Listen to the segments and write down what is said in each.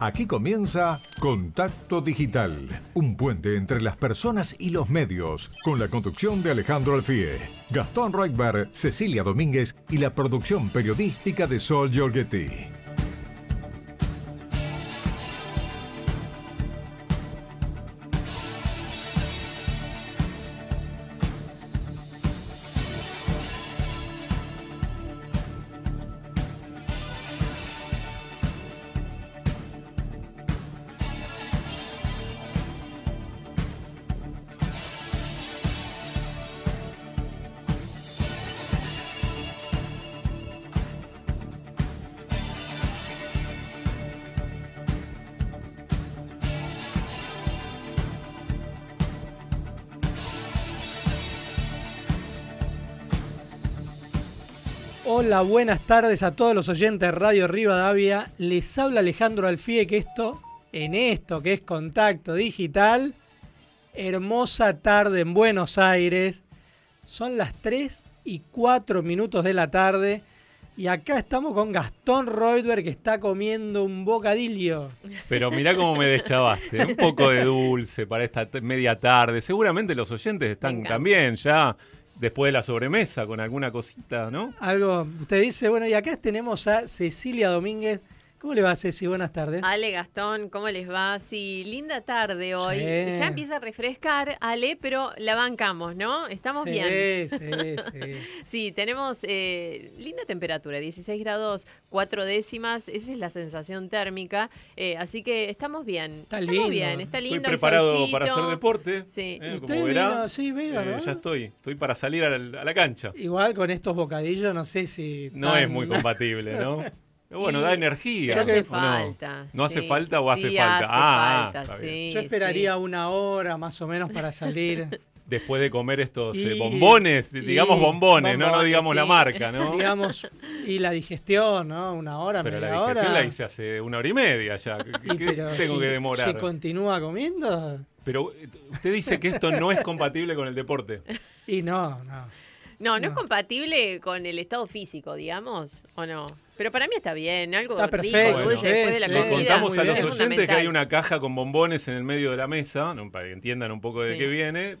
Aquí comienza Contacto Digital, un puente entre las personas y los medios, con la conducción de Alejandro Alfie, Gastón Reutberg, Cecilia Domínguez y la producción periodística de Sol Giorgetti. Hola, buenas tardes a todos los oyentes de Radio Rivadavia. Les habla Alejandro Alfie, que esto, en esto que es contacto digital, hermosa tarde en Buenos Aires. Son las 3 y 4 minutos de la tarde. Y acá estamos con Gastón Reutberg que está comiendo un bocadillo. Pero mirá cómo me deschavaste. Un poco de dulce para esta media tarde. Seguramente los oyentes están también ya después de la sobremesa con alguna cosita, ¿no? Algo, usted dice, bueno, y acá tenemos a Cecilia Domínguez. ¿Cómo le va, Ceci? Buenas tardes. Ale Gastón, ¿cómo les va? Sí, linda tarde hoy. Ya empieza a refrescar, Ale, pero la bancamos, ¿no? Estamos bien. Sí, sí, sí. sí, tenemos eh, linda temperatura, 16 grados 4 décimas, esa es la sensación térmica, eh, así que estamos bien. Está estamos lindo. bien, está lindo. Estoy preparado solcito. para hacer deporte. Sí. eh, Usted como verá. vino, sí, vino, Eh, ya estoy, estoy para salir a la, a la cancha. Igual con estos bocadillos, no sé si. No tan- es muy compatible, ¿no? Pero bueno, Y da energía. No hace ¿o falta. ¿No hace sí. falta o hace Sí, falta? Hace ah, falta, sí. Yo esperaría sí. una hora más o menos para salir. Después de comer estos eh, bombones, y- digamos bombones, no, no digamos la marca, ¿no? digamos, y la digestión, ¿no? Una hora, Pero media la digestión hora. la hice hace una hora y media ya. ¿Qué, Y qué pero tengo si- que demorar? Si continúa comiendo, Pero eh, usted dice que esto no es compatible con el deporte. y no, no. No, no, No. es compatible con el estado físico, digamos, ¿o no? Pero para mí está bien, algo Está rico, perfecto, dulce sí, después de la sí. Le comida. contamos a los oyentes que hay una caja con bombones en el medio de la mesa, ¿no? para que entiendan un poco de Sí. qué viene.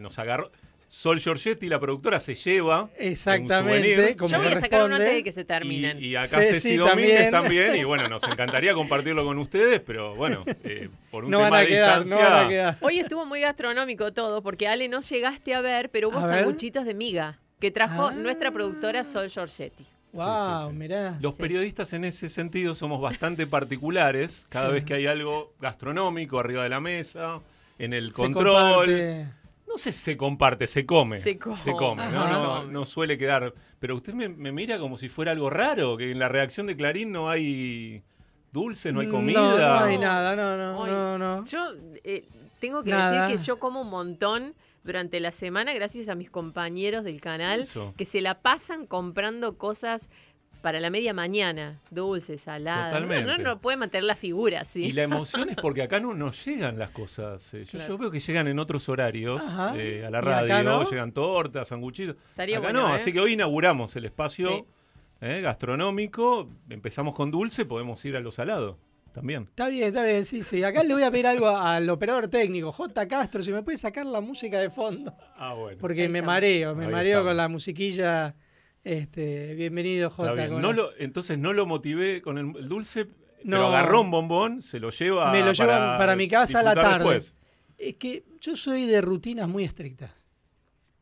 Nos agarró. Sol Giorgetti, la productora, se lleva. Exactamente. souvenir. Como Yo voy a sacar uno antes de que se Y, terminen. y acá Sí, Ceci sí, Domínguez también. también. Y bueno, nos encantaría compartirlo con ustedes, pero bueno, eh, por un No van tema a de quedar, no distancia. van a quedar. Hoy estuvo muy gastronómico todo, porque Ale no llegaste a ver, pero hubo sanguchitos de miga que trajo Ah. nuestra productora Sol Giorgetti. Wow, sí, sí. mirá. Los Sí. periodistas en ese sentido somos bastante particulares. Cada Sí. vez que hay algo gastronómico arriba de la mesa, en el Se control. No sé si se comparte, se come. Se come. ¿no? No, no suele quedar. Pero usted me, me mira como si fuera algo raro, que en la reacción de Clarín no hay dulce, no hay comida. No, no hay nada, no, no, Ay, no, no. Yo eh, tengo que Nada. decir que yo como un montón durante la semana gracias a mis compañeros del canal Eso. que se la pasan comprando cosas para la media mañana, dulces, saladas. Totalmente. No, no, no puede mantener la figura, ¿sí? Y la emoción es porque acá no nos llegan las cosas. eh. Yo, Claro. yo veo que llegan en otros horarios eh, a la ¿Y radio, acá no? llegan tortas, sanguchitos. Estaría acá bueno, no, ¿eh? así que hoy inauguramos el espacio Sí. eh, gastronómico. Empezamos con dulce, podemos ir a lo salado también. Está bien, está bien, sí, sí. Acá le voy a pedir algo al operador técnico, J. Castro, si me puede sacar la música de fondo. Ah, bueno. Porque Ahí me mareo, me Ahí mareo estamos. con la musiquilla. Este, bienvenido, J. Está bien. con No lo- entonces no lo motivé con el, el dulce, No. pero agarró un bombón, se lo lleva Me lo llevan para mi casa a la tarde. después. Es que yo soy de rutinas muy estrictas.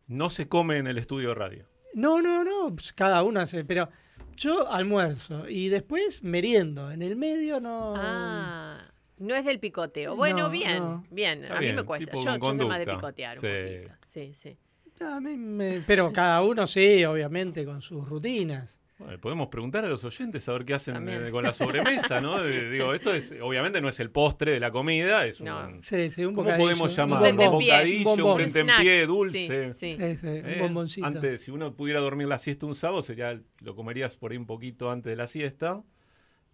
No se come en el estudio de radio. No, no, no, pues cada uno hace, pero yo almuerzo y después meriendo. En el medio no. Ah, no es del picoteo. Bueno, No, bien, no. bien. Está a mí bien, me cuesta. Yo, soy más de picotear un poquito. Sí, sí. A mí me- pero cada uno sí, obviamente, con sus rutinas. Bueno, podemos preguntar a los oyentes a ver qué hacen eh, con la sobremesa, ¿no? De- digo, esto es, obviamente no es el postre de la comida, es un... Sí, sí, un ¿Cómo bocadillo, podemos un llamar? Un bocadillo, un un bombón. tentempié Snack. dulce. Sí, sí. Sí, sí, ¿eh? un bomboncito. Antes, si uno pudiera dormir la siesta un sábado, sería lo comerías por ahí un poquito antes de la siesta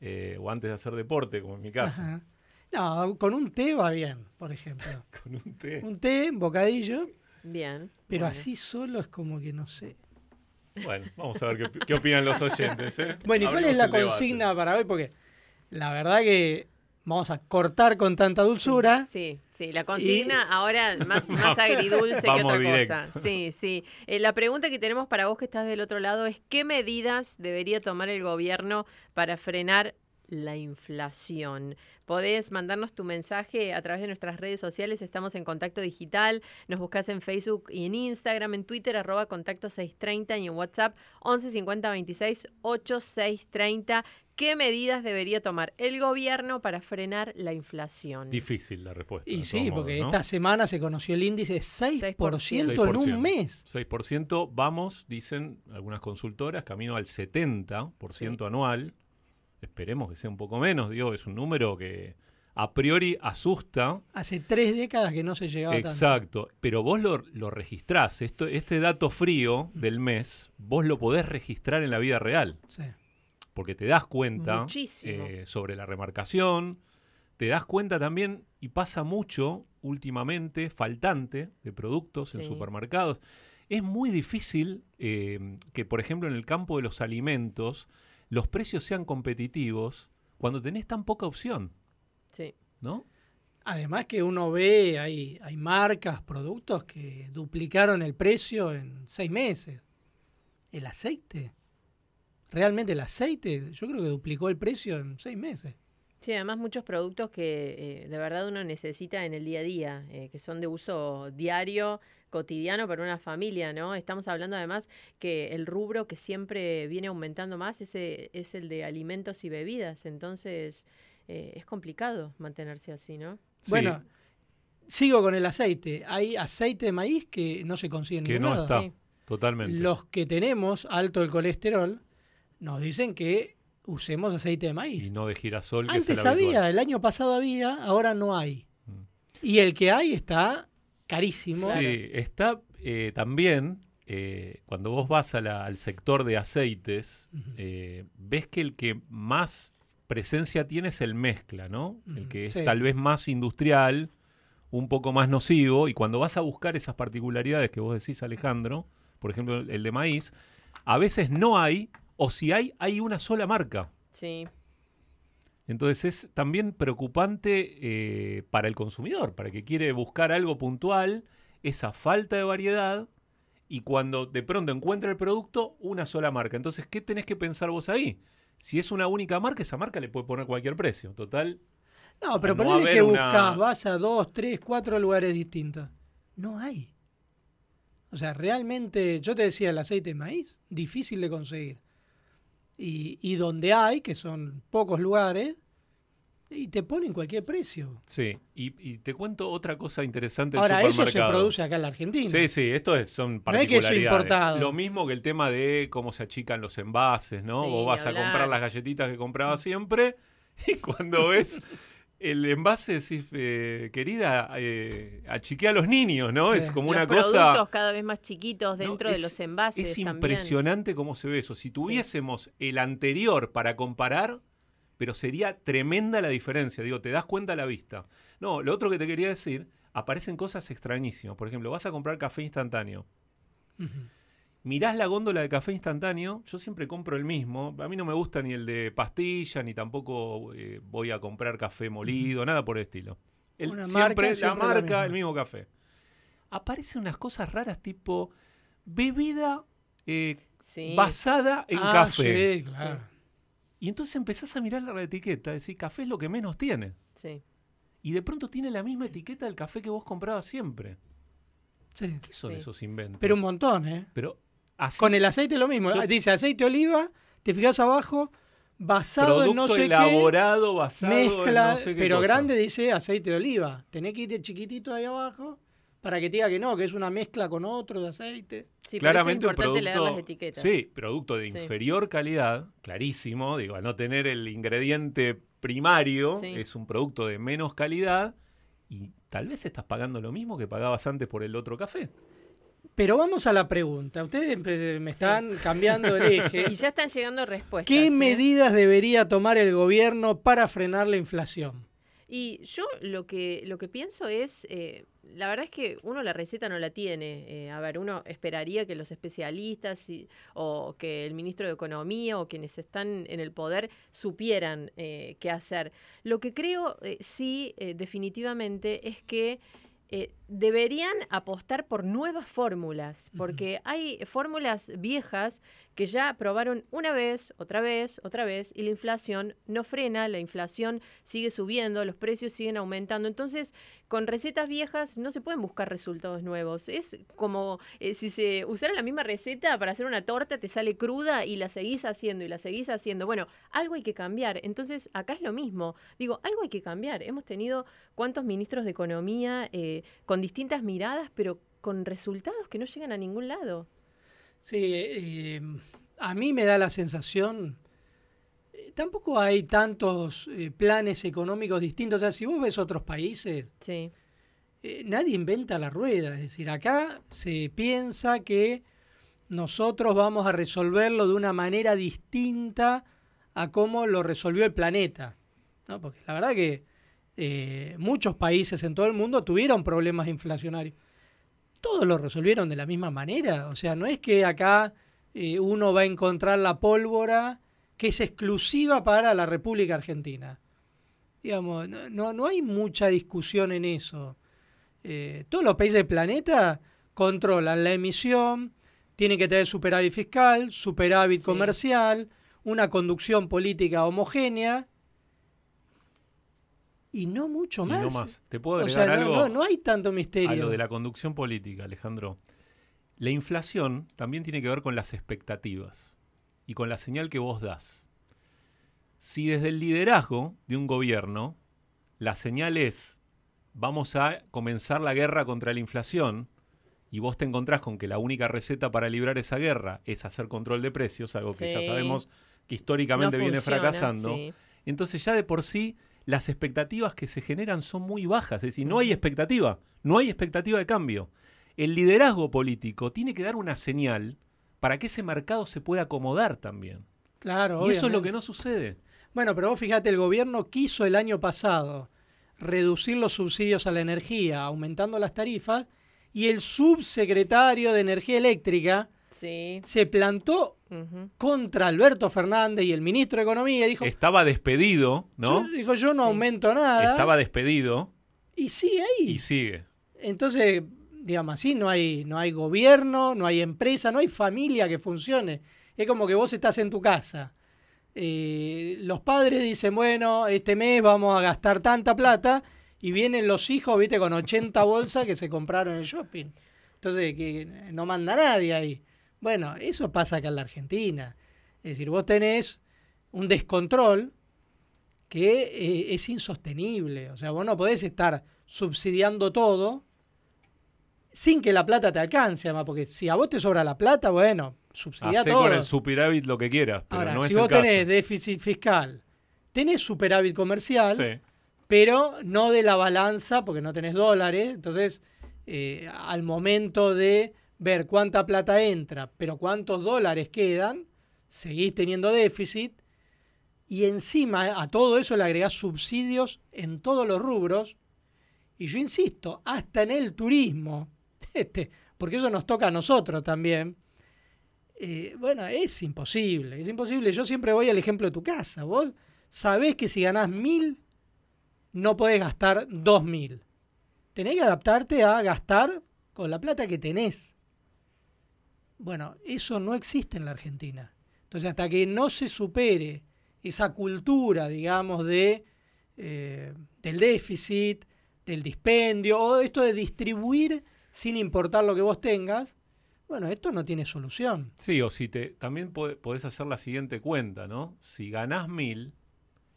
eh, o antes de hacer deporte, como en mi caso. Ajá. No, con un té va bien, por ejemplo. Con un té. Un té, un bocadillo, Bien. pero bueno. así solo es como que no sé. Bueno, vamos a ver qué, qué opinan los oyentes. ¿eh? Bueno, ¿y cuál es la debate. consigna para hoy? Porque la verdad que vamos a cortar con tanta dulzura. Sí, sí, la consigna ahora más, más agridulce que otra directo. cosa. Sí, sí. Eh, la pregunta que tenemos para vos que estás del otro lado es ¿qué medidas debería tomar el gobierno para frenar la inflación? Podés mandarnos tu mensaje a través de nuestras redes sociales, estamos en Contacto Digital, nos buscas en Facebook y en Instagram, en Twitter, arroba Contacto 630 y en WhatsApp 11 50 26 8630. ¿Qué medidas debería tomar el gobierno para frenar la inflación? Difícil la respuesta. Y sí, porque esta semana se conoció el índice 6%, 6%. en un mes. 6%, vamos, dicen algunas consultoras, camino al 70% anual. Esperemos que sea un poco menos, digo, es un número que a priori asusta. Hace tres décadas que no se llegaba tanto. Exacto, pero vos lo, lo registrás. Esto, este dato frío del mes, vos lo podés registrar en la vida real. Sí. porque te das cuenta Muchísimo. eh, sobre la remarcación, te das cuenta también, y pasa mucho últimamente, faltante de productos en supermercados. Es muy difícil eh, que, por ejemplo, en el campo de los alimentos, los precios sean competitivos cuando tenés tan poca opción, Sí. ¿no? Además que uno ve, hay, hay marcas, productos que duplicaron el precio en seis meses. El aceite. Realmente el aceite, yo creo que duplicó el precio en seis meses. Sí, además muchos productos que eh, de verdad uno necesita en el día a día, eh, que son de uso diario, cotidiano para una familia, ¿no? Estamos hablando además que el rubro que siempre viene aumentando más ese es el de alimentos y bebidas, entonces eh, es complicado mantenerse así, ¿no? Sí, Bueno, sigo con el aceite. Hay aceite de maíz que no se consigue en que ningún no lado. está, Sí. totalmente. Los que tenemos alto el colesterol nos dicen que usemos aceite de maíz. y no de girasol, que Antes es el habitual. había, el año pasado había, ahora no hay. Mm. Y el que hay está carísimo. Sí, está eh, también, eh, cuando vos vas a la- al sector de aceites, eh, ves que el que más presencia tiene es el mezcla, ¿no? El que es sí. tal vez más industrial, un poco más nocivo, y cuando vas a buscar esas particularidades que vos decís, Alejandro, por ejemplo, el de maíz, a veces no hay, o si hay, hay una sola marca. Sí, Entonces es también preocupante eh, para el consumidor, para el que quiere buscar algo puntual, esa falta de variedad y cuando de pronto encuentra el producto, una sola marca. Entonces, ¿qué tenés que pensar vos ahí? Si es una única marca, esa marca le puede poner cualquier precio. Total, No, pero no ponele que una- buscas, vas a dos, tres, cuatro lugares distintos. No hay. O sea, realmente, yo te decía, el aceite de maíz, difícil de conseguir. Y, y donde hay, que son pocos lugares, y te ponen cualquier precio. sí. Y, y te cuento otra cosa interesante del Ahora, eso se supermercado. produce acá en la Argentina. Sí, sí, esto es, son No es particularidades. que eso importado. Lo mismo que el tema de cómo se achican los envases, ¿no? Sí, Vos vas a comprar las galletitas que comprabas siempre y cuando ves el envase decís, eh, querida, eh, achiqué a los niños, ¿no? Sí. Es como los una productos cosa... cada vez más chiquitos No, dentro es- de los envases Es también. impresionante cómo se ve eso. Si tuviésemos el anterior para comparar, pero sería tremenda la diferencia. Digo, te das cuenta a la vista. No, lo otro que te quería decir, aparecen cosas extrañísimas. Por ejemplo, vas a comprar café instantáneo. Ujú. Mirás la góndola de café instantáneo, yo siempre compro el mismo. A mí no me gusta ni el de pastilla, ni tampoco eh, voy a comprar café molido, nada por el estilo. El- Una siempre, marca, la siempre la marca, el mismo café. Aparecen unas cosas raras tipo bebida eh, Sí. basada en Ah, café. Sí, claro. Y entonces empezás a mirar la etiqueta, decir, café es lo que menos tiene. Sí. Y de pronto tiene la misma etiqueta del café que vos comprabas siempre. Sí. ¿Qué son Sí. esos inventos? Pero un montón, ¿eh? Pero así, Con el aceite lo mismo. Yo- Dice aceite de oliva, te fijas abajo, basado en no sé qué. elaborado, basado en mezcla, no sé qué pero cosa. grande dice aceite de oliva. Tenés que ir de chiquitito ahí abajo para que te diga que no, que es una mezcla con otro de aceite. Sí, por eso es Claramente un importante producto, leer las etiquetas. sí, producto de Sí. inferior calidad, clarísimo, digo, al no tener el ingrediente primario, Sí. es un producto de menos calidad y tal vez estás pagando lo mismo que pagabas antes por el otro café. Pero vamos a la pregunta. Ustedes empe- me están cambiando el eje. Y ya están llegando respuestas. ¿Qué ¿eh? medidas debería tomar el gobierno para frenar la inflación? Y yo lo que, lo que pienso es, eh, la verdad es que uno la receta no la tiene. Eh, a ver, uno esperaría que los especialistas o que el ministro de Economía o quienes están en el poder supieran eh, qué hacer. Lo que creo eh, sí, definitivamente, es que deberían apostar por nuevas fórmulas, porque hay fórmulas viejas que ya probaron una vez, otra vez, otra vez, y la inflación no frena, la inflación sigue subiendo, los precios siguen aumentando. Entonces, con recetas viejas no se pueden buscar resultados nuevos. Es como eh, si se usara la misma receta para hacer una torta, te sale cruda y la seguís haciendo y la seguís haciendo. Bueno, algo hay que cambiar. Entonces, acá es lo mismo. Digo, algo hay que cambiar. Hemos tenido cuántos ministros de Economía eh, con distintas miradas, pero con resultados que no llegan a ningún lado. Sí, eh, a mí me da la sensación, eh, tampoco hay tantos eh, planes económicos distintos. O sea, si vos ves otros países, nadie inventa la rueda. Es decir, acá se piensa que nosotros vamos a resolverlo de una manera distinta a cómo lo resolvió el planeta. ¿no? Porque la verdad que muchos países en todo el mundo tuvieron problemas inflacionarios todos lo resolvieron de la misma manera. O sea, no es que acá eh, uno va a encontrar la pólvora que es exclusiva para la República Argentina. Digamos, no, no hay mucha discusión en eso. Eh, todos los países del planeta controlan la emisión, tienen que tener superávit fiscal, superávit comercial, una conducción política homogénea y no mucho más. no más. ¿Te puedo agregar algo? No, no, hay tanto misterio. A lo de la conducción política, Alejandro. La inflación también tiene que ver con las expectativas y con la señal que vos das. Si desde el liderazgo de un gobierno la señal es vamos a comenzar la guerra contra la inflación y vos te encontrás con que la única receta para librar esa guerra es hacer control de precios, algo que ya sabemos que históricamente viene fracasando, entonces ya de por sí las expectativas que se generan son muy bajas. Es decir, no hay expectativa, no hay expectativa de cambio. El liderazgo político tiene que dar una señal para que ese mercado se pueda acomodar también. Claro. Y eso es lo que no sucede. Bueno, pero vos fíjate, el gobierno quiso el año pasado reducir los subsidios a la energía, aumentando las tarifas, y el subsecretario de Energía Eléctrica se plantó contra Alberto Fernández y el ministro de Economía. Dijo, Estaba despedido, ¿no? dijo, yo no aumento nada. Estaba despedido. Y sigue ahí. Y sigue. Entonces, digamos así, no hay, no hay gobierno, no hay empresa, no hay familia que funcione. Es como que vos estás en tu casa. Eh, los padres dicen, bueno, este mes vamos a gastar tanta plata y vienen los hijos, viste, con 80 bolsas que se compraron en el shopping. Entonces, que no manda nadie ahí. Bueno, eso pasa acá en la Argentina. Es decir, vos tenés un descontrol que eh, es insostenible. O sea, vos no podés estar subsidiando todo sin que la plata te alcance, además, porque si a vos te sobra la plata, bueno, subsidia todo. con el superávit lo que quieras, pero Ahora, no si es vos el caso. tenés déficit fiscal, tenés superávit comercial, pero no de la balanza, porque no tenés dólares, entonces eh, al momento de ver cuánta plata entra, pero cuántos dólares quedan, seguís teniendo déficit y encima a todo eso le agregás subsidios en todos los rubros. Y yo insisto, hasta en el turismo, este, porque eso nos toca a nosotros también. Eh, bueno, es imposible, es imposible. Yo siempre voy al ejemplo de tu casa. Vos sabés que si ganás mil, no podés gastar dos mil. Tenés que adaptarte a gastar con la plata que tenés. Bueno, eso no existe en la Argentina. Entonces, hasta que no se supere esa cultura, digamos, de, eh, del déficit, del dispendio, o esto de distribuir sin importar lo que vos tengas, bueno, esto no tiene solución. Sí, o si te, también podés hacer la siguiente cuenta, ¿no? Si ganás mil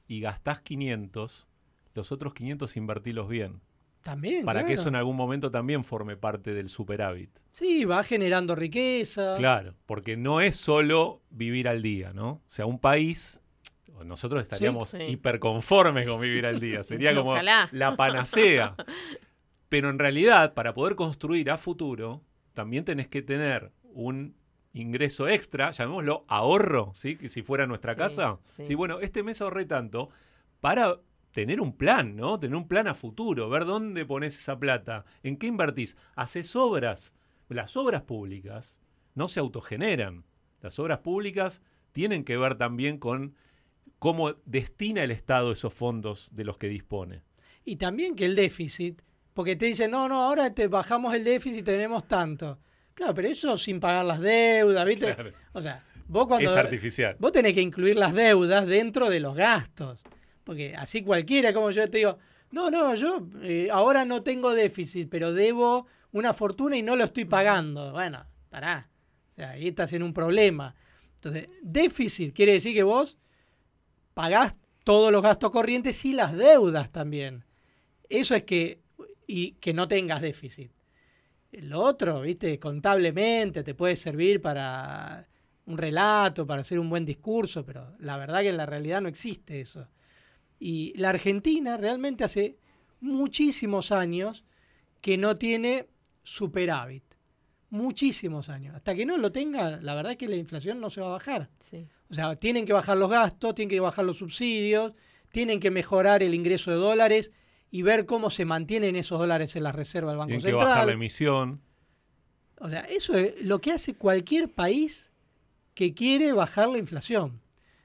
y gastás 500, los otros 500 invertilos bien. También. Para que eso en algún momento también forme parte del superávit. Sí, va generando riqueza. Claro, porque no es solo vivir al día, ¿no? O sea, un país, nosotros estaríamos hiperconformes con vivir al día, sería como la panacea. Pero en realidad, para poder construir a futuro, también tenés que tener un ingreso extra, llamémoslo ahorro, ¿sí? Que si fuera nuestra casa. Sí. bueno, este mes ahorré tanto para tener un plan, ¿no? Tener un plan a futuro, ver dónde pones esa plata, en qué invertís. Haces obras. Las obras públicas no se autogeneran. Las obras públicas tienen que ver también con cómo destina el Estado esos fondos de los que dispone. Y también que el déficit, porque te dicen, no, no, ahora te bajamos el déficit y tenemos tanto. Claro, pero eso sin pagar las deudas, ¿viste? Claro. O sea, vos cuando... Es artificial. Vos tenés que incluir las deudas dentro de los gastos. Porque así cualquiera, como yo te digo, no, no, yo eh, ahora no tengo déficit, pero debo una fortuna y no lo estoy pagando. Bueno, pará. O sea, ahí estás en un problema. Entonces, déficit quiere decir que vos pagás todos los gastos corrientes y las deudas también. Eso es que, y que no tengas déficit. Lo otro, viste, contablemente te puede servir para un relato, para hacer un buen discurso, pero la verdad que en la realidad no existe eso. Y la Argentina realmente hace muchísimos años que no tiene superávit. Muchísimos años. Hasta que no lo tenga, la verdad es que la inflación no se va a bajar. Sí. O sea, tienen que bajar los gastos, tienen que bajar los subsidios, tienen que mejorar el ingreso de dólares y ver cómo se mantienen esos dólares en la reserva del Banco Tienen que Central. bajar la emisión. O sea, eso es lo que hace cualquier país que quiere bajar la inflación.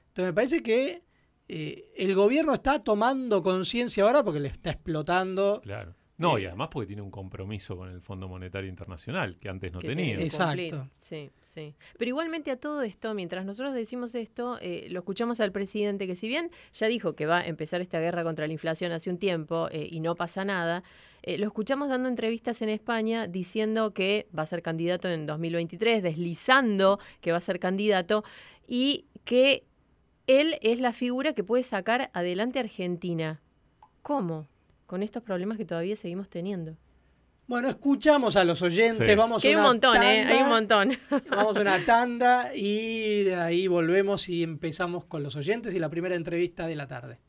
Entonces me parece que eh, el gobierno está tomando conciencia ahora porque le está explotando. Claro. No, Eh, y además porque tiene un compromiso con el Fondo Monetario Internacional, que antes no que tenía. tiene Exacto. Sí, sí. Pero igualmente a todo esto, mientras nosotros decimos esto, eh, lo escuchamos al presidente que si bien ya dijo que va a empezar esta guerra contra la inflación hace un tiempo eh, y no pasa nada, eh, lo escuchamos dando entrevistas en España diciendo que va a ser candidato en 2023, deslizando que va a ser candidato y que él es la figura que puede sacar adelante a Argentina. ¿Cómo? Con estos problemas que todavía seguimos teniendo. Bueno, escuchamos a los oyentes, Sí. vamos Que a hay un una montón, ¿eh? Hay un montón. Vamos a una tanda y de ahí volvemos y empezamos con los oyentes y la primera entrevista de la tarde.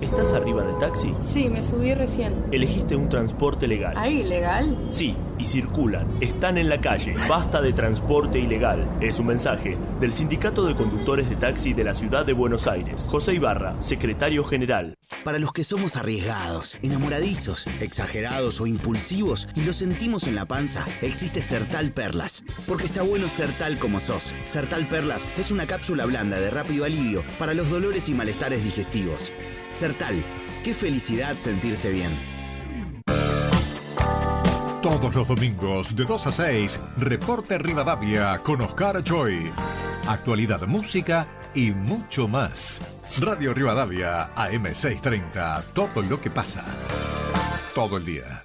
¿Estás arriba del taxi? Sí, me subí recién. Elegiste un transporte legal. ¿Ahí ilegal? Sí, y circulan. Están en la calle. Basta de transporte ilegal. Es un mensaje del Sindicato de Conductores de Taxi de la Ciudad de Buenos Aires. José Ibarra, secretario general. Para los que somos arriesgados, enamoradizos, exagerados o impulsivos y lo sentimos en la panza, existe Sertal Perlas. Porque está bueno ser tal como sos. Sertal Perlas es una cápsula blanda de rápido alivio para los dolores y malestares digestivos. Sertal, qué felicidad sentirse bien. Todos los domingos de 2 a 6, Reporte Rivadavia con Oscar Joy. Actualidad, música y mucho más. Radio Rivadavia, AM630. Todo lo que pasa. Todo el día.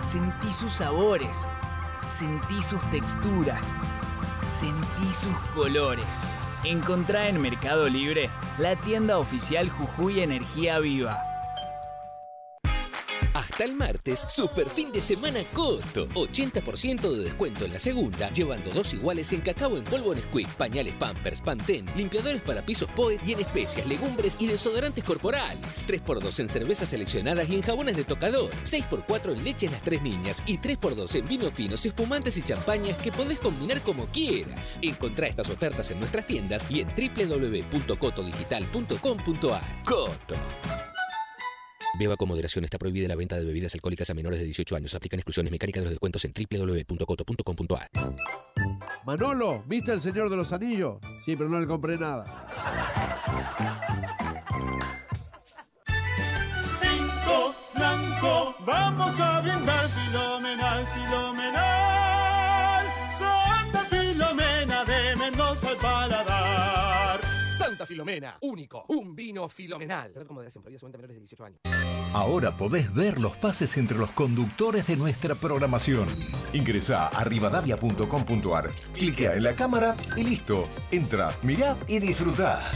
Sentí sus sabores, sentí sus texturas, sentí sus colores. Encontrá en Mercado Libre la tienda oficial Jujuy Energía Viva. Hasta el martes, super fin de semana Coto. 80% de descuento en la segunda, llevando dos iguales en cacao en polvo Nesquik, pañales Pampers, Pantene, limpiadores para pisos Poet y en especias, legumbres y desodorantes corporales. 3x2 en cervezas seleccionadas y en jabones de tocador. 6x4 en leches las tres niñas y 3x2 en vinos finos, espumantes y champañas que podés combinar como quieras. Encontrá estas ofertas en nuestras tiendas y en www.cotodigital.com.ar. Coto. Beba con moderación. Está prohibida la venta de bebidas alcohólicas a menores de 18 años. Aplican exclusiones mecánicas de los descuentos en www.coto.com.ar. Manolo, ¿viste el Señor de los Anillos? Sí, pero no le compré nada. Tinto blanco, vamos a brindar filomenal, filomenal. Filomena, único, un vino filomenal. Como de siempre, solamente menores de 18 años. Ahora podés ver los pases entre los conductores de nuestra programación. Ingresa a rivadavia.com.ar, cliquea en la cámara y listo. Entra, mirá y disfrutá.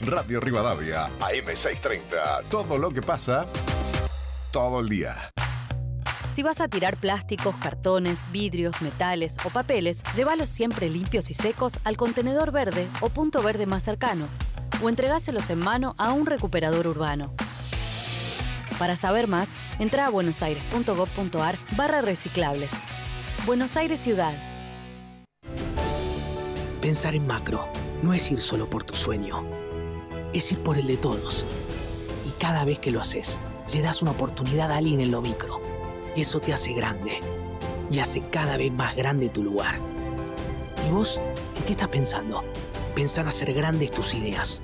Radio Rivadavia, AM630. Todo lo que pasa, todo el día. Si vas a tirar plásticos, cartones, vidrios, metales o papeles, llévalos siempre limpios y secos al contenedor verde o punto verde más cercano, o entregáselos en mano a un recuperador urbano. Para saber más, entra a buenosaires.gov.ar barra reciclables. Buenos Aires Ciudad. Pensar en macro no es ir solo por tu sueño, es ir por el de todos. Y cada vez que lo haces, le das una oportunidad a alguien en lo micro. Eso te hace grande. Y hace cada vez más grande tu lugar. ¿Y vos? ¿En qué estás pensando? Pensá en hacer grandes tus ideas.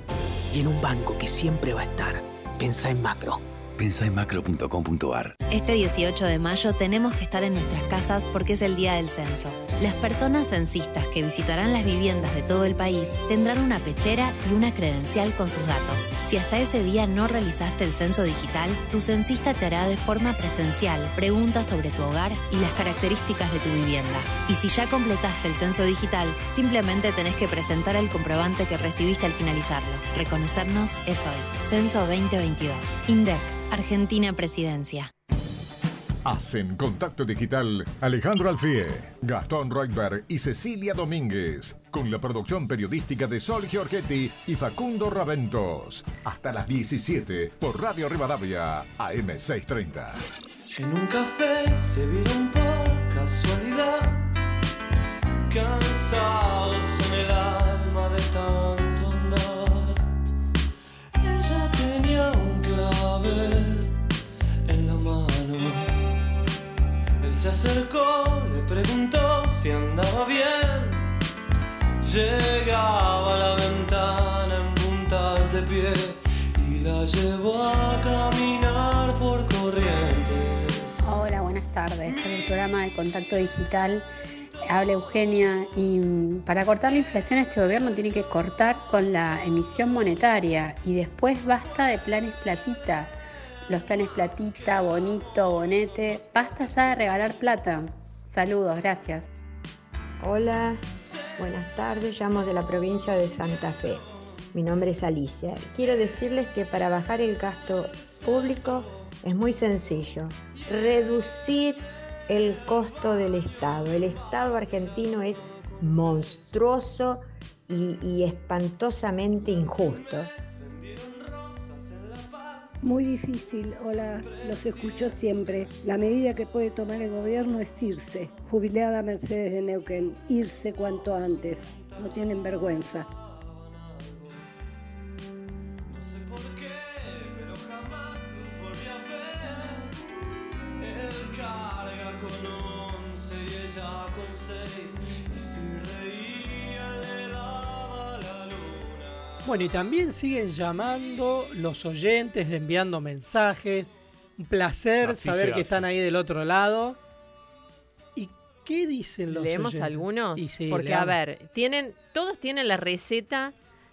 Y en un banco que siempre va a estar. Pensá en macro. Pensá en macro.com.ar. Este 18 de mayo tenemos que estar en nuestras casas porque es el día del censo. Las personas censistas que visitarán las viviendas de todo el país tendrán una pechera y una credencial con sus datos. Si hasta ese día no realizaste el censo digital, tu censista te hará de forma presencial preguntas sobre tu hogar y las características de tu vivienda. Y si ya completaste el censo digital, simplemente tenés que presentar el comprobante que recibiste al finalizarlo. Reconocernos es hoy. Censo 2022. INDEC. Argentina Presidencia. Hacen contacto digital Alejandro Alfie, Gastón Reutberg y Cecilia Domínguez, con la producción periodística de Sol Giorgetti y Facundo Raventos. Hasta las 17 por Radio Rivadavia, AM630. En un café se vieron por casualidad, cansados en el alma de tanto en la mano. Él se acercó, le preguntó si andaba bien. Llegaba a la ventana en puntas de pie y la llevó a caminar por corrientes. Hola, buenas tardes. Para el programa de Contacto Digital habla Eugenia y mm, para cortar la inflación este gobierno tiene que cortar con la emisión monetaria y después basta de planes platita. Los planes platita, bonito, bonete, basta ya de regalar plata. Saludos, gracias. Hola, buenas tardes, llamo de la provincia de Santa Fe. Mi nombre es Alicia. Quiero decirles que para bajar el gasto público es muy sencillo. Reducir el costo del Estado. El Estado argentino es monstruoso y, espantosamente injusto. Muy difícil, hola, los escucho siempre. La medida que puede tomar el gobierno es irse. Jubilada Mercedes de Neuquén, irse cuanto antes. No tienen vergüenza. Bueno, y también siguen llamando los oyentes, enviando mensajes. Un placer Así saber que hace. están ahí del otro lado. ¿Y qué dicen los ¿Leemos oyentes? algunos? Y sí, Porque, a ver, tienen, todos tienen la receta,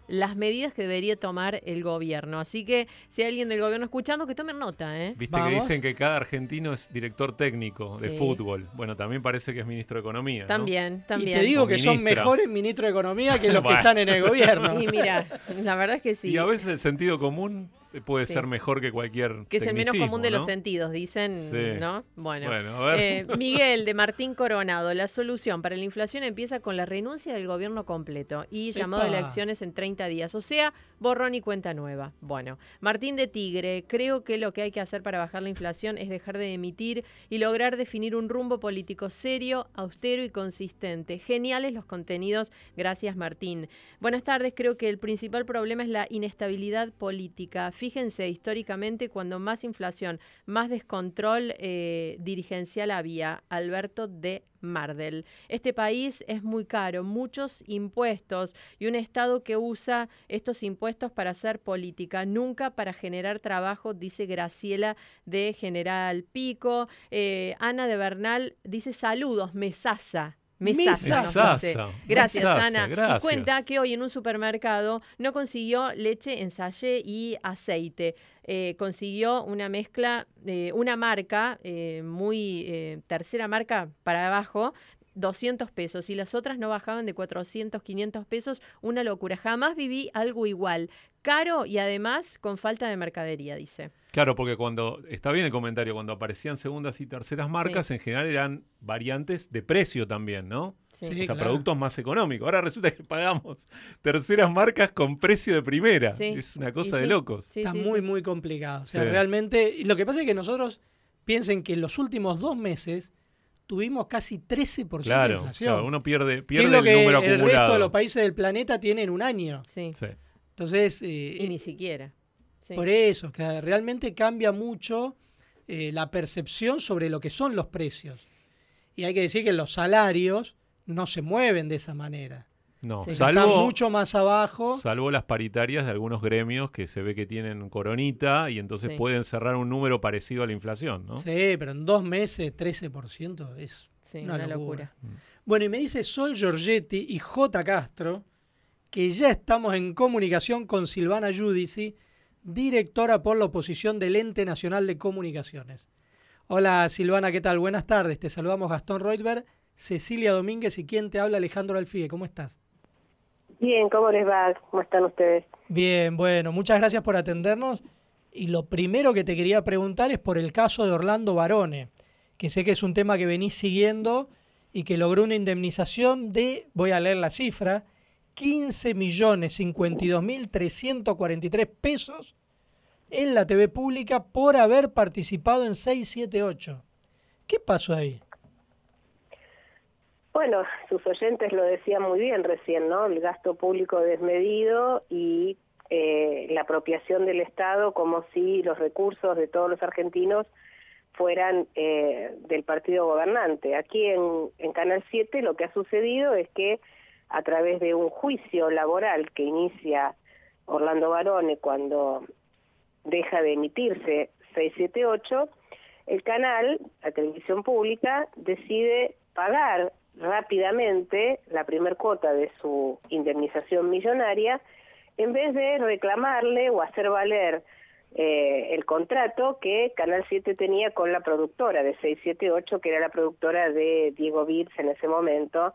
las medidas que debería tomar el gobierno. Así que si hay alguien del gobierno escuchando, que tomen nota, ¿eh? Viste que dicen que cada argentino es director técnico de Sí. fútbol. Bueno, también parece que es ministro de Economía. ¿no? También, Y también. te digo O que son mejores ministros de Economía que los que están en el gobierno. Y mira, la verdad es que sí. Y a veces el sentido común puede Sí. ser mejor que cualquier. Que es el menos común de los sentidos, dicen, Sí. ¿no? Bueno, Bueno, a ver. Eh, Miguel de Martín Coronado, la solución para la inflación empieza con la renuncia del gobierno completo y llamado a elecciones en 30 días, o sea, borrón y cuenta nueva. Bueno, Martín de Tigre, creo que lo que hay que hacer para bajar la inflación es dejar de emitir y lograr definir un rumbo político serio, austero y consistente. Geniales los contenidos, gracias Martín. Buenas tardes, creo que el principal problema es la inestabilidad política. Fíjense, históricamente, cuando más inflación, más descontrol eh, dirigencial había, Alberto de Mardel. Este país es muy caro, muchos impuestos y un Estado que usa estos impuestos para hacer política, nunca para generar trabajo, dice Graciela de General Pico. Eh, Ana de Bernal dice saludos, mesaza. Mesaza, nos dice. Gracias, Mesaza, Ana. gracias. Y cuenta que hoy en un supermercado no consiguió leche en y aceite. Eh, consiguió una mezcla, eh, una marca eh, muy eh, tercera marca para abajo. 200 pesos y las otras no bajaban de 400, 500 pesos, una locura. Jamás viví algo igual, caro y además con falta de mercadería, dice. Claro, porque cuando, está bien el comentario, cuando aparecían segundas y terceras marcas, Sí. en general eran variantes de precio también, ¿no? Sí. o sea, claro. productos más económicos. Ahora resulta que pagamos terceras marcas con precio de primera. Sí. Es una cosa Y de sí. locos. Está muy, muy complicado. O sea, Sí. realmente. Lo que pasa es que nosotros piensen que en los últimos dos meses tuvimos casi 13% de Claro, inflación. claro, uno pierde, pierde lo el que número el resto acumulado. de los países del planeta tienen en un año. Sí. Sí. Entonces, eh, Y ni siquiera. Sí. por eso, que realmente cambia mucho eh, la percepción sobre lo que son los precios. Y hay que decir que los salarios no se mueven de esa manera. No, salvo, están mucho más abajo. salvo las paritarias de algunos gremios que se ve que tienen coronita y entonces Sí. pueden cerrar un número parecido a la inflación, ¿no? Sí, pero en dos meses 13% es Sí, una, una locura. locura. Bueno, y me dice Sol Giorgetti y J. Castro que ya estamos en comunicación con Silvana Giudici, directora por la oposición del Ente Nacional de Comunicaciones. Hola Silvana, ¿qué tal? Buenas tardes. Te saludamos Gastón Reutberg, Cecilia Domínguez y quien te habla Alejandro Alfie. ¿Cómo estás? Bien, ¿cómo les va? ¿Cómo están ustedes? Bien, bueno, muchas gracias por atendernos. Y lo primero que te quería preguntar es por el caso de Orlando Barone, que sé que es un tema que venís siguiendo y que logró una indemnización de, voy a leer la cifra, 15 millones 52 mil 343 pesos en la TV pública por haber participado en 678. ¿Qué pasó ahí? Bueno, sus oyentes lo decían muy bien recién, ¿no? El gasto público desmedido y eh, la apropiación del Estado como si los recursos de todos los argentinos fueran eh, del partido gobernante. Aquí en, en Canal 7 lo que ha sucedido es que a través de un juicio laboral que inicia Orlando Barone cuando deja de emitirse 678, el canal, la televisión pública, decide pagar rápidamente la primer cuota de su indemnización millonaria en vez de reclamarle o hacer valer eh, el contrato que Canal 7 tenía con la productora de 678, que era la productora de Diego Virs en ese momento,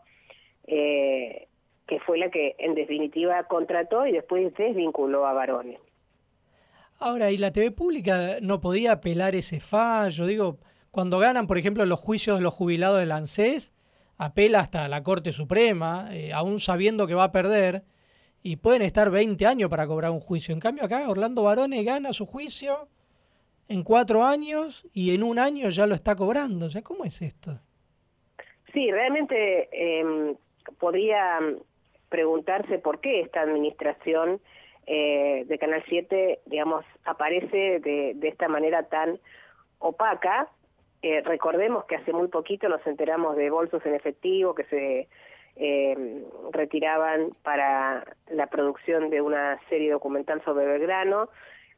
eh, que fue la que en definitiva contrató y después desvinculó a Barone. Ahora, ¿y la TV pública no podía apelar ese fallo? Digo, cuando ganan, por ejemplo, los juicios de los jubilados del ANSES, apela hasta la Corte Suprema, eh, aún sabiendo que va a perder, y pueden estar 20 años para cobrar un juicio. En cambio, acá Orlando Barone gana su juicio en cuatro años y en un año ya lo está cobrando. O sea, ¿cómo es esto? Sí, realmente eh, podría preguntarse por qué esta administración eh, de Canal 7, digamos, aparece de esta manera tan opaca. Eh, recordemos que hace muy poquito nos enteramos de bolsos en efectivo que se eh, retiraban para la producción de una serie documental sobre Belgrano.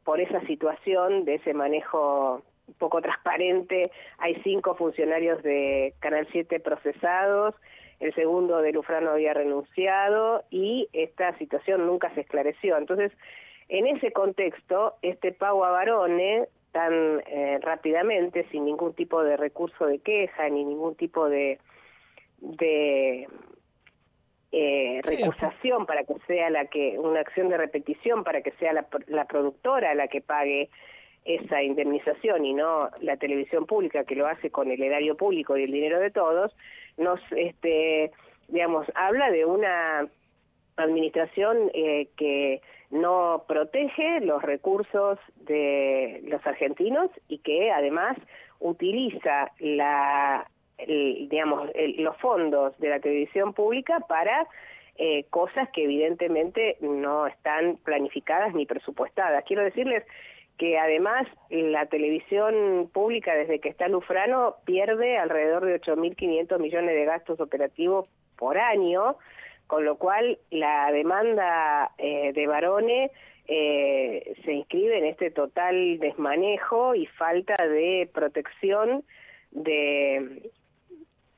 Por esa situación de ese manejo poco transparente, hay cinco funcionarios de Canal 7 procesados, el segundo de Lufrano había renunciado y esta situación nunca se esclareció. Entonces, en ese contexto, este pago a Barone tan eh, rápidamente, sin ningún tipo de recurso de queja ni ningún tipo de, de eh, recusación para que sea la que, una acción de repetición para que sea la, la productora la que pague esa indemnización y no la televisión pública que lo hace con el erario público y el dinero de todos, nos, este, digamos, habla de una administración eh, que no protege los recursos de los argentinos y que además utiliza la, el, digamos, el, los fondos de la televisión pública para eh, cosas que evidentemente no están planificadas ni presupuestadas. Quiero decirles que además la televisión pública desde que está Lufrano pierde alrededor de 8.500 millones de gastos operativos por año, con lo cual la demanda eh, de Barone eh, se inscribe en este total desmanejo y falta de protección de,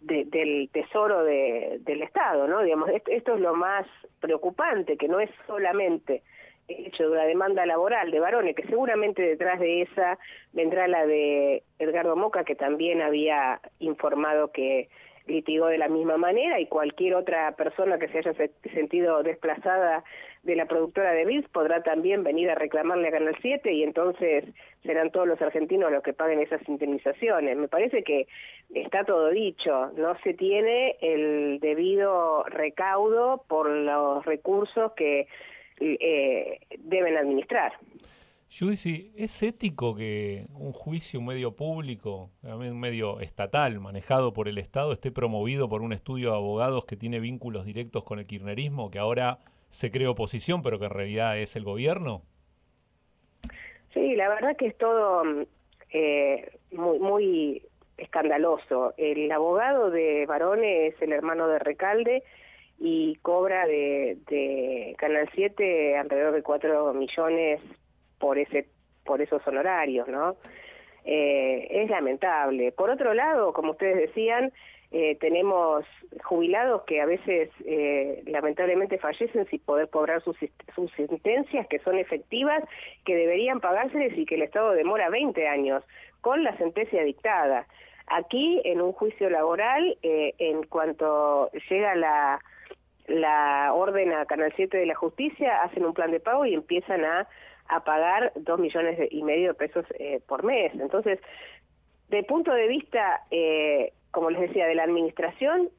de, del tesoro de, del Estado, ¿no? Digamos, esto, es lo más preocupante, que no es solamente hecho de una demanda laboral de varones, que seguramente detrás de esa vendrá la de Edgardo Moca, que también había informado que litigó de la misma manera y cualquier otra persona que se haya sentido desplazada de la productora de BIS podrá también venir a reclamarle a Canal 7 y entonces serán todos los argentinos los que paguen esas indemnizaciones. Me parece que está todo dicho, no se tiene el debido recaudo por los recursos que eh, deben administrar. Judici, ¿es ético que un juicio, un medio público, un medio estatal, manejado por el Estado, esté promovido por un estudio de abogados que tiene vínculos directos con el kirchnerismo, que ahora se cree oposición, pero que en realidad es el gobierno? Sí, la verdad que es todo mm, eh, muy, muy escandaloso. El abogado de Barone es el hermano de Recalde y cobra de, de Canal 7 alrededor de 4 millones por ese por esos honorarios, ¿no? Eh, es lamentable. Por otro lado, como ustedes decían, eh, tenemos jubilados que a veces eh, lamentablemente fallecen sin poder cobrar sus, sus sentencias que son efectivas, que deberían pagárseles y que el Estado demora 20 años con la sentencia dictada. Aquí, en un juicio laboral, eh, en cuanto llega la, la orden a Canal 7 de la Justicia, hacen un plan de pago y empiezan a, a pagar dos millones y medio de pesos eh, por mes. Entonces, de punto de vista, eh, como les decía, de la administración,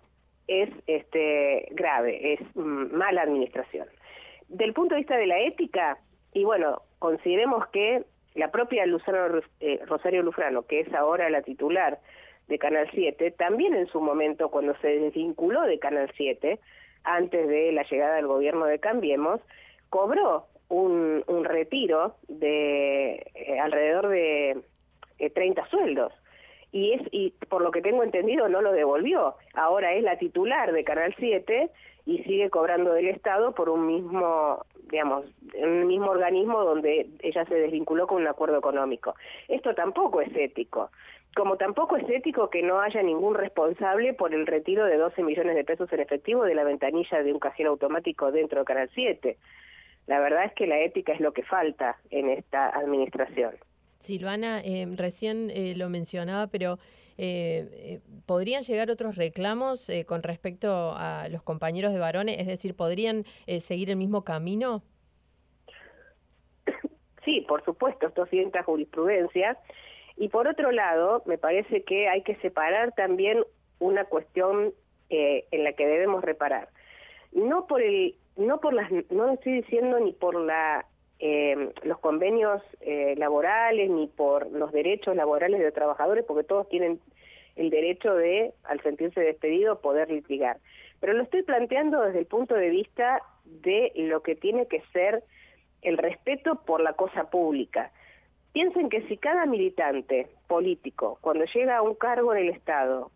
es este grave, es mm, mala administración. Del punto de vista de la ética, y bueno, consideremos que la propia Luzano, eh, Rosario Lufrano, que es ahora la titular de Canal 7, también en su momento, cuando se desvinculó de Canal 7, antes de la llegada del gobierno de Cambiemos, cobró un, un retiro de eh, alrededor de eh, 30 sueldos. Y, es, y por lo que tengo entendido no lo devolvió. Ahora es la titular de Canal 7 y sigue cobrando del Estado por un mismo, digamos, un mismo organismo donde ella se desvinculó con un acuerdo económico. Esto tampoco es ético. Como tampoco es ético que no haya ningún responsable por el retiro de 12 millones de pesos en efectivo de la ventanilla de un cajero automático dentro de Canal 7. La verdad es que la ética es lo que falta en esta administración. Silvana, eh, recién eh, lo mencionaba, pero eh, eh, ¿podrían llegar otros reclamos eh, con respecto a los compañeros de varones? Es decir, ¿podrían eh, seguir el mismo camino? Sí, por supuesto, esto sienta jurisprudencia. Y por otro lado, me parece que hay que separar también una cuestión eh, en la que debemos reparar. No por el, no por las, no lo estoy diciendo ni por la eh, los convenios eh, laborales ni por los derechos laborales de los trabajadores, porque todos tienen el derecho de, al sentirse despedido, poder litigar. Pero lo estoy planteando desde el punto de vista de lo que tiene que ser el respeto por la cosa pública. Piensen que si cada militante político, cuando llega a un cargo en el Estado,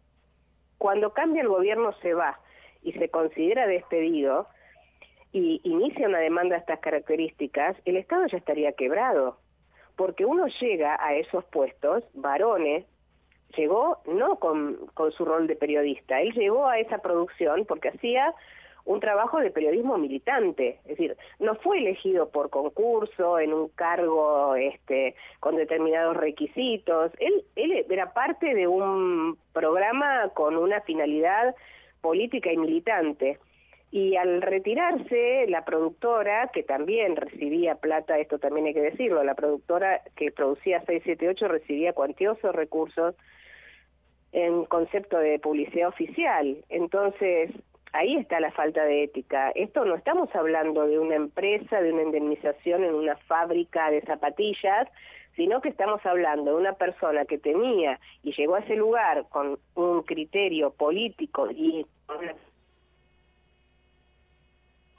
cuando cambia el gobierno se va y se considera despedido, y inicia una demanda de estas características, el Estado ya estaría quebrado, porque uno llega a esos puestos, varones, llegó no con, con su rol de periodista, él llegó a esa producción porque hacía un trabajo de periodismo militante, es decir, no fue elegido por concurso en un cargo este con determinados requisitos, él él era parte de un programa con una finalidad política y militante. Y al retirarse, la productora, que también recibía plata, esto también hay que decirlo, la productora que producía 678 recibía cuantiosos recursos en concepto de publicidad oficial. Entonces, ahí está la falta de ética. Esto no estamos hablando de una empresa, de una indemnización en una fábrica de zapatillas, sino que estamos hablando de una persona que tenía y llegó a ese lugar con un criterio político y una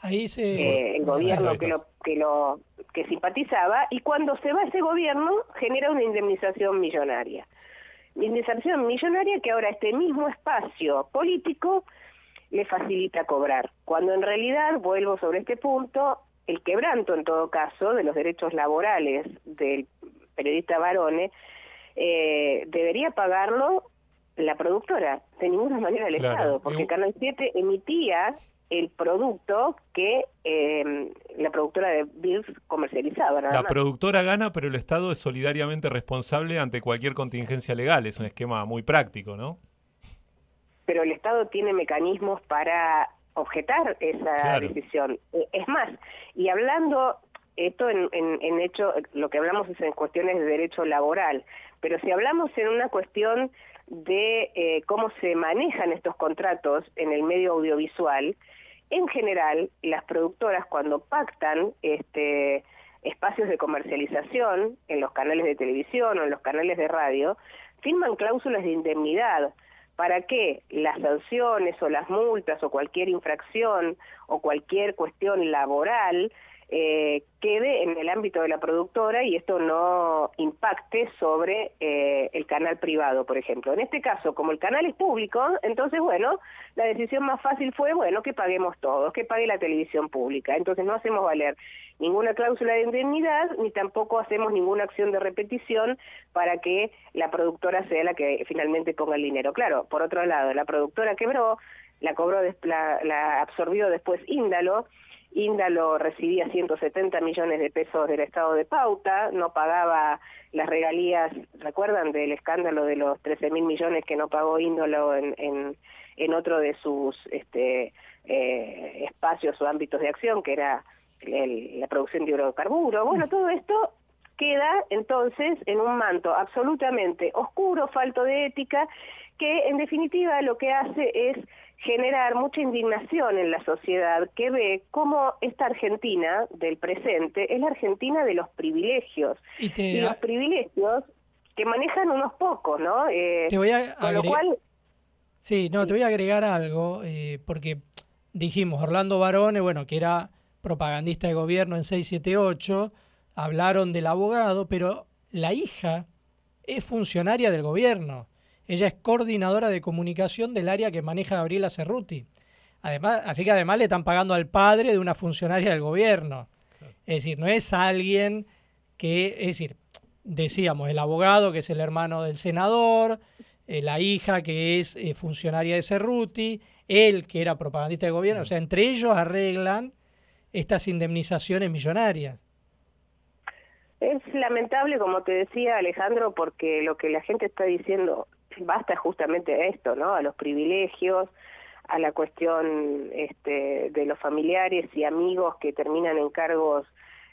Ahí se... eh, el gobierno que lo que lo que simpatizaba y cuando se va ese gobierno genera una indemnización millonaria. Indemnización millonaria que ahora este mismo espacio político le facilita cobrar, cuando en realidad, vuelvo sobre este punto, el quebranto en todo caso de los derechos laborales del periodista Barone eh, debería pagarlo la productora, de ninguna manera el Claro, Estado, porque Canal 7 emitía el producto que eh, la productora de Bills comercializaba. Nada La más. productora gana, pero el Estado es solidariamente responsable ante cualquier contingencia legal. Es un esquema muy práctico, ¿no? pero el Estado tiene mecanismos para objetar esa Claro. decisión. Eh, Es más, y hablando, esto en, en, en hecho, lo que hablamos es en cuestiones de derecho laboral, pero si hablamos en una cuestión de eh, cómo se manejan estos contratos en el medio audiovisual, en general, las productoras cuando pactan este espacios de comercialización en los canales de televisión o en los canales de radio, firman cláusulas de indemnidad para que las sanciones o las multas o cualquier infracción o cualquier cuestión laboral eh, quede en el ámbito de la productora y esto no impacte sobre eh, el canal privado, por ejemplo. En este caso, como el canal es público, entonces, bueno, la decisión más fácil fue, bueno, que paguemos todos, que pague la televisión pública. Entonces no hacemos valer ninguna cláusula de indemnidad ni tampoco hacemos ninguna acción de repetición para que la productora sea la que finalmente ponga el dinero. Claro, por otro lado, la productora quebró, la cobró, la, la absorbió después Índalo, Índalo recibía 170 millones de pesos del Estado de Pauta, no pagaba las regalías, ¿recuerdan del escándalo de los 13 mil millones que no pagó Índalo en, en, otro de sus este, eh, espacios o ámbitos de acción, que era el, la producción de hidrocarburos? Bueno, todo esto queda entonces en un manto absolutamente oscuro, falto de ética, que en definitiva lo que hace es generar mucha indignación en la sociedad que ve cómo esta Argentina del presente es la Argentina de los privilegios. Y, los privilegios que manejan unos pocos, ¿no? Eh, te voy a con lo cual... Sí, no, te voy a agregar algo, eh, porque dijimos, Orlando Barone, bueno, que era propagandista de gobierno en 678, hablaron del abogado, pero la hija es funcionaria del gobierno. Ella es coordinadora de comunicación del área que maneja Gabriela Cerruti. Además, así que además le están pagando al padre de una funcionaria del gobierno. Es decir, no es alguien que, es decir, decíamos, el abogado que es el hermano del senador, eh, la hija que es eh, funcionaria de Cerruti, él que era propagandista de gobierno, o sea, entre ellos arreglan estas indemnizaciones millonarias. Es lamentable, como te decía Alejandro, porque lo que la gente está diciendo basta justamente a esto, ¿no? A los privilegios, a la cuestión este, de los familiares y amigos que terminan en cargos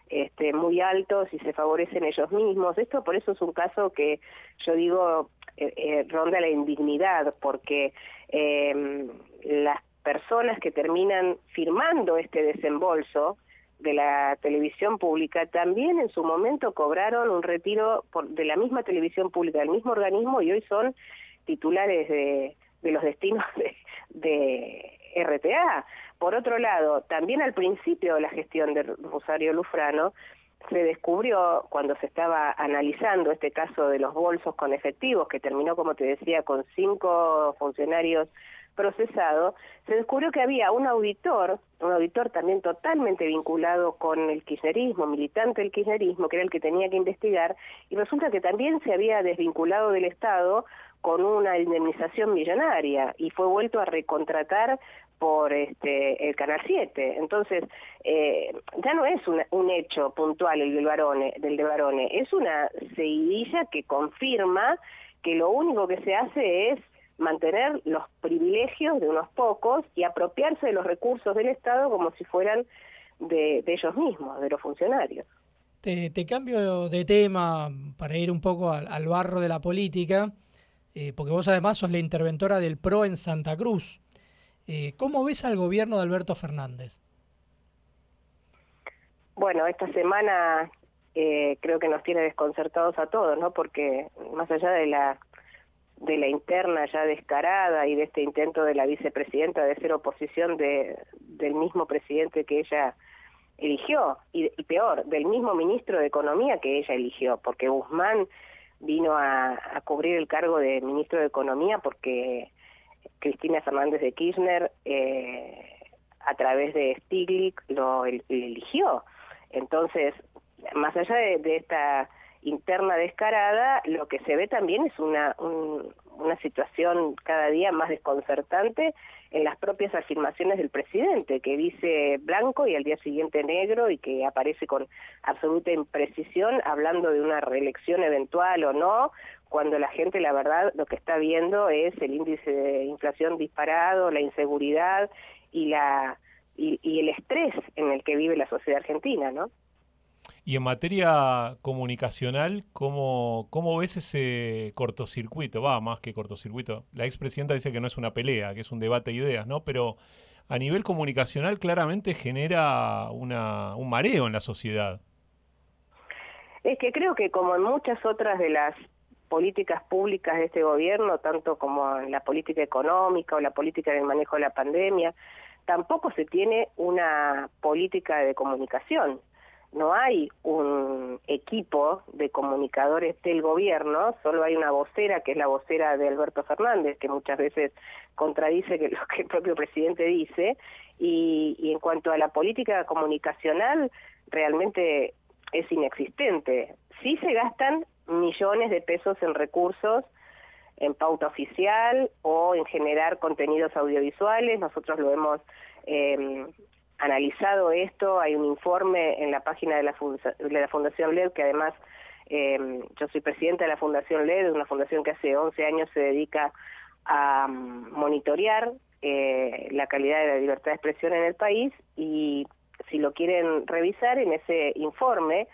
este, muy altos y se favorecen ellos mismos. Esto por eso es un caso que yo digo eh, eh, ronda la indignidad, porque eh, las personas que terminan firmando este desembolso de la televisión pública también en su momento cobraron un retiro por, de la misma televisión pública, del mismo organismo y hoy son titulares de, los destinos de, de RTA. Por otro lado, también al principio de la gestión de Rosario Lufrano, se descubrió cuando se estaba analizando este caso de los bolsos con efectivos, que terminó, como te decía, con cinco funcionarios procesado, se descubrió que había un auditor, un auditor también totalmente vinculado con el kirchnerismo, militante del kirchnerismo, que era el que tenía que investigar, y resulta que también se había desvinculado del Estado con una indemnización millonaria y fue vuelto a recontratar por este el Canal 7. Entonces, eh, ya no es un hecho puntual el del Barone, del de Barone, es una seguidilla que confirma que lo único que se hace es mantener los privilegios de unos pocos y apropiarse de los recursos del Estado como si fueran de, ellos mismos, de los funcionarios. Te, cambio de tema para ir un poco al, barro de la política, eh, porque vos además sos la interventora del PRO en Santa Cruz. Eh, ¿Cómo ves al gobierno de Alberto Fernández? Bueno, esta semana eh, creo que nos tiene desconcertados a todos, ¿no? Porque más allá de la de la interna ya descarada y de este intento de la vicepresidenta de ser oposición de, del mismo presidente que ella eligió y, peor, del mismo ministro de Economía que ella eligió, porque Guzmán vino a, cubrir el cargo de ministro de Economía porque Cristina Fernández de Kirchner eh, a través de Stiglitz lo, eligió. Entonces, más allá de esta interna descarada, lo que se ve también es una, una situación cada día más desconcertante en las propias afirmaciones del presidente, que dice blanco y al día siguiente negro y que aparece con absoluta imprecisión hablando de una reelección eventual o no, cuando la gente la verdad lo que está viendo es el índice de inflación disparado, la inseguridad y la y el estrés en el que vive la sociedad argentina, ¿no? Y en materia comunicacional, ¿cómo, ¿cómo ves ese cortocircuito? Va, más que cortocircuito. La expresidenta dice que no es una pelea, que es un debate de ideas, ¿no? Pero a nivel comunicacional claramente genera una, un mareo en la sociedad. Es que creo que como en muchas otras de las políticas públicas de este gobierno, tanto como en la política económica o la política del manejo de la pandemia, tampoco se tiene una política de comunicación. No hay un equipo de comunicadores del gobierno, solo hay una vocera, que es la vocera de Alberto Fernández, que muchas veces contradice lo que el propio presidente dice. Y, y en cuanto a la política comunicacional, realmente es inexistente. Sí se gastan millones de pesos en recursos en pauta oficial o en generar contenidos audiovisuales. Nosotros lo hemos eh, analizado esto, hay un informe en la página de la, de la Fundación LED que además eh, yo soy presidenta de la Fundación LED, una fundación que hace 11 años se dedica a um, monitorear eh, la calidad de la libertad de expresión en el país y si lo quieren revisar en ese informe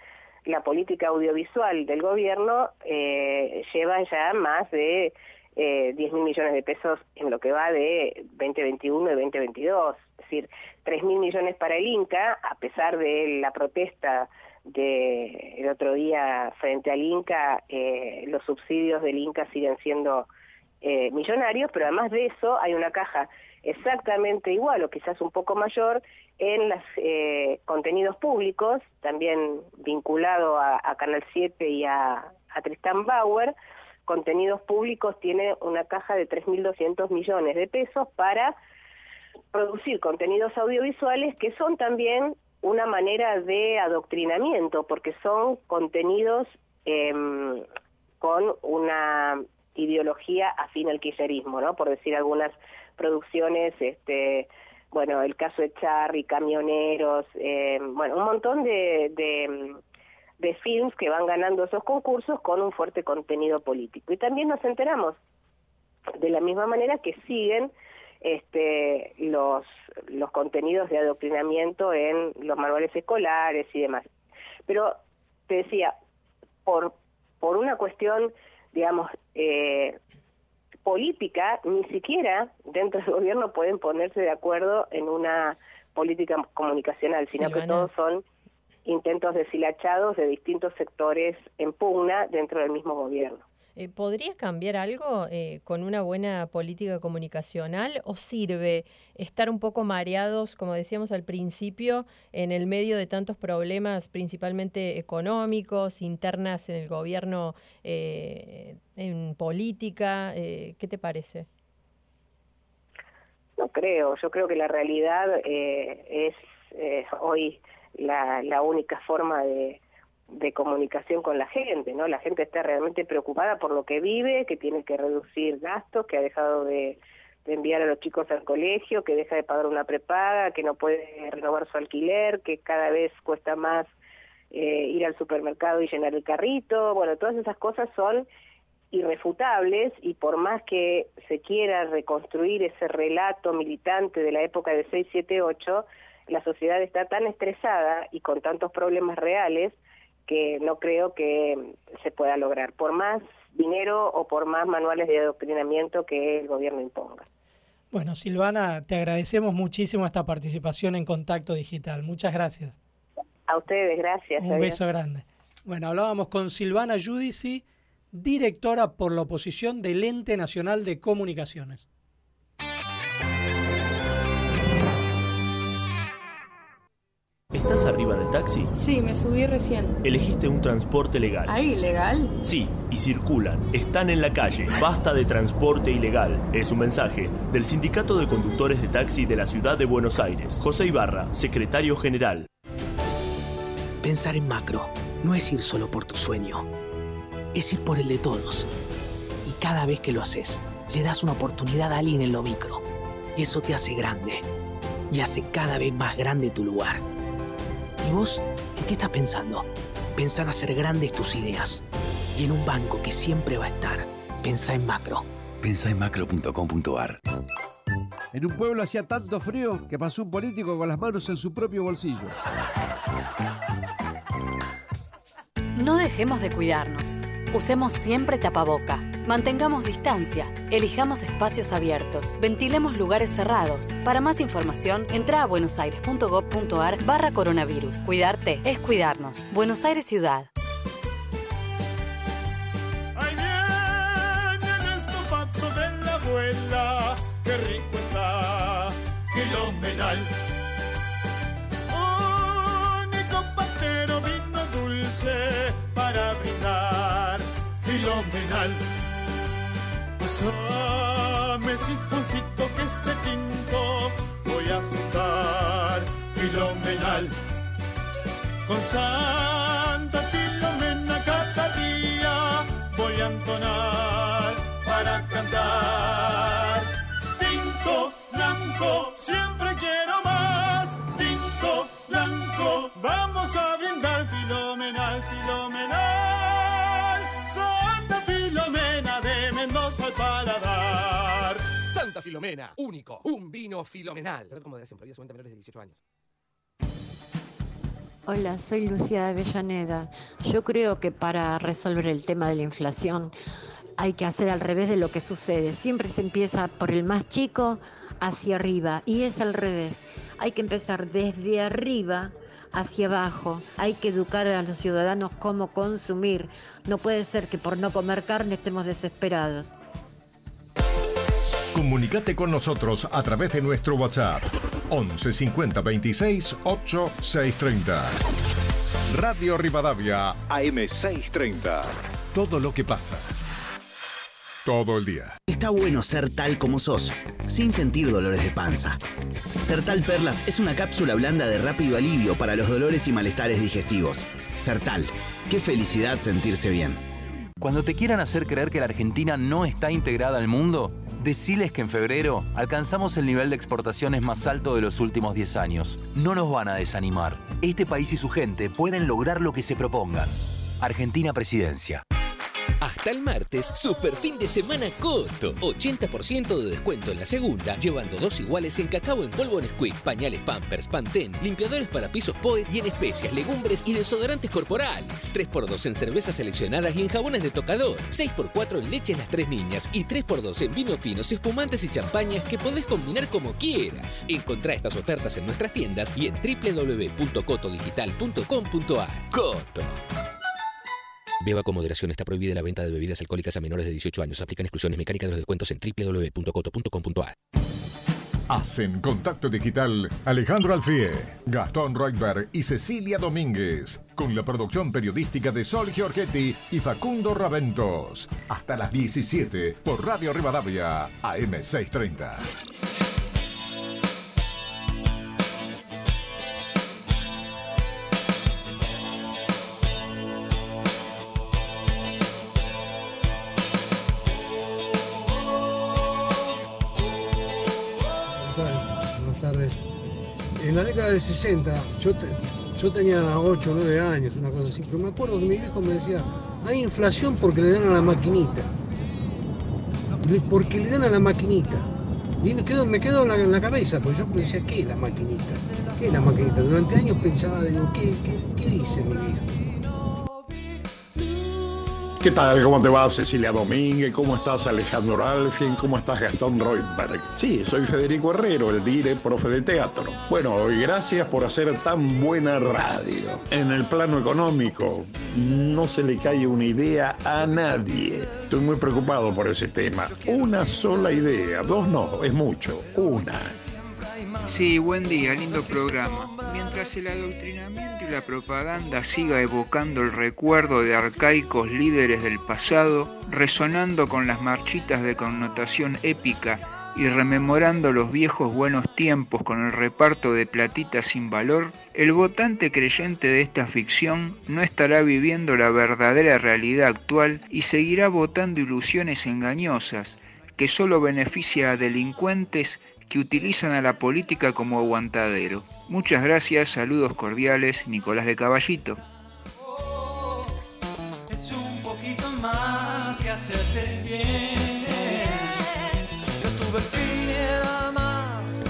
la política audiovisual del gobierno eh, lleva ya más de eh, 10 mil millones de pesos en lo que va de 2021 y 2022. Es decir, 3 mil millones para el Inca, a pesar de la protesta del el otro día frente al Inca, eh, los subsidios del Inca siguen siendo eh, millonarios, pero además de eso hay una caja exactamente igual o quizás un poco mayor en los eh, contenidos públicos, también vinculado a, Canal 7 y a, a Tristan Bauer, contenidos públicos tiene una caja de 3.200 millones de pesos para producir contenidos audiovisuales que son también una manera de adoctrinamiento, porque son contenidos eh, con una ideología afín al kirchnerismo, ¿no? Por decir algunas producciones, este, bueno, el caso de Charry, Camioneros, eh, bueno, un montón de, de, de films que van ganando esos concursos con un fuerte contenido político. Y también nos enteramos de la misma manera que siguen este, los, los contenidos de adoctrinamiento en los manuales escolares y demás. Pero te decía, por, por una cuestión, digamos, eh, política, ni siquiera dentro del gobierno pueden ponerse de acuerdo en una política comunicacional, sino que todos son intentos deshilachados de distintos sectores en pugna dentro del mismo gobierno. Eh, ¿Podría cambiar algo eh, con una buena política comunicacional o sirve estar un poco mareados, como decíamos al principio, en el medio de tantos problemas, principalmente económicos, internas en el gobierno, eh, en política? Eh, ¿Qué te parece? No creo, yo creo que la realidad eh, es hoy la, la única forma de, de comunicación con la gente, ¿no? La gente está realmente preocupada por lo que vive, que tiene que reducir gastos, que ha dejado de, enviar a los chicos al colegio, que deja de pagar una prepaga, que no puede renovar su alquiler, que cada vez cuesta más eh, ir al supermercado y llenar el carrito. Bueno, todas esas cosas son irrefutables y por más que se quiera reconstruir ese relato militante de la época de 678, la sociedad está tan estresada y con tantos problemas reales que no creo que se pueda lograr, por más dinero o por más manuales de adoctrinamiento que el gobierno imponga. Bueno, Silvana, te agradecemos muchísimo esta participación en Contacto Digital. Muchas gracias. A ustedes, gracias. Un beso grande. Bueno, hablábamos con Silvana Judici, directora por la oposición del Ente Nacional de Comunicaciones. ¿Estás arriba del taxi? Sí, me subí recién. Elegiste un transporte legal. ¿Ahí, legal? Sí, y circulan. Están en la calle. Basta de transporte ilegal. Es un mensaje del Sindicato de Conductores de Taxi de la Ciudad de Buenos Aires. José Ibarra, secretario general. Pensar en macro no es ir solo por tu sueño, es ir por el de todos. Y cada vez que lo haces, le das una oportunidad a alguien en lo micro. Y eso te hace grande. Y hace cada vez más grande tu lugar. ¿Y vos en qué estás pensando? Pensá en hacer grandes tus ideas. Y en un banco que siempre va a estar. Pensá en macro. Pensá en macro.com.ar. En un pueblo hacía tanto frío que pasó un político con las manos en su propio bolsillo. No dejemos de cuidarnos. Usemos siempre tapaboca. Mantengamos distancia, elijamos espacios abiertos, ventilemos lugares cerrados. Para más información, entra a buenosaires.gov.ar barra coronavirus. Cuidarte es cuidarnos. Buenos Aires Ciudad. Filomenal. Pásame sifoncito que este tinto voy a asustar. Filomenal. Con Santa Filomena cada día voy a entonar para cantar. Tinto blanco, siempre quiero más. Tinto blanco, vamos a brindar Filomenal, Filomenal. Filomena, único, un vino filomenal. Menores de 18 años. Hola, soy Lucía Avellaneda. Yo creo que para resolver el tema de la inflación hay que hacer al revés de lo que sucede. Siempre se empieza por el más chico hacia arriba y es al revés. Hay que empezar desde arriba hacia abajo. Hay que educar a los ciudadanos cómo consumir. No puede ser que por no comer carne estemos desesperados. Comunicate con nosotros a través de nuestro WhatsApp 11 50 26 8 630. Radio Rivadavia AM 630. Todo lo que pasa. Todo el día. Está bueno ser tal como sos, sin sentir dolores de panza. Sertal Perlas es una cápsula blanda de rápido alivio para los dolores y malestares digestivos. Sertal, qué felicidad sentirse bien. Cuando te quieran hacer creer que la Argentina no está integrada al mundo, deciles que en febrero alcanzamos el nivel de exportaciones más alto de los últimos 10 años. No nos van a desanimar. Este país y su gente pueden lograr lo que se propongan. Argentina Presidencia. Hasta el martes, super fin de semana Coto. 80% de descuento en la segunda, llevando dos iguales en cacao en polvo Nesquik, pañales Pampers, Pantene, limpiadores para pisos Poet y en especias, legumbres y desodorantes corporales. 3x2 en cervezas seleccionadas y en jabones de tocador. 6x4 en leche en las tres niñas y 3x2 en vinos finos, espumantes y champañas que podés combinar como quieras. Encontrá estas ofertas en nuestras tiendas y en www.cotodigital.com.ar. Coto. Beba con moderación. Está prohibida la venta de bebidas alcohólicas a menores de 18 años. Aplican exclusiones mecánicas de los descuentos en www.coto.com.ar. Hacen contacto digital Alejandro Alfie, Gastón Reutberg y Cecilia Domínguez, con la producción periodística de Sol Giorgetti y Facundo Raventos. Hasta las 17 por Radio Rivadavia, AM630. En la década del 60, yo, te- yo tenía 8 o 9 años, una cosa así, pero me acuerdo que mi viejo me decía, hay inflación porque le dan a la maquinita. Porque le dan a la maquinita. Y me quedo, me quedo en la, cabeza, porque yo decía, ¿qué es la maquinita? ¿Qué es la maquinita? Durante años pensaba, digo, ¿qué, qué, qué dice mi viejo? ¿Qué tal? ¿Cómo te va Cecilia Domínguez? ¿Cómo estás Alejandro Alfien? ¿Cómo estás Gastón Reutberg? Sí, soy Federico Herrero, el dire profe de teatro. Bueno, gracias por hacer tan buena radio. En el plano económico, no se le cae una idea a nadie. Estoy muy preocupado por ese tema. Una sola idea, dos no, es mucho. Una. Sí, buen día, lindo programa. Mientras el adoctrinamiento y la propaganda siga evocando el recuerdo de arcaicos líderes del pasado, resonando con las marchitas de connotación épica y rememorando los viejos buenos tiempos con el reparto de platitas sin valor, el votante creyente de esta ficción no estará viviendo la verdadera realidad actual y seguirá votando ilusiones engañosas que solo beneficia a delincuentes que utilizan a la política como aguantadero. Muchas gracias, saludos cordiales, Nicolás de Caballito. Es un poquito más que hacerte bien. Yo tuve el fin y era más.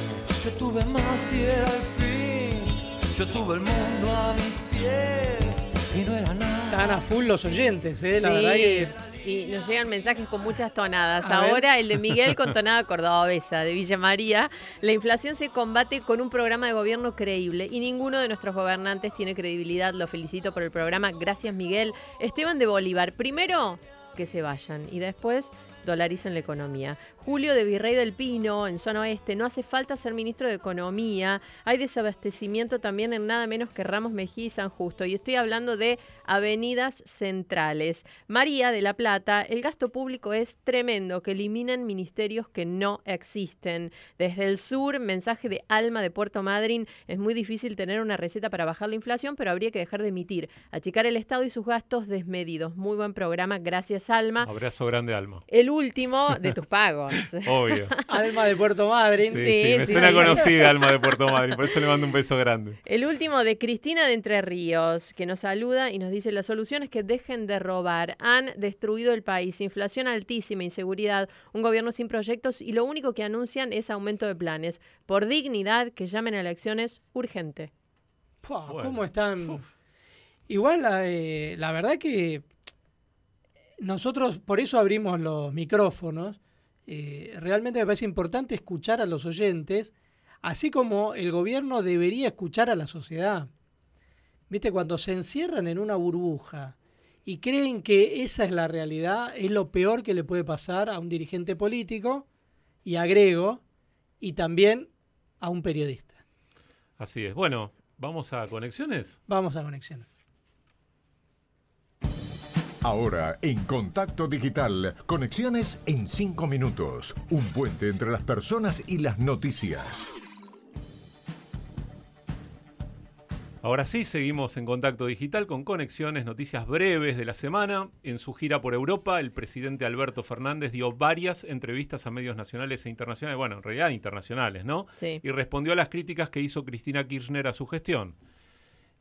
Yo tuve más y era el fin. Yo tuve el mundo a mis pies y no era nada. Están a full los oyentes, ¿eh? La Sí, verdad que... Y nos llegan mensajes con muchas tonadas. A ver. Ahora el de Miguel con tonada cordobesa de Villa María. La inflación se combate con un programa de gobierno creíble y ninguno de nuestros gobernantes tiene credibilidad. Lo felicito por el programa. Gracias Miguel. Esteban de Bolívar. Primero, que se vayan y después dolaricen la economía. Julio de Virrey del Pino, en zona oeste, no hace falta ser ministro de Economía. Hay desabastecimiento también en nada menos que Ramos Mejía y San Justo. Y estoy hablando de avenidas centrales. María de la Plata, el gasto público es tremendo, que eliminen ministerios que no existen. Desde el sur, mensaje de Alma de Puerto Madryn, es muy difícil tener una receta para bajar la inflación, pero habría que dejar de emitir, achicar el Estado y sus gastos desmedidos. Muy buen programa, gracias Alma. Abrazo grande, Alma. El último de tus pagos. Obvio. Alma de Puerto Madryn. Sí, sí, me suena conocida Alma de Puerto Madryn, por eso le mando un beso grande. El último de Cristina de Entre Ríos, que nos saluda y nos dice la solución es que dejen de robar. Han destruido el país, inflación altísima, inseguridad, un gobierno sin proyectos y lo único que anuncian es aumento de planes. Por dignidad, que llamen a elecciones urgente. Pua, ¿Cómo están? Igual, la, eh, la verdad que nosotros por eso abrimos los micrófonos. Eh, realmente me parece importante escuchar a los oyentes, así como el gobierno debería escuchar a la sociedad. ¿Viste? Cuando se encierran en una burbuja y creen que esa es la realidad, es lo peor que le puede pasar a un dirigente político, y agrego, y también a un periodista. Así es. Bueno, ¿vamos a conexiones? Vamos a conexiones. Ahora, en Contacto Digital, conexiones en 5 minutos. Un puente entre las personas y las noticias. Ahora sí, seguimos en contacto digital con conexiones, noticias breves de la semana. En su gira por Europa, el presidente Alberto Fernández dio varias entrevistas a medios nacionales e internacionales, bueno, en realidad internacionales, ¿no? Sí. Y respondió a las críticas que hizo Cristina Kirchner a su gestión.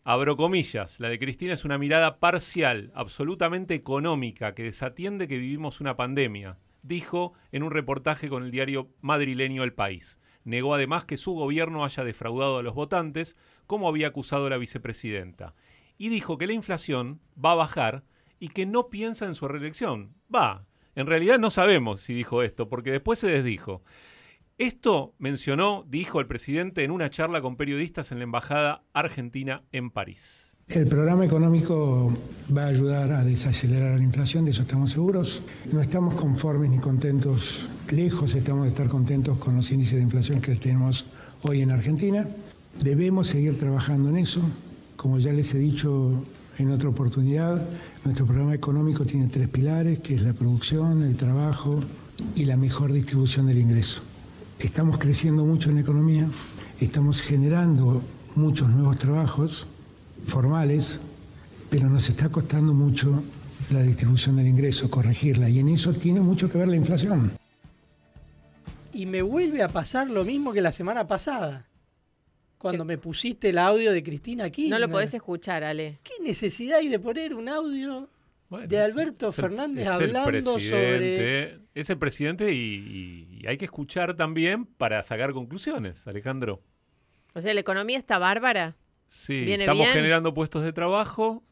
Abro comillas, la de Cristina es una mirada parcial, absolutamente económica, que desatiende que vivimos una pandemia, dijo en un reportaje con el diario madrileño El País. Negó además que su gobierno haya defraudado a los votantes, como había acusado la vicepresidenta. Y dijo que la inflación va a bajar y que no piensa en su reelección. Va, en realidad no sabemos si dijo esto, porque después se desdijo. Esto mencionó, dijo el presidente en una charla con periodistas en la Embajada Argentina en París. El programa económico va a ayudar a desacelerar la inflación, de eso estamos seguros. No estamos conformes ni contentos, lejos estamos de estar contentos con los índices de inflación que tenemos hoy en Argentina. Debemos seguir trabajando en eso. Como ya les he dicho en otra oportunidad, nuestro programa económico tiene tres pilares, que es la producción, el trabajo y la mejor distribución del ingreso. Estamos creciendo mucho en la economía, estamos generando muchos nuevos trabajos formales, pero nos está costando mucho la distribución del ingreso, corregirla, y en eso tiene mucho que ver la inflación. Y me vuelve a pasar lo mismo que la semana pasada, cuando me pusiste el audio de Cristina aquí. No lo podés escuchar, Ale. ¿Qué necesidad hay de poner un audio de Alberto Es el- Fernández es el hablando sobre... presidente, Es el presidente y, y hay que escuchar también para sacar conclusiones, Alejandro. O sea, la economía está bárbara. Sí, estamos bien. generando puestos de trabajo.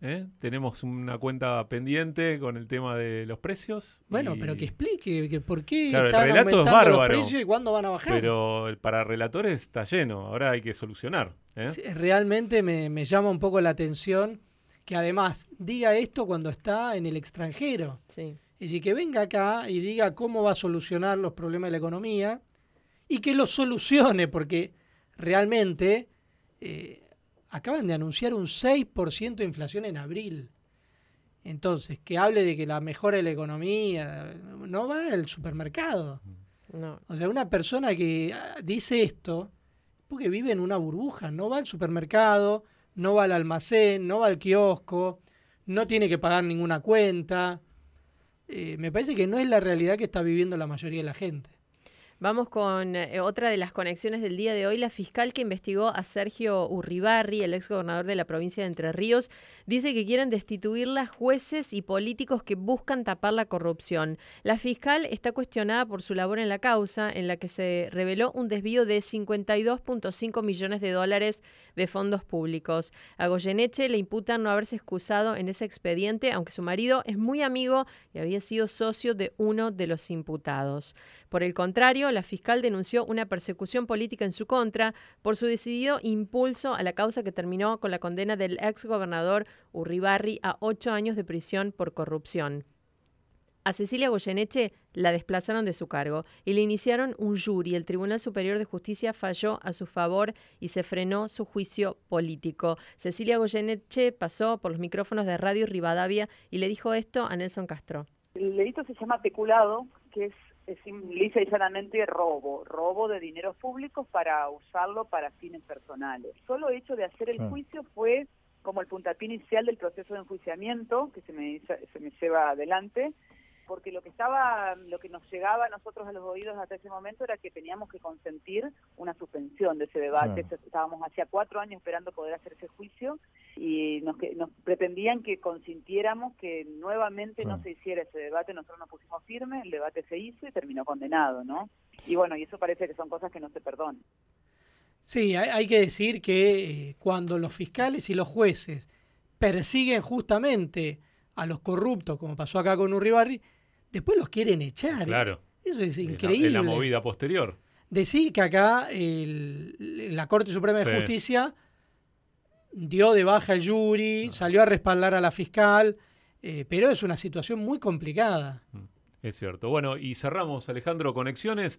¿eh? Tenemos una cuenta pendiente con el tema de los precios. Bueno, y- pero que explique que por qué Claro, el están relato es aumentando los bárbaro. precios y cuándo van a bajar. Pero el- para relatores está lleno. Ahora hay que solucionar. ¿eh? Sí, Realmente me, me llama un poco la atención que además diga esto cuando está en el extranjero. Sí. Es decir, que venga acá y diga cómo va a solucionar los problemas de la economía y que los solucione, porque realmente eh, acaban de anunciar un 6% de inflación en abril. Entonces, que hable de que la mejora de la economía no va al supermercado. No. O sea, una persona que ah, dice esto, porque vive en una burbuja, no va al supermercado, no va al almacén, no va al kiosco, no tiene que pagar ninguna cuenta. Eh, me parece que no es la realidad que está viviendo la mayoría de la gente. Vamos con eh, otra de las conexiones del día de hoy. La fiscal que investigó a Sergio Urribarri, el ex gobernador de la provincia de Entre Ríos, dice que quieren destituirla jueces y políticos que buscan tapar la corrupción. La fiscal está cuestionada por su labor en la causa, en la que se reveló un desvío de 52.5 millones de dólares de fondos públicos. A Goyeneche le imputan no haberse excusado en ese expediente, aunque su marido es muy amigo y había sido socio de uno de los imputados. Por el contrario, la fiscal denunció una persecución política en su contra por su decidido impulso a la causa que terminó con la condena del ex gobernador Urribarri a ocho años de prisión por corrupción. A Cecilia Goyeneche la desplazaron de su cargo y le iniciaron un jury. El Tribunal Superior de Justicia falló a su favor y se frenó su juicio político. Cecilia Goyeneche pasó por los micrófonos de Radio Rivadavia y le dijo esto a Nelson Castro. El delito se llama peculado, que es, es lisa y llanamente robo, robo de dineros públicos para usarlo para fines personales. Solo hecho de hacer el juicio fue como el puntapié inicial del proceso de enjuiciamiento que se me, se me lleva adelante, porque lo que estaba, lo que nos llegaba a nosotros a los oídos hasta ese momento era que teníamos que consentir una suspensión de ese debate. Claro. Estábamos hacía cuatro años esperando poder hacer ese juicio y nos, nos pretendían que consintiéramos que nuevamente no se hiciera ese debate. Nosotros nos pusimos firmes, el debate se hizo y terminó condenado, ¿no? Y bueno, y eso parece que son cosas que no se perdonan. Sí, hay, hay que decir que eh, cuando los fiscales y los jueces persiguen justamente a los corruptos, como pasó acá con Urribarri, después los quieren echar. ¿eh? Claro. Eso es En la- increíble. En la movida posterior. Decir que acá el- la Corte Suprema de Sí. Justicia dio de baja el jury, salió a respaldar a la fiscal, eh, pero es una situación muy complicada. Es cierto. Bueno, y cerramos, Alejandro, conexiones.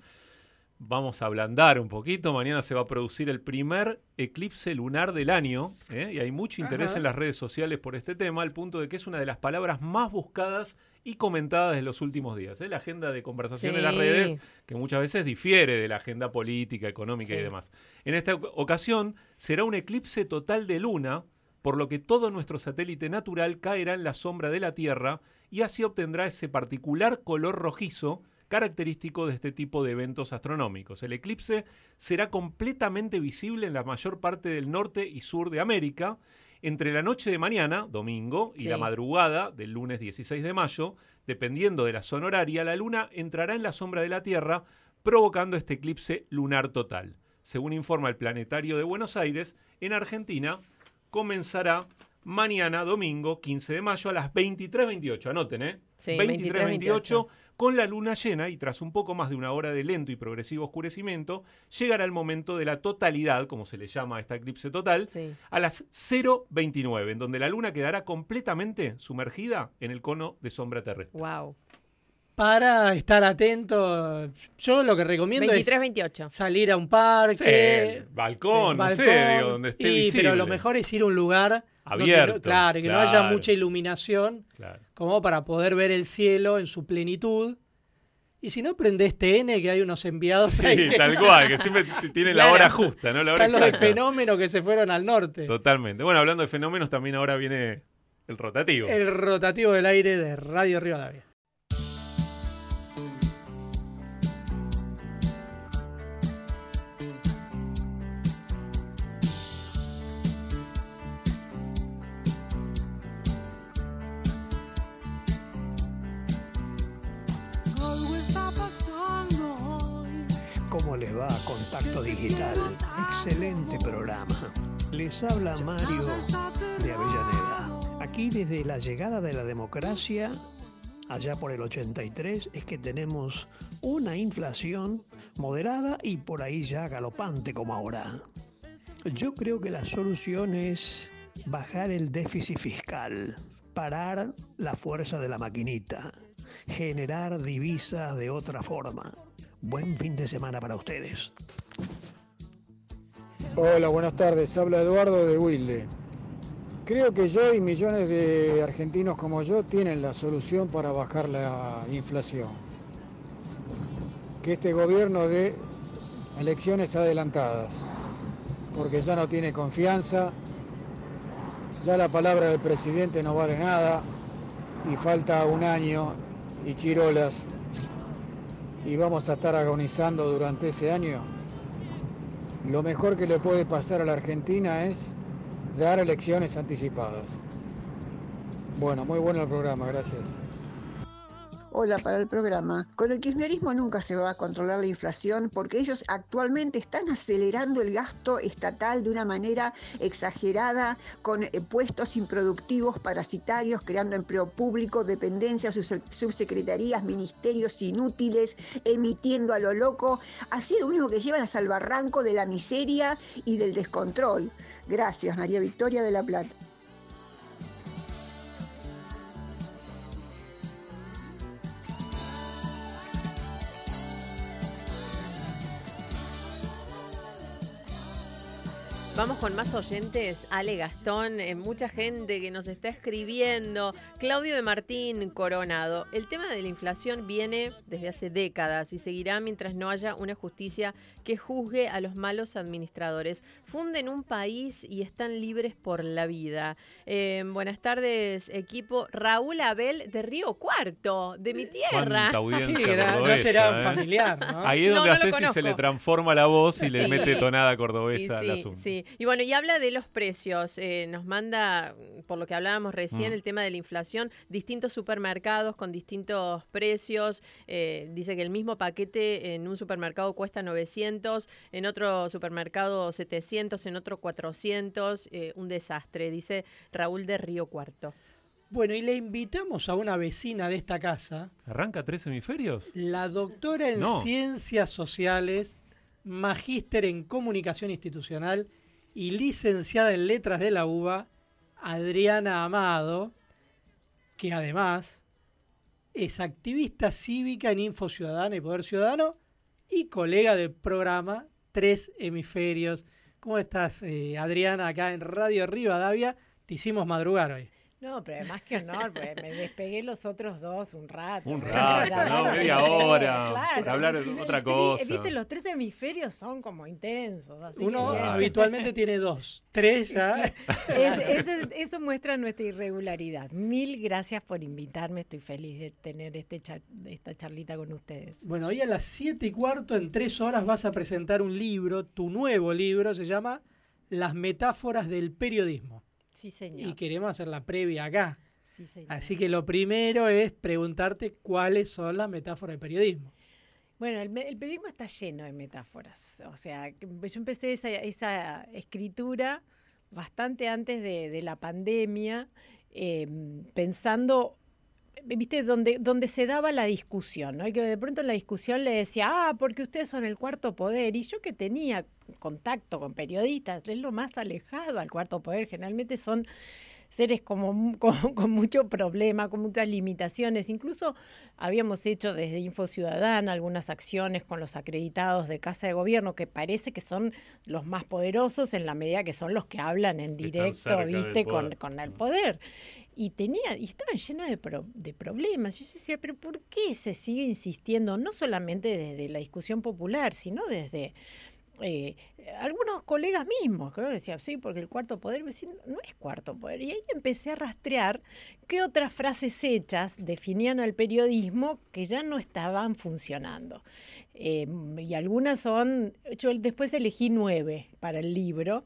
Vamos a ablandar un poquito. Mañana se va a producir el primer eclipse lunar del año. ¿eh? Y hay mucho interés Ajá. en las redes sociales por este tema, al punto de que es una de las palabras más buscadas y comentadas de los últimos días. ¿eh? La agenda de conversación en las redes, que muchas veces difiere de la agenda política, económica y demás. En esta oc- ocasión será un eclipse total de luna, por lo que todo nuestro satélite natural caerá en la sombra de la Tierra y así obtendrá ese particular color rojizo característico de este tipo de eventos astronómicos. El eclipse será completamente visible en la mayor parte del norte y sur de América. Entre la noche de mañana, domingo, y Sí. la madrugada del lunes 16 de mayo, dependiendo de la zona horaria, la luna entrará en la sombra de la Tierra, provocando este eclipse lunar total. Según informa el Planetario de Buenos Aires, en Argentina comenzará mañana, domingo, 15 de mayo, a las 23.28. Anoten, ¿eh? Sí, 23.28, con la luna llena y tras un poco más de una hora de lento y progresivo oscurecimiento, llegará el momento de la totalidad, como se le llama a esta eclipse total, a las 0.29, en donde la luna quedará completamente sumergida en el cono de sombra terrestre. Wow. Para estar atento, yo lo que recomiendo 23, es 28. salir a un parque, Sí, balcón, no sé, digo, donde esté y, Pero lo mejor es ir a un lugar donde Abierto, claro, que no haya mucha iluminación, Claro. como para poder ver el cielo en su plenitud. Y si no, prendés TN, que hay unos enviados Sí, ahí que- tal cual, que siempre tiene la hora justa, ¿no? La hora Están los de fenómenos que se fueron al norte. Totalmente. Bueno, hablando de fenómenos, también ahora viene el rotativo. El rotativo del aire de Radio Rivadavia. ¿Cómo les va? Contacto Digital. Excelente programa. Les habla Mario de Avellaneda. Aquí desde la llegada de la democracia, allá por el 83, es que tenemos una inflación moderada y por ahí ya galopante como ahora. Yo creo que la solución es bajar el déficit fiscal, parar la fuerza de la maquinita, generar divisas de otra forma. Buen fin de semana para ustedes. Hola, buenas tardes. Habla Eduardo de Wilde. Creo que yo y millones de argentinos como yo tienen la solución para bajar la inflación. Que este gobierno dé elecciones adelantadas, porque ya no tiene confianza, ya la palabra del presidente no vale nada y falta un año y chirolas y vamos a estar agonizando durante ese año. Lo mejor que le puede pasar a la Argentina es dar elecciones anticipadas. Bueno, muy bueno el programa, gracias. Hola para el programa. Con el kirchnerismo nunca se va a controlar la inflación porque ellos actualmente están acelerando el gasto estatal de una manera exagerada, con eh, puestos improductivos, parasitarios, creando empleo público, dependencias, subse- subsecretarías, ministerios inútiles, emitiendo a lo loco. Así lo único que llevan es al barranco de la miseria y del descontrol. Gracias, María Victoria de la Plata. Vamos con más oyentes. Ale Gastón, eh, mucha gente que nos está escribiendo. Claudio de Martín Coronado. El tema de la inflación viene desde hace décadas y seguirá mientras no haya una justicia que juzgue a los malos administradores. Funden un país y están libres por la vida. Eh, buenas tardes, equipo. Raúl Abel de Río Cuarto, de mi tierra. Cuánta audiencia Sí, era- no será ¿eh? familiar, ¿no? Ahí es No, donde no lo a Ceci se le transforma la voz y le mete tonada cordobesa al sí, asunto. sí. Y bueno, y habla de los precios. Eh, nos manda, por lo que hablábamos recién, Mm. el tema de la inflación, distintos supermercados con distintos precios. Eh, dice que el mismo paquete en un supermercado cuesta 900, en otro supermercado 700, en otro 400. eh, un desastre, dice Raúl de Río Cuarto. Bueno, y le invitamos a una vecina de esta casa, ¿Arranca tres hemisferios? la doctora en No. Ciencias Sociales, magíster en Comunicación Institucional y licenciada en Letras de la UBA, Adriana Amado, que además es activista cívica en Info Ciudadana y Poder Ciudadano y colega del programa Tres Hemisferios. ¿Cómo estás, eh, Adriana, acá en Radio Rivadavia? Te hicimos madrugar hoy. No, pero además que honor, pues me despegué los otros dos un rato. Un rato, ¿no? me Media hora, claro, para hablar de otra tri- cosa. Viste, los tres hemisferios son como intensos. Así Uno que habitualmente tiene dos, tres ya. Es- eso, eso muestra nuestra irregularidad. Mil gracias por invitarme. Estoy feliz de tener este cha- esta charlita con ustedes. Bueno, hoy a las 7 y cuarto, en tres horas, vas a presentar un libro, tu nuevo libro, se llama Las metáforas del periodismo. Sí, señor. Y queremos hacer la previa acá. Sí, señor. Así que lo primero es preguntarte cuáles son las metáforas del periodismo. Bueno, el, periodismo está lleno de metáforas. O sea, yo empecé esa, esa escritura bastante antes de, de la pandemia, eh, pensando, viste, donde, donde se daba la discusión, ¿no? Y que de pronto en la discusión le decía, ah, porque ustedes son el cuarto poder. Y yo que tenía contacto con periodistas, es lo más alejado al cuarto poder, generalmente son seres como, con, con mucho problema, con muchas limitaciones. Incluso habíamos hecho desde Info Ciudadana algunas acciones con los acreditados de Casa de Gobierno que parece que son los más poderosos en la medida que son los que hablan en directo, ¿viste? Con, con el poder. Y tenía, y estaban llenos de, pro- de problemas. Yo decía, pero ¿por qué se sigue insistiendo? No solamente desde la discusión popular, sino desde eh, algunos colegas mismos, creo que decían, sí, porque el cuarto poder, no es cuarto poder. Y ahí empecé a rastrear qué otras frases hechas definían al periodismo que ya no estaban funcionando. Eh, y algunas son, yo después elegí nueve para el libro.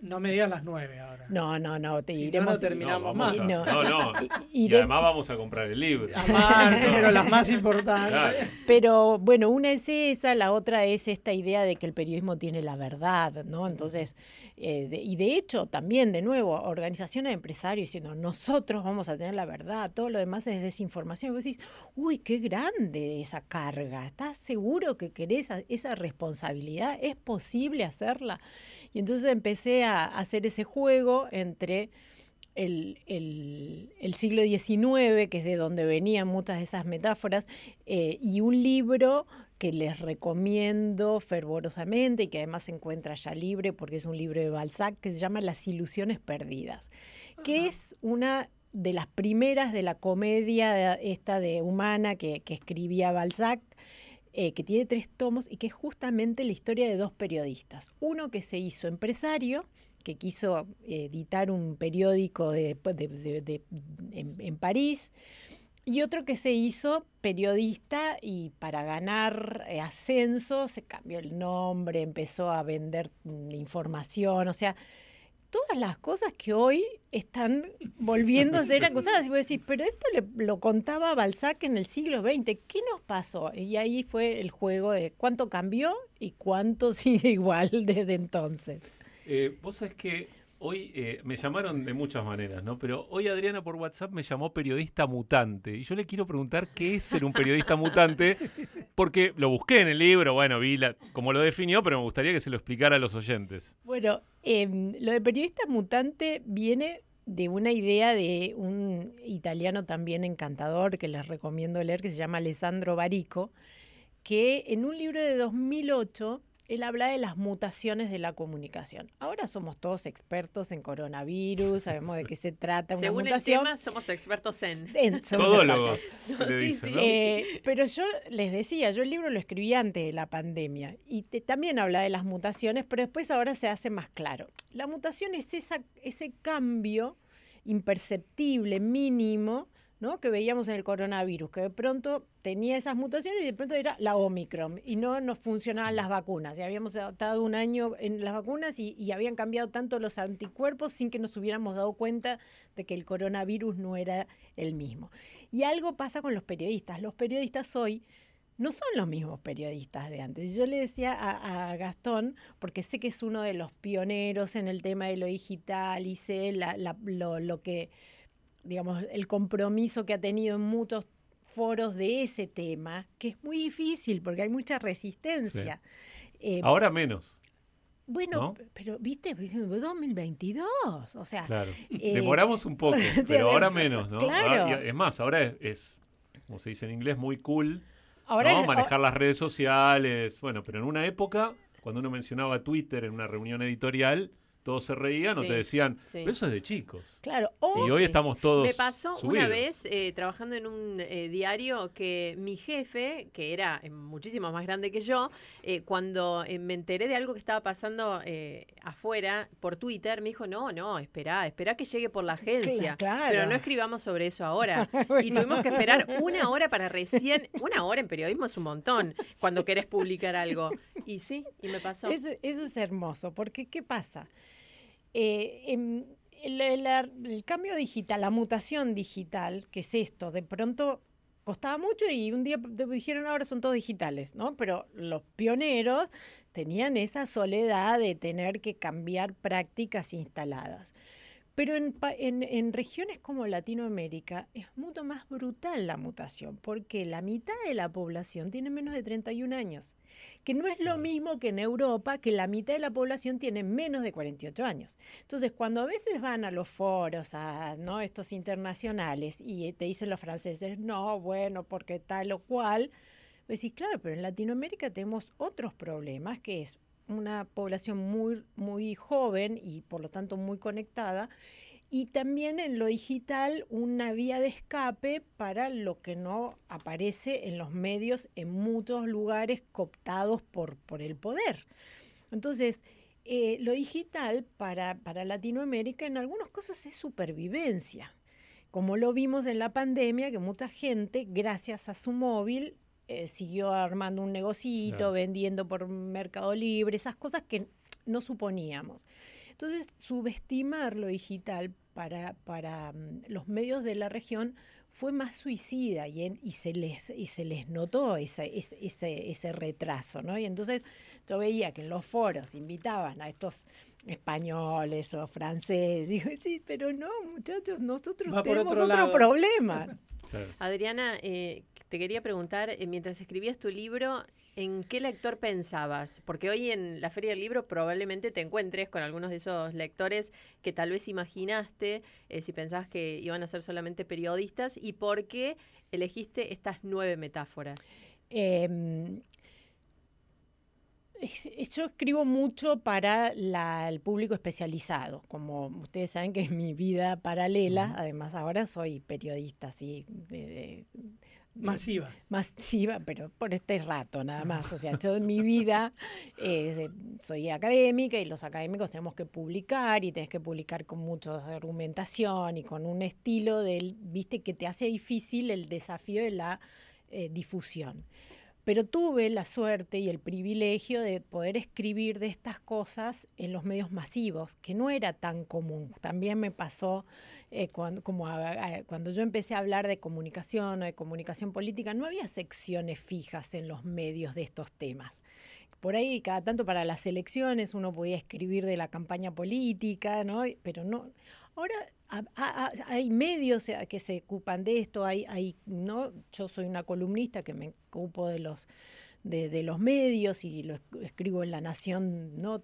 No me digas las nueve ahora. No, no, no, te Si iremos. no terminamos No, más. a- No. no, no. Y- además vamos a comprar el libro. Amar, pero las más importantes. Claro. Pero bueno, una es esa, la otra es esta idea de que el periodismo tiene la verdad, ¿no? Entonces, eh, de- y de hecho también, de nuevo, organizaciones de empresarios diciendo, nosotros vamos a tener la verdad, todo lo demás es desinformación. Y vos decís, uy, qué grande esa carga, ¿estás seguro que querés esa responsabilidad? ¿Es posible hacerla? Y entonces empecé a hacer ese juego entre el, el- el siglo XIX, que es de donde venían muchas de esas metáforas, eh, y un libro que les recomiendo fervorosamente y que además se encuentra ya libre porque es un libro de Balzac que se llama Las ilusiones perdidas, que es una de las primeras de la comedia esta de humana que, que escribía Balzac, eh, que tiene tres tomos y que es justamente la historia de dos periodistas. Uno que se hizo empresario, que quiso eh, editar un periódico en París, y otro que se hizo periodista y para ganar eh, ascenso se cambió el nombre, empezó a vender mm, información, o sea, todas las cosas que hoy están volviendo a ser acusadas. Y vos decís, pero esto le- lo contaba Balzac en el siglo XX, ¿qué nos pasó? Y ahí fue el juego de cuánto cambió y cuánto sigue igual desde entonces. Eh, vos sabés que hoy eh, me llamaron de muchas maneras, ¿no? Pero hoy Adriana por WhatsApp me llamó periodista mutante. Y yo le quiero preguntar qué es ser un periodista mutante, porque lo busqué en el libro, bueno, vi la, cómo lo definió, pero me gustaría que se lo explicara a los oyentes. Bueno, em, lo de periodista mutante viene de una idea de un italiano también encantador que les recomiendo leer, que se llama Alessandro Barico, que en un libro de 2008 él habla de las mutaciones de la comunicación. Ahora somos todos expertos en coronavirus, sabemos de qué se trata una Según mutación. el tema, somos expertos en. En- somos Todólogos, le Sí. ¿no? Eh, pero yo les decía, yo el libro lo escribí antes de la pandemia y te- también habla de las mutaciones, pero después ahora se hace más claro. La mutación es esa, ese cambio imperceptible, mínimo, ¿no? que veíamos en el coronavirus, que de pronto tenía esas mutaciones y de pronto era la Omicron y no nos funcionaban las vacunas. Y habíamos estado un año en las vacunas y, habían cambiado tanto los anticuerpos sin que nos hubiéramos dado cuenta de que el coronavirus no era el mismo. Y algo pasa con los periodistas. Los periodistas hoy no son los mismos periodistas de antes. Yo le decía a, Gastón, porque sé que es uno de los pioneros en el tema de lo digital y sé lo que, digamos, el compromiso que ha tenido en muchos foros de ese tema, que es muy difícil porque hay mucha resistencia. Eh, Ahora menos. bueno, pero viste, Pues, 2022, o sea, Claro. eh, Demoramos un poco, pero ahora menos, ¿no? claro. Ah, es más, ahora es, es, como se dice en inglés, muy cool Ahora ¿no? es- manejar las redes sociales. Bueno, pero en una época, cuando uno mencionaba Twitter en una reunión editorial, todos se reían o te decían, sí. "Pero eso es de chicos. Claro, y hoy estamos todos. Me pasó una vez eh, trabajando en un eh, diario que mi jefe, que era eh, muchísimo más grande que yo, eh, cuando eh, me enteré de algo que estaba pasando eh, afuera por Twitter, me dijo, no, no, espera, espera que llegue por la agencia. claro. Pero no escribamos sobre eso ahora. Y tuvimos que esperar una hora para recién, una hora en periodismo es un montón cuando querés publicar algo. Y sí, y me pasó. Eso, eso es hermoso, porque ¿qué pasa? Eh, em, el, el- cambio digital, la mutación digital, que es esto, de pronto costaba mucho y un día dijeron ahora son todos digitales, ¿no? Pero los pioneros tenían esa soledad de tener que cambiar prácticas instaladas. Pero en, en- en regiones como Latinoamérica es mucho más brutal la mutación, porque la mitad de la población tiene menos de 31 años, que no es lo mismo que en Europa, que la mitad de la población tiene menos de 48 años. Entonces, cuando a veces van a los foros, a ¿no? estos internacionales, y te dicen los franceses, no, bueno, porque tal o cual, decís, claro, pero en Latinoamérica tenemos otros problemas, que es una población muy, muy joven y por lo tanto muy conectada, y también en lo digital una vía de escape para lo que no aparece en los medios en muchos lugares cooptados por, por el poder. Entonces, eh, lo digital para, para Latinoamérica en algunos casos es supervivencia. Como lo vimos en la pandemia, que mucha gente, gracias a su móvil, eh, siguió armando un negocito, Claro. vendiendo por Mercado Libre, esas cosas que no suponíamos. Entonces, subestimar lo digital para, para mm, los medios de la región fue más suicida y, en- y, se, les, y se les notó ese, ese, ese, retraso, ¿no? Y entonces yo veía que en los foros invitaban a estos españoles o franceses, digo, sí, pero no, muchachos, nosotros Va tenemos otro problema. Adriana, eh, te quería preguntar, eh, mientras escribías tu libro, ¿en qué lector pensabas? Porque hoy en la Feria del Libro probablemente te encuentres con algunos de esos lectores que tal vez imaginaste eh, si pensabas que iban a ser solamente periodistas y por qué elegiste estas nueve metáforas. Eh, es- yo escribo mucho para la- el público especializado, como ustedes saben que es mi vida paralela, además ahora soy periodista, así, de- de- Masiva. Masiva, pero por este rato nada más. O sea, yo en mi vida eh, soy académica y los académicos tenemos que publicar y tenés que publicar con mucha argumentación y con un estilo del, viste, que te hace difícil el desafío de la eh, difusión. Pero tuve la suerte y el privilegio de poder escribir de estas cosas en los medios masivos, que no era tan común. También me pasó eh, cuando, como cuando yo empecé a hablar de comunicación o de comunicación política, no había secciones fijas en los medios de estos temas. Por ahí, cada tanto para las elecciones uno podía escribir de la campaña política, ¿no? Pero no. Ahora ha- ha- ha- hay medios que se ocupan de esto, hay, hay, ¿no? Yo soy una columnista que me ocupo de los de, los medios y lo esc- escribo en La Nación ¿no?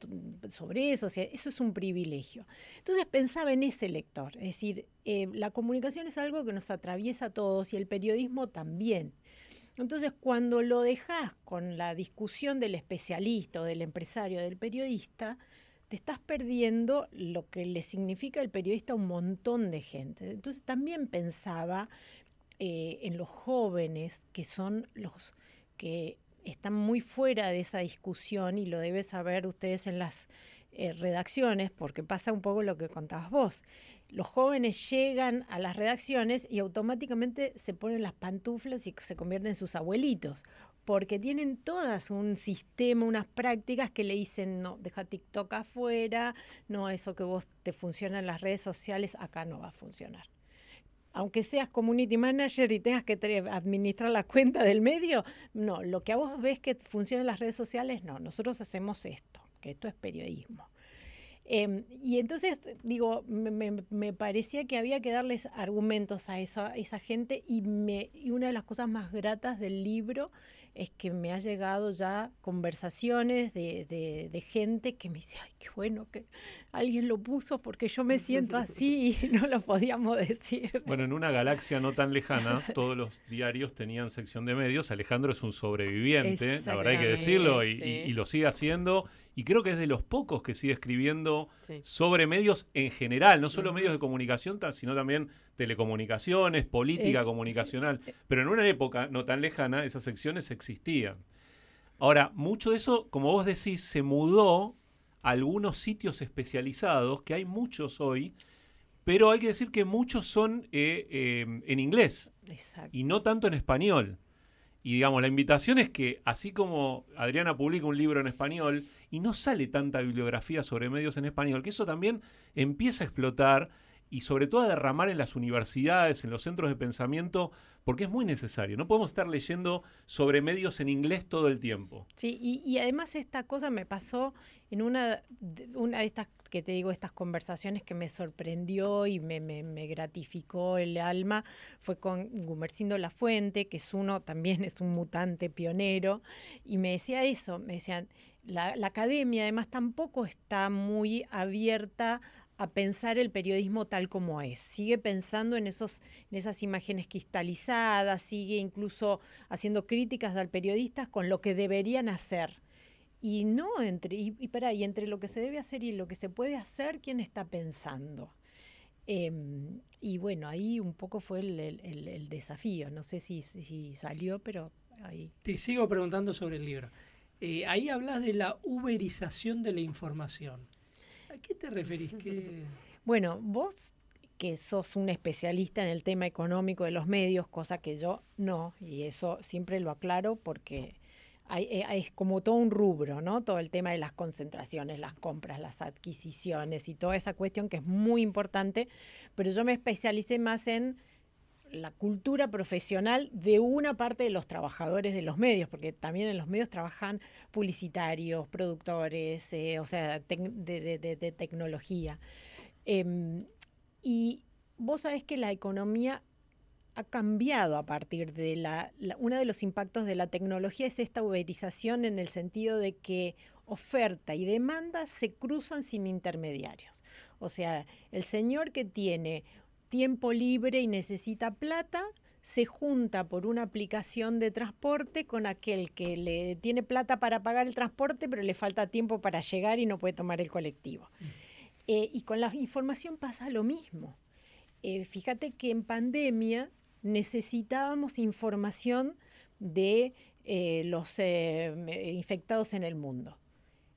Sobre eso, o sea, eso es un privilegio. Entonces pensaba en ese lector, es decir, eh, la comunicación es algo que nos atraviesa a todos y el periodismo también. Entonces, cuando lo dejas con la discusión del especialista o del empresario, del periodista, estás perdiendo lo que le significa el periodista a un montón de gente. Entonces, también pensaba eh, en los jóvenes que son los que están muy fuera de esa discusión y lo debe saber ustedes en las eh, redacciones, porque pasa un poco lo que contabas vos. Los jóvenes llegan a las redacciones y automáticamente se ponen las pantuflas y se convierten en sus abuelitos, porque tienen todas un sistema, unas prácticas que le dicen, no, deja TikTok afuera, no, eso que vos te funciona en las redes sociales, acá no va a funcionar aunque seas community manager y tengas que administrar la cuenta del medio, no, lo que a vos ves que funciona en las redes sociales, no, nosotros hacemos esto, que esto es periodismo. Em, y entonces, digo, me, parecía que había que darles argumentos a, a esa gente y, me, y una de las cosas más gratas del libro es que me ha llegado ya conversaciones de, de, gente que me dice, ay, qué bueno que alguien lo puso porque yo me siento así y no lo podíamos decir. Bueno, en una galaxia no tan lejana, todos los diarios tenían sección de medios. Alejandro es un sobreviviente, la verdad hay que decirlo, y, y lo sigue haciendo y creo que es de los pocos que sigue escribiendo sobre medios en general, no solo medios de comunicación, sino también telecomunicaciones, política comunicacional. Pero en una época no tan lejana, esas secciones existían. Ahora, mucho de eso, como vos decís, se mudó a algunos sitios especializados, que hay muchos hoy, pero hay que decir que muchos son eh, eh, en inglés y no tanto en español. Y digamos, la invitación es que, así como Adriana publica un libro en español y no sale tanta bibliografía sobre medios en español, que eso también empieza a explotar y sobre todo a derramar en las universidades, en los centros de pensamiento, porque es muy necesario. No podemos estar leyendo sobre medios en inglés todo el tiempo. Sí, y, además esta cosa me pasó en una, una de estas, que te digo, estas conversaciones que me sorprendió y me, me, gratificó el alma, fue con Gumercindo La Fuente, que es uno, también es un mutante pionero, y me decía eso, me decían, la, la academia además tampoco está muy abierta a pensar el periodismo tal como es. Sigue pensando en, esos, en esas imágenes cristalizadas, sigue incluso haciendo críticas al periodista con lo que deberían hacer. Y no entre, y, y entre lo que se debe hacer y lo que se puede hacer, ¿quién está pensando? Em, y bueno, ahí un poco fue el, desafío. No sé si, si, salió, pero ahí. Te sigo preguntando sobre el libro. Eh, ahí hablas de la uberización de la información. ¿A qué te referís? Bueno, vos que sos un especialista en el tema económico de los medios, cosa que yo no, y eso siempre lo aclaro porque eh, es como todo un rubro, ¿no? Todo el tema de las concentraciones, las compras, las adquisiciones y toda esa cuestión que es muy importante, pero yo me especialicé más en la cultura profesional de una parte de los trabajadores de los medios, porque también en los medios trabajan publicitarios, productores, eh, o sea, de, tecnología. Em, y vos sabés que la economía ha cambiado a partir de la, uno de los impactos de la tecnología es esta uberización en el sentido de que oferta y demanda se cruzan sin intermediarios. O sea, el señor que tiene tiempo libre y necesita plata, se junta por una aplicación de transporte con aquel que le tiene plata para pagar el transporte, pero le falta tiempo para llegar y no puede tomar el colectivo. Mm. Eh, y con la información pasa lo mismo. Eh, fíjate que en pandemia necesitábamos información de eh, los infectados en el mundo.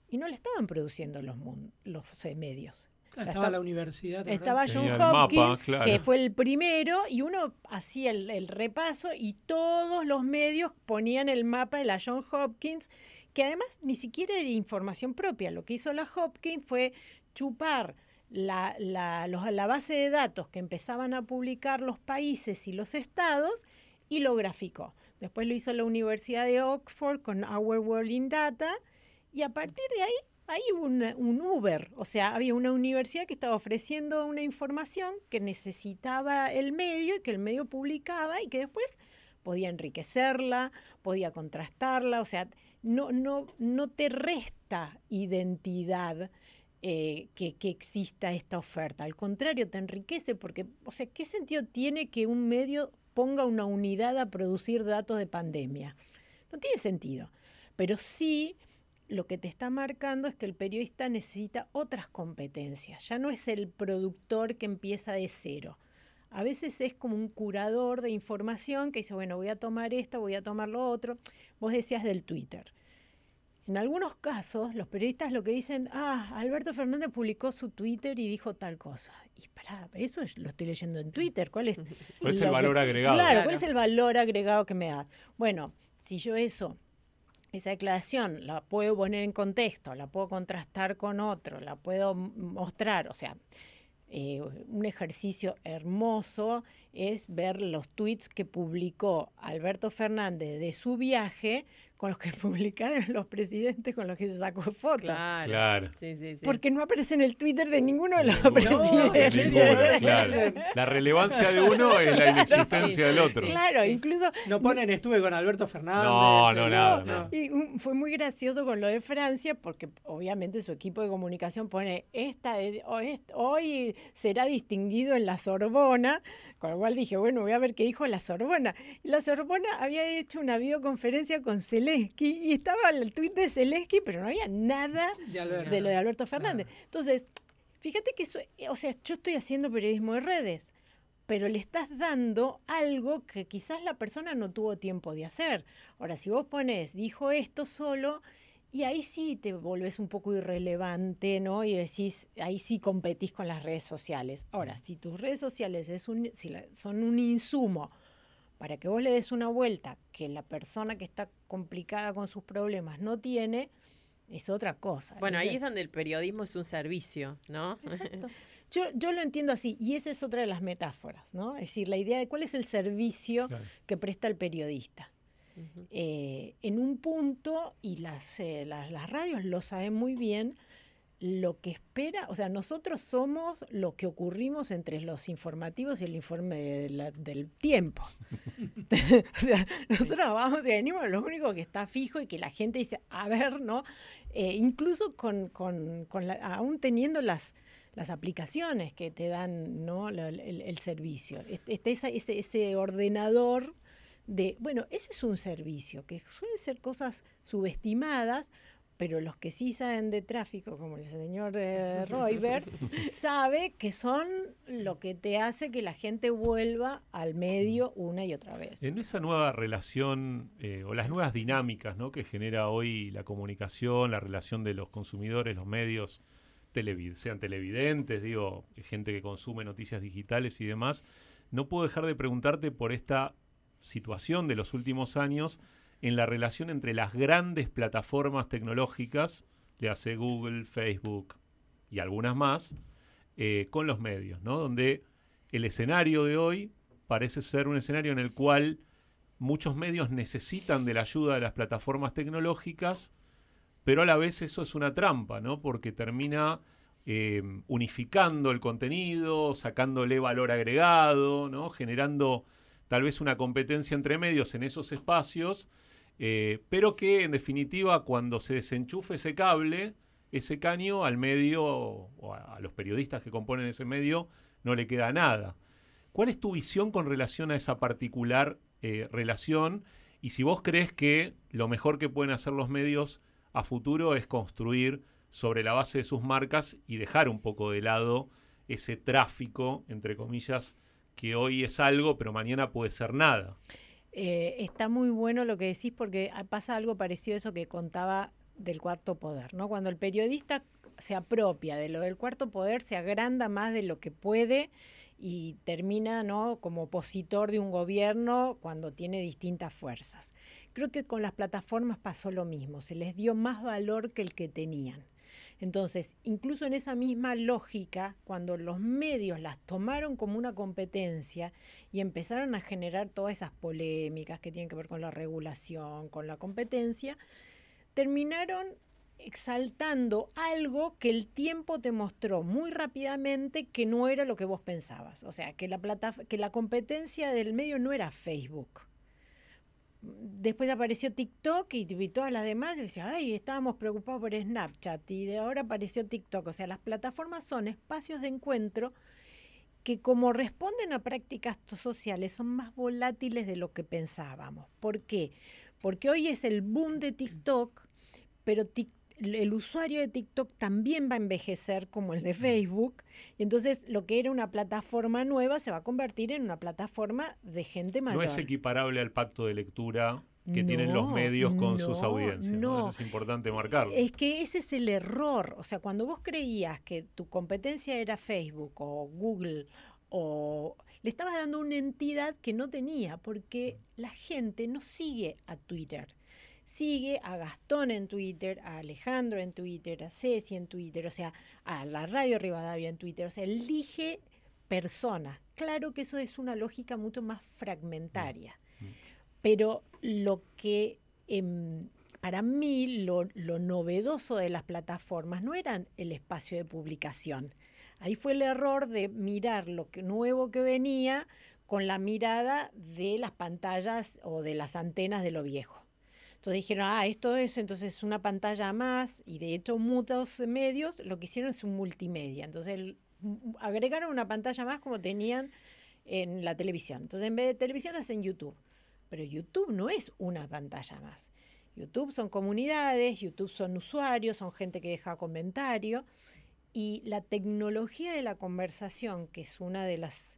Y no le estaban produciendo los, los medios estaba la universidad. Estaba John Hopkins, que fue el primero, y uno hacía el, repaso y todos los medios ponían el mapa de la John Hopkins, que además ni siquiera era información propia. Lo que hizo la Hopkins fue chupar la, la, la base de datos que empezaban a publicar los países y los estados y lo graficó. Después lo hizo la Universidad de Oxford con Our World in Data y a partir de ahí hay un, un, Uber, o sea, había una universidad que estaba ofreciendo una información que necesitaba el medio y que el medio publicaba y que después podía enriquecerla, podía contrastarla, o sea, no, no, no te resta identidad eh, que, que, exista esta oferta, al contrario, te enriquece porque, o sea, ¿qué sentido tiene que un medio ponga una unidad a producir datos de pandemia. No tiene sentido. Pero sí lo que te está marcando es que el periodista necesita otras competencias. Ya no es el productor que empieza de cero. A veces es como un curador de información que dice, bueno, voy a tomar esta, voy a tomar lo otro. Vos decías del Twitter. En algunos casos, los periodistas lo que dicen, ah, Alberto Fernández publicó su Twitter y dijo tal cosa. Y pará, eso es- lo estoy leyendo en Twitter. ¿Cuál es, ¿Cuál es el valor que- agregado? Claro, Claro. ¿cuál es el valor agregado que me das? Bueno, si yo eso, esa declaración la puedo poner en contexto, la puedo contrastar con otro, la puedo mostrar, o sea, eh, un ejercicio hermoso es ver los tweets que publicó Alberto Fernández de su viaje con los que publicaron los presidentes con los que se sacó fotos. Claro. Claro. Sí, sí, sí. Porque no aparece en el Twitter de ninguno de los De presidentes. ninguno, claro. La relevancia de uno es la inexistencia del otro. Claro, incluso No ponen estuve con Alberto Fernández. No, no, nada, no. Y fue muy gracioso con lo de Francia porque obviamente su equipo de comunicación pone esta de- o est- hoy será distinguido en la Sorbona, con lo cual dije, bueno, voy a ver qué dijo la Sorbona. Y la Sorbona había hecho una videoconferencia con Zelensky y estaba el tuit de Zelensky, pero no había nada De lo de Alberto Fernández. Entonces, fíjate que eso, o sea, yo estoy haciendo periodismo de redes, pero le estás dando algo que quizás la persona no tuvo tiempo de hacer. Ahora, si vos pones, dijo esto solo, y ahí sí te volvés un poco irrelevante, ¿no? Y decís, ahí sí competís con las redes sociales. Ahora, si tus redes sociales es un, si la- son un insumo para que vos le des una vuelta que la persona que está complicada con sus problemas no tiene, es otra cosa. Bueno, ahí es donde el periodismo es un servicio, ¿no? Exacto. Yo, yo lo entiendo así, y esa es otra de las metáforas, ¿no? Es decir, la idea de cuál es el servicio que presta el periodista. Eh, en un punto, y las, eh, las, las radios lo saben muy bien, lo que espera, o sea, nosotros somos lo que ocurrimos entre los informativos y el informe de la- del tiempo. o sea, nosotros vamos y venimos, lo único que está fijo y que la gente dice, a ver, ¿no? Eh, incluso con, con, con la- aún teniendo las, las aplicaciones que te dan ¿no? La- el, el servicio. Este, esa- ese, ese ordenador de, bueno, eso es un servicio, que suelen ser cosas subestimadas, pero los que sí saben de tráfico, como el señor eh, Roybert, sabe que son lo que te hace que la gente vuelva al medio una y otra vez. En esa nueva relación eh, o las nuevas dinámicas ¿no? que genera hoy la comunicación, la relación de los consumidores, los medios, televid sean televidentes, digo, gente que consume noticias digitales y demás, no puedo dejar de preguntarte por esta situación de los últimos años en la relación entre las grandes plataformas tecnológicas, le hace Google, Facebook y algunas más, eh, con los medios, ¿no? Donde el escenario de hoy parece ser un escenario en el cual muchos medios necesitan de la ayuda de las plataformas tecnológicas, pero a la vez eso es una trampa, ¿no? Porque termina eh, unificando el contenido, sacándole valor agregado. Generando tal vez una competencia entre medios en esos espacios, eh, pero que en definitiva cuando se desenchufe ese cable, ese caño al medio o a, los periodistas que componen ese medio no le queda nada. ¿Cuál es tu visión con relación a esa particular eh, relación? Y si vos crees que lo mejor que pueden hacer los medios a futuro es construir sobre la base de sus marcas y dejar un poco de lado ese tráfico, entre comillas, que hoy es algo, pero mañana puede ser nada. Eh, está muy bueno lo que decís porque ah, pasa algo parecido a eso que contaba del cuarto poder, ¿no? Cuando el periodista se apropia de lo del cuarto poder, se agranda más de lo que puede y termina, ¿no? Como opositor de un gobierno cuando tiene distintas fuerzas. Creo que con las plataformas pasó lo mismo, se les dio más valor que el que tenían. Entonces, incluso en esa misma lógica, cuando los medios las tomaron como una competencia y empezaron a generar todas esas polémicas que tienen que ver con la regulación, con la competencia, terminaron exaltando algo que el tiempo te mostró muy rápidamente que no era lo que vos pensabas. O sea, que la, que la competencia del medio no era Facebook. Después apareció TikTok y, y todas las demás, y decía, ay, estábamos preocupados por Snapchat y de ahora apareció TikTok. O sea, las plataformas son espacios de encuentro que como responden a prácticas sociales son más volátiles de lo que pensábamos. ¿Por qué? Porque hoy es el boom de TikTok, pero Tik- el usuario de TikTok también va a envejecer como el de Facebook, y entonces lo que era una plataforma nueva se va a convertir en una plataforma de gente No mayor. es equiparable al pacto de lectura que tienen los No, medios con sus no, audiencias. ¿no? no. Eso es importante marcarlo. Es que ese es el error. O sea, cuando vos creías que tu competencia era Facebook o Google o le estabas dando una entidad que no tenía, porque la gente no sigue a Twitter. Sigue a Gastón en Twitter, a Alejandro en Twitter, a Ceci en Twitter, o sea, a la Radio Rivadavia en Twitter. O sea, elige personas. Claro que eso es una lógica mucho más fragmentaria. Pero lo que em, para mí lo, lo novedoso de las plataformas no eran el espacio de publicación. Ahí fue el error de mirar lo que, nuevo que venía con la mirada de las pantallas o de las antenas de lo viejo. Entonces dijeron, ah, esto es entonces una pantalla más, y de hecho muchos medios lo que hicieron es un multimedia. Entonces el- m- agregaron una pantalla más como tenían en la televisión. Entonces en vez de televisión hacen YouTube. Pero YouTube no es una pantalla más. YouTube son comunidades, YouTube son usuarios, son gente que deja comentario. Y la tecnología de la conversación, que es una de las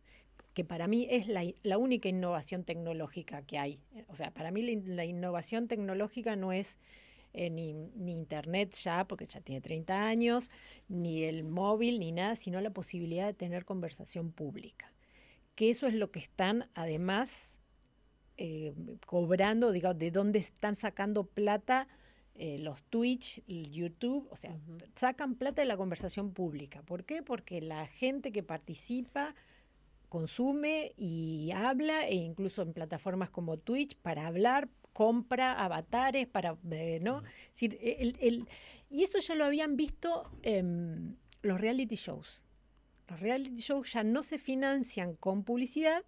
que para mí es la, única innovación tecnológica que hay. O sea, para mí la, in- la innovación tecnológica no es eh, ni, ni Internet ya, porque ya tiene 30 años, ni el móvil, ni nada, sino la posibilidad de tener conversación pública. Que eso es lo que están además eh, cobrando, digamos, de dónde están sacando plata eh, los Twitch, el YouTube, o sea, sacan plata de la conversación pública. ¿Por qué? Porque la gente que participa consume y habla, e incluso en plataformas como Twitch, para hablar, compra avatares, para, eh, ¿no? Es decir, el- el- y eso ya lo habían visto los reality shows. Los reality shows ya no se financian con publicidad,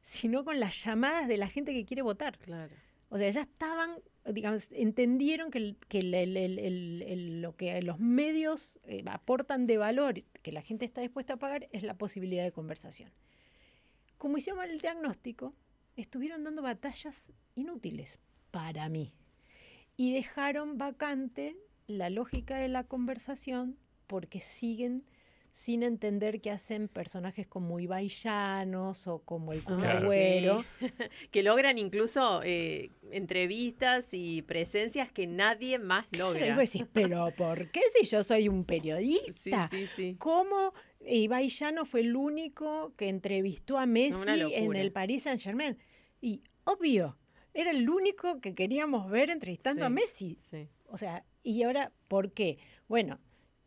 sino con las llamadas de la gente que quiere votar. Claro. O sea, ya estaban, digamos, entendieron que, que el- el- el- el- el- lo que los medios eh, aportan de valor, que la gente está dispuesta a pagar, es la posibilidad de conversación. Como hicieron el diagnóstico, estuvieron dando batallas inútiles para mí. Y dejaron vacante la lógica de la conversación porque siguen sin entender qué hacen personajes como Ibai Llanos o como el Kun Ah, Agüero. sí. que logran incluso eh, entrevistas y presencias que nadie más logra. Y vos decís, pero ¿por qué si yo soy un periodista? Sí, sí, sí. ¿Cómo Ibai fue el único que entrevistó a Messi en el Paris Saint Germain? Y obvio, era el único que queríamos ver entrevistando a Messi. sí. O sea, ¿y ahora por qué? Bueno,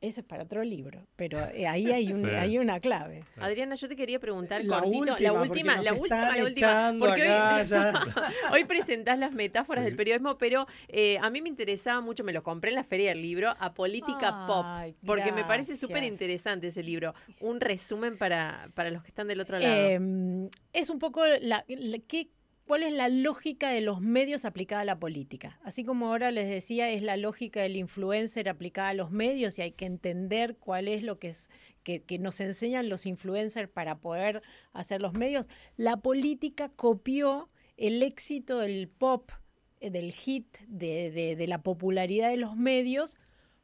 eso es para otro libro, pero eh, ahí hay, un- Sí. hay una clave. Adriana, yo te quería preguntar La cortito, última, la última, la última, la última, porque acá hoy, hoy presentás las metáforas Sí. del periodismo, pero eh, a mí me interesaba mucho, me lo compré en la feria del libro, a política Ay, pop, porque me parece súper interesante ese libro. Un resumen para, para los que están del otro lado. Eh, es un poco la, la- qué- cuál es la lógica de los medios aplicada a la política. Así como ahora les decía, es la lógica del influencer aplicada a los medios y hay que entender cuál es lo que, es, que, nos enseñan los influencers para poder hacer los medios. La política copió el éxito del pop, eh, del hit, de, la popularidad de los medios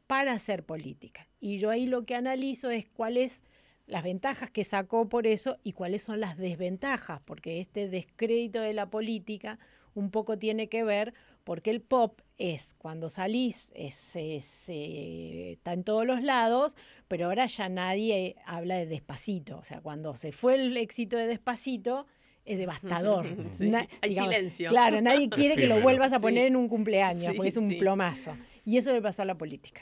para hacer política. Y yo ahí lo que analizo es cuáles las ventajas que sacó por eso y cuáles son las desventajas, porque este descrédito de la política un poco tiene que ver porque el pop es cuando salís, es, es, eh, está en todos los lados, pero ahora ya nadie habla de despacito. O sea, cuando se fue el éxito de despacito, es devastador. Sí, hay silencio. Claro, nadie quiere que lo vuelvas a Sí. poner en un cumpleaños, Sí, porque es un sí. plomazo. Y eso le pasó a la política.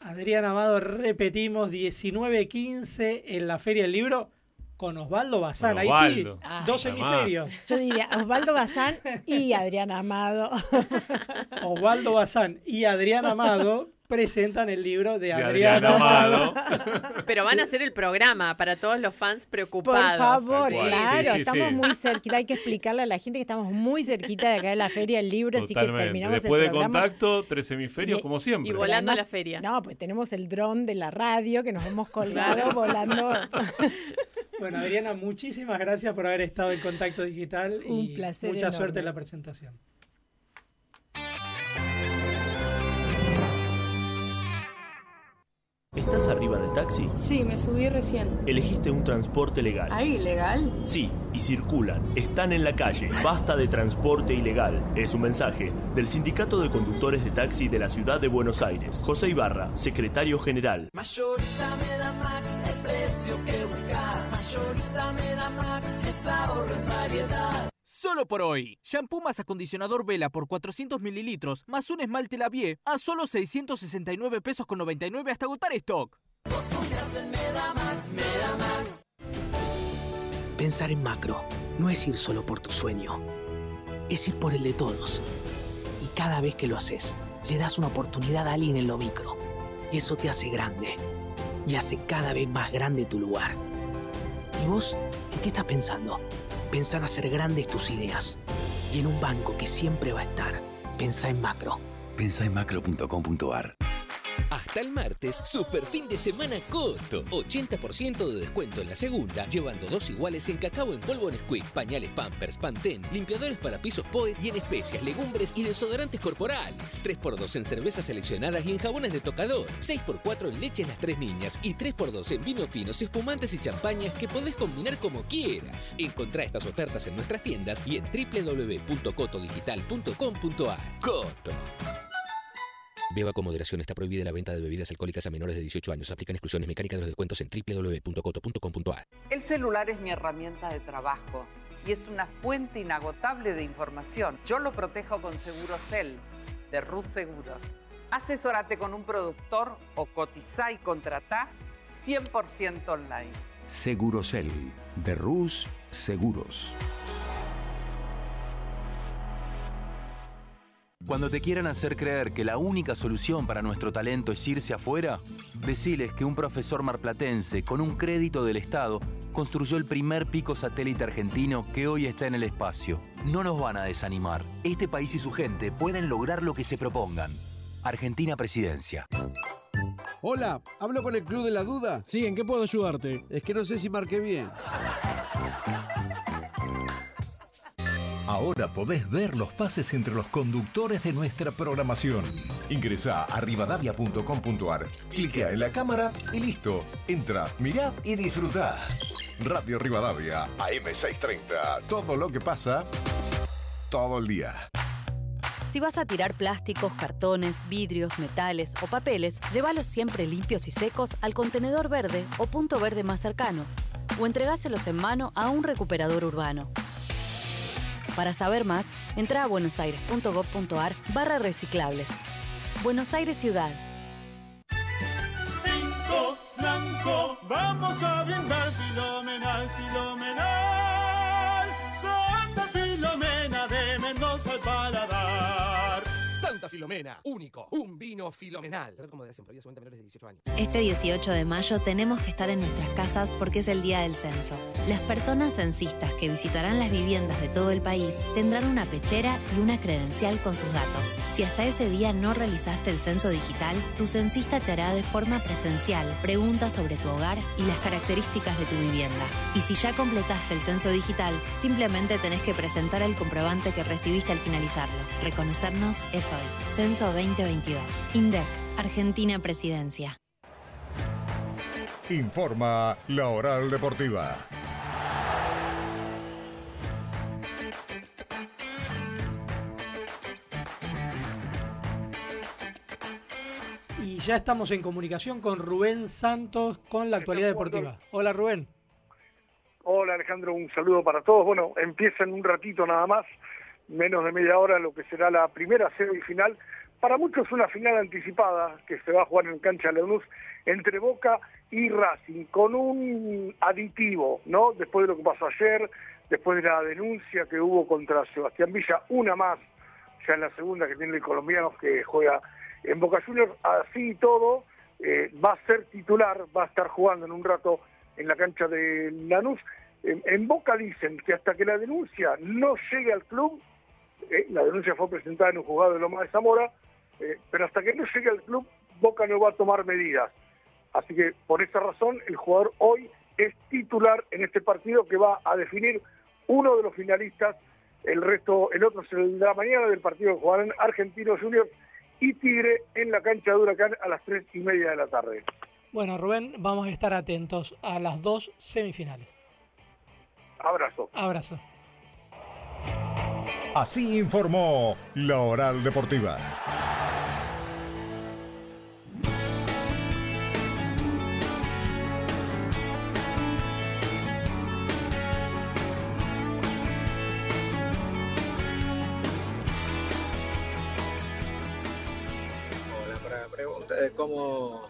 Adrián Amado, repetimos, 19.15 en la Feria del Libro con Osvaldo Bazán. Ahí sí, Osvaldo. dos hemisferios. Yo diría Osvaldo Bazán y Adrián Amado. Osvaldo Bazán y Adrián Amado presentan el libro de De Adrián, Adrián Amado. Pero van a hacer el programa para todos los fans Por preocupados. favor, Tal cual. claro, Sí, sí, estamos sí. muy cerquita, hay que explicarle a la gente que estamos muy cerquita de acá de la Feria del Libro, así que Totalmente. terminamos Después el de programa. contacto, tres hemisferios, Y- como siempre. y volando a la feria. No, pues tenemos el dron de la radio que nos hemos colgado volando. Bueno, Adriana, muchísimas gracias por haber estado en contacto digital Un y placer mucha enorme. suerte en la presentación. ¿Estás arriba del taxi? Sí, me subí recién. ¿Elegiste un transporte legal? ¿Ahí legal? Sí, y circulan. Están en la calle. Basta de transporte ilegal. Es un mensaje del Sindicato de Conductores de Taxi de la Ciudad de Buenos Aires. José Ibarra, secretario general. Mayorista me da Max, el precio que buscas. Mayorista me da Max, es ahorro, es variedad. Solo por hoy. Shampoo más acondicionador Vela por 400 mililitros más un esmalte Lavie a solo 669 pesos con 99 hasta agotar stock. Pensar en macro no es ir solo por tu sueño, es ir por el de todos. Y cada vez que lo haces, le das una oportunidad a alguien en lo micro. Y eso te hace grande. Y hace cada vez más grande tu lugar. ¿Y vos en qué estás pensando? Pensá en hacer grandes tus ideas. Y en un banco que siempre va a estar. Pensá en macro. Pensá en macro.com.ar. Hasta el martes, super fin de semana Coto. 80% de descuento en la segunda, llevando dos iguales en cacao en polvo Nesquik, pañales Pampers, Pantene, limpiadores para pisos Poe y en especias, legumbres y desodorantes corporales. 3x2 en cervezas seleccionadas y en jabones de tocador. 6x4 en leches las tres niñas y 3x2 en vinos finos, espumantes y champañas que podés combinar como quieras. Encontrá estas ofertas en nuestras tiendas y en www.cotodigital.com.ar. Coto. Beba con moderación. Está prohibida la venta de bebidas alcohólicas a menores de 18 años. Aplican exclusiones mecánicas de los descuentos en www.coto.com.ar. El celular es mi herramienta de trabajo y es una fuente inagotable de información. Yo lo protejo con Segurocel de Rus Seguros. Asesórate con un productor o cotiza y contratá 100% online. Segurocel, de Rus Seguros. Cuando te quieran hacer creer que la única solución para nuestro talento es irse afuera, deciles que un profesor marplatense con un crédito del Estado construyó el primer pico satélite argentino que hoy está en el espacio. No nos van a desanimar. Este país y su gente pueden lograr lo que se propongan. Argentina Presidencia. Hola, ¿hablo con el Club de la Duda? Sí, ¿en qué puedo ayudarte? Es que no sé si marqué bien. Ahora podés ver los pases entre los conductores de nuestra programación. Ingresa a rivadavia.com.ar, cliquea en la cámara y listo. Entra, mirá y disfrutá. Radio Rivadavia, AM630. Todo lo que pasa, todo el día. Si vas a tirar plásticos, cartones, vidrios, metales o papeles, llévalos siempre limpios y secos al contenedor verde o punto verde más cercano, o entregáselos en mano a un recuperador urbano. Para saber más, entra a buenosaires.gov.ar barra reciclables. Buenos Aires Ciudad. Blanco, vamos a brindar. Filomena, único, un vino filomenal. Red con moderación, prohibida su venta a menores de 18 años. Este 18 de mayo tenemos que estar en nuestras casas porque es el día del censo. Las personas censistas que visitarán las viviendas de todo el país tendrán una pechera y una credencial con sus datos. Si hasta ese día no realizaste el censo digital, tu censista te hará de forma presencial preguntas sobre tu hogar y las características de tu vivienda. Y si ya completaste el censo digital, simplemente tenés que presentar el comprobante que recibiste al finalizarlo. Reconocernos es hoy. Censo 2022. INDEC. Argentina Presidencia. Informa la Oral Deportiva. Y ya estamos en comunicación con Rubén Santos con la actualidad deportiva. Hola Rubén. Hola Alejandro, un saludo para todos. Bueno, empieza en un ratito nada más, menos de media hora, lo que será la primera semifinal. Para muchos una final anticipada que se va a jugar en cancha Leonús entre Boca y Racing, con un aditivo, ¿no? Después de lo que pasó ayer, después de la denuncia que hubo contra Sebastián Villa, una más, ya en la segunda que tiene el colombiano que juega en Boca Juniors, así y todo, eh, va a ser titular, va a estar jugando en un rato en la cancha de Lanús. En Boca dicen que hasta que la denuncia no llegue al club, eh, la denuncia fue presentada en un juzgado de Loma de Zamora, eh, pero hasta que no llegue al club, Boca no va a tomar medidas. Así que por esa razón el jugador hoy es titular en este partido que va a definir uno de los finalistas. El resto, el otro se vendrá mañana del partido que jugarán Argentino Juniors y Tigre en la cancha de Huracán a las tres y media de la tarde. Bueno, Rubén, vamos a estar atentos a las dos semifinales. Abrazo. Abrazo. Así informó la Oral Deportiva. La pregunta de cómo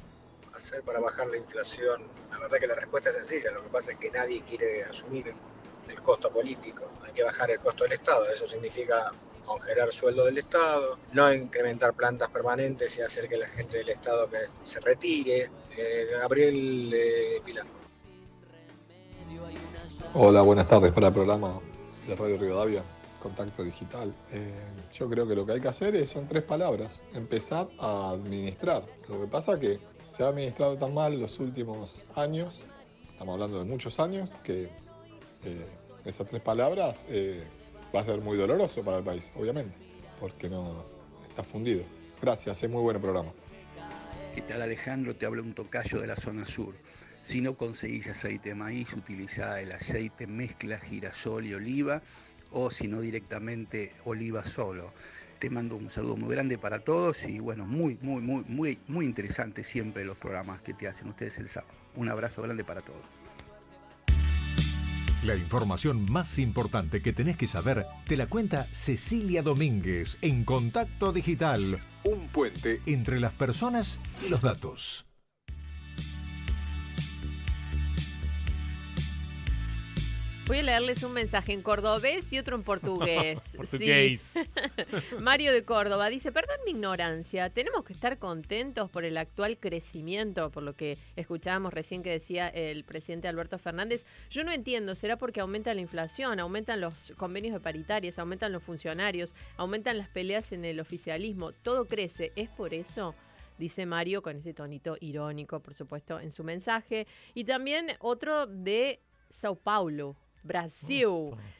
hacer para bajar la inflación, la verdad que la respuesta es sencilla, lo que pasa es que nadie quiere asumir el costo político, hay que bajar el costo del Estado, eso significa congelar sueldo del Estado, no incrementar plantas permanentes y hacer que la gente del Estado se retire. Eh, Gabriel eh, Pilar. Hola, buenas tardes para el programa de Radio Rivadavia, Contacto Digital. Eh, yo creo que lo que hay que hacer es, son tres palabras, empezar a administrar. Lo que pasa que se ha administrado tan mal los últimos años, estamos hablando de muchos años, que eh, esas tres palabras eh, va a ser muy doloroso para el país, obviamente, porque no está fundido. Gracias, es muy buen programa. ¿Qué tal Alejandro? Te habla un tocayo de la zona sur. Si no conseguís aceite de maíz, utiliza el aceite mezcla girasol y oliva o si no directamente oliva solo. Te mando un saludo muy grande para todos y bueno, muy, muy, muy, muy, muy interesante siempre los programas que te hacen ustedes el sábado. Un abrazo grande para todos. La información más importante que tenés que saber te la cuenta Cecilia Domínguez en Contacto Digital, un puente entre las personas y los datos. Voy a leerles un mensaje en cordobés y otro en portugués. Portugués. Mario de Córdoba dice, perdón mi ignorancia, tenemos que estar contentos por el actual crecimiento, por lo que escuchábamos recién que decía el presidente Alberto Fernández. Yo no entiendo, ¿será porque aumenta la inflación, aumentan los convenios de paritarias, aumentan los funcionarios, aumentan las peleas en el oficialismo? Todo crece, ¿es por eso? dice Mario con ese tonito irónico, por supuesto, en su mensaje. Y también otro de Sao Paulo, Brasil.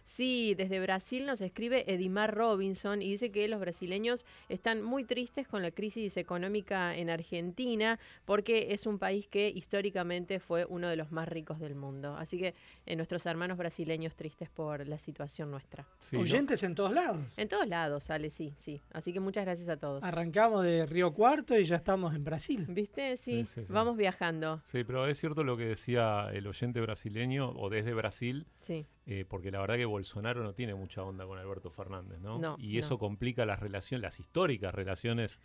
Sí, desde Brasil nos escribe Edimar Robinson y dice que los brasileños están muy tristes con la crisis económica en Argentina porque es un país que históricamente fue uno de los más ricos del mundo. Así que eh, nuestros hermanos brasileños tristes por la situación nuestra. Oyentes en todos lados. En todos lados sale, sí, sí. Así que muchas gracias a todos. Arrancamos de Río Cuarto y ya estamos en Brasil. ¿Viste? Sí, Sí, sí, sí. vamos viajando. Sí, pero es cierto lo que decía el oyente brasileño o desde Brasil, Sí. Eh, porque la verdad que Bolsonaro no tiene mucha onda con Alberto Fernández, ¿no? No, y eso no. complica las relaciones, las históricas relaciones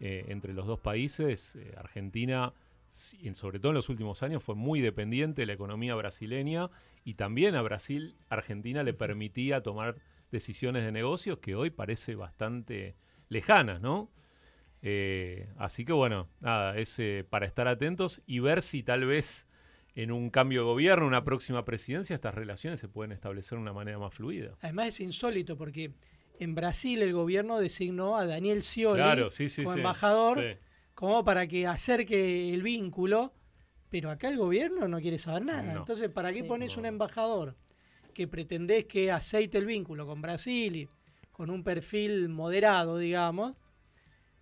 eh, entre los dos países. Eh, Argentina, sobre todo en los últimos años, fue muy dependiente de la economía brasileña y también a Brasil, Argentina le permitía tomar decisiones de negocios que hoy parece bastante lejanas, ¿no? Eh, así que bueno, nada, es eh, para estar atentos y ver si tal vez en un cambio de gobierno, una próxima presidencia, estas relaciones se pueden establecer de una manera más fluida. Además es insólito porque en Brasil el gobierno designó a Daniel Scioli Claro, sí, sí, como sí, embajador sí. como para que acerque el vínculo, pero acá el gobierno no quiere saber nada. No. Entonces, ¿para qué Sí. pones un embajador que pretendés que aceite el vínculo con Brasil y con un perfil moderado, digamos?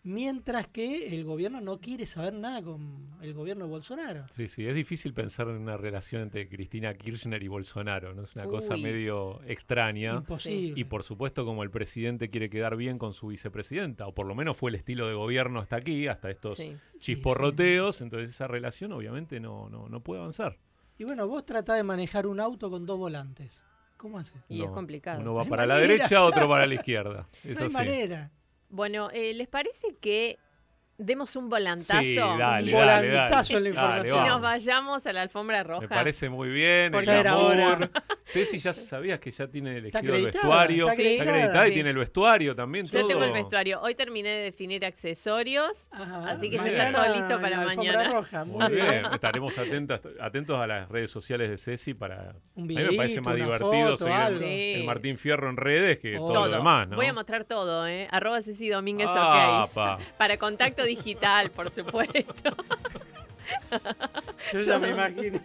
Mientras que el gobierno no quiere saber nada con el gobierno de Bolsonaro. Sí, sí, es difícil pensar en una relación entre Cristina Kirchner y Bolsonaro, ¿no? Es una cosa medio extraña. Imposible. Y por supuesto, como el presidente quiere quedar bien con su vicepresidenta, o por lo menos fue el estilo de gobierno hasta aquí, hasta estos Sí. chisporroteos, entonces esa relación obviamente no, no, no puede avanzar. Y bueno, vos tratás de manejar un auto con dos volantes. ¿Cómo haces? Y es complicado. Uno va para la derecha, otro para la izquierda. Es no hay así. manera. Bueno, eh, ¿les parece que demos un volantazo? Sí, dale, Un dale, volantazo dale. en la Dale, información. Y nos vayamos a la alfombra roja. Me parece muy bien. Porque el hora. Ceci, ya sabías que ya tiene elegido el vestuario. está acreditada. y Sí. tiene el vestuario también. Ya todo. tengo el vestuario. Hoy terminé de definir accesorios, así que ya está todo listo para la alfombra mañana. roja. Muy bien, estaremos atentos, atentos a las redes sociales de Ceci para... Un a mí me parece más divertido foto, seguir el-. Martín Fierro en redes que todo, Todo. lo demás, ¿no? Voy a mostrar todo, ¿eh? Arroba Ceci Domínguez, Ah, ok. pa. Para contacto digital, por supuesto. Yo ya me imagino.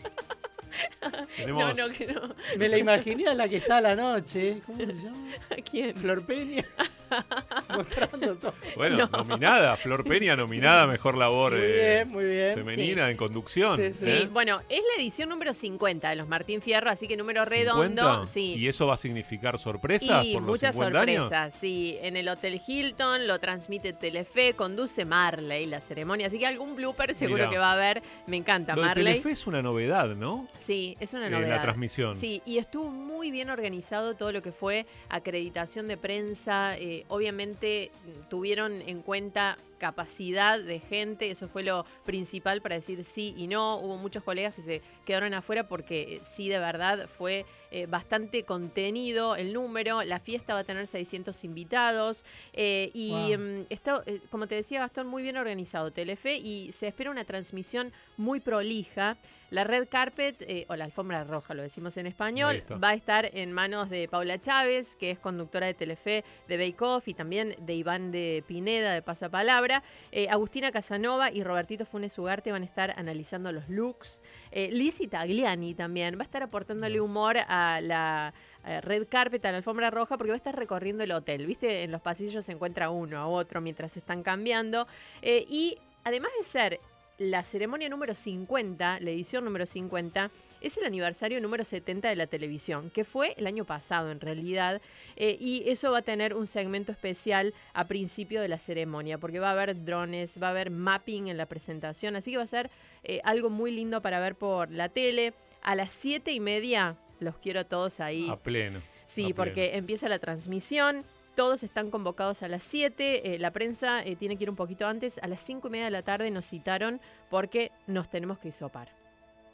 Tenemos- No, no, que no. Me la imaginé a la que está a la noche. ¿Cómo se llama? ¿A quién? Flor Peña. Mostrando todo. Bueno, nominada, Flor Peña nominada a Mejor Labor Muy eh, bien, muy bien. Femenina en conducción. Sí, ¿eh? bueno, es la edición número 50 de los Martín Fierro, así que número redondo. 50. Sí. ¿Y eso va a significar sorpresas Y por los muchas 50 años? sorpresas, sí. En el Hotel Hilton lo transmite Telefe, conduce Marley la ceremonia, así que algún blooper seguro Mirá. que va a haber. Me encanta Lo de Marley. Telefe es una novedad, ¿no? Sí, es una En la novedad. transmisión. Sí, y estuvo muy bien organizado todo lo que fue acreditación de prensa. eh, obviamente tuvieron en cuenta capacidad de gente, eso fue lo principal para decir sí y no. Hubo muchos colegas que se quedaron afuera porque eh, sí, de verdad, fue eh, bastante contenido el número. La fiesta va a tener 600 invitados eh, y Wow. mm, está, como te decía Gastón, muy bien organizado Telefe y se espera una transmisión muy prolija. La red carpet, eh, o la alfombra roja, lo decimos en español, va a estar en manos de Paula Chávez, que es conductora de Telefe de Bake Off, y también de Iván de Pineda de Pasapalabra. Eh, Agustina Casanova y Robertito Funes Ugarte van a estar analizando los looks. Eh, Lizzy Tagliani también va a estar aportándole humor a la eh, red carpet, a la alfombra roja, porque va a estar recorriendo el hotel. ¿Viste? En los pasillos se encuentra uno a otro mientras se están cambiando. Eh, y además de ser la ceremonia número 50, la edición número 50, es el aniversario número 70 de la televisión, que fue el año pasado en realidad, eh, y eso va a tener un segmento especial a principio de la ceremonia, porque va a haber drones, va a haber mapping en la presentación, así que va a ser eh, algo muy lindo para ver por la tele. A las 7 y media los quiero a todos ahí. A pleno. Sí, a pleno. porque empieza la transmisión. Todos están convocados a las 7. eh, la prensa eh, tiene que ir un poquito antes. A las 5 y media de la tarde nos citaron porque nos tenemos que hisopar.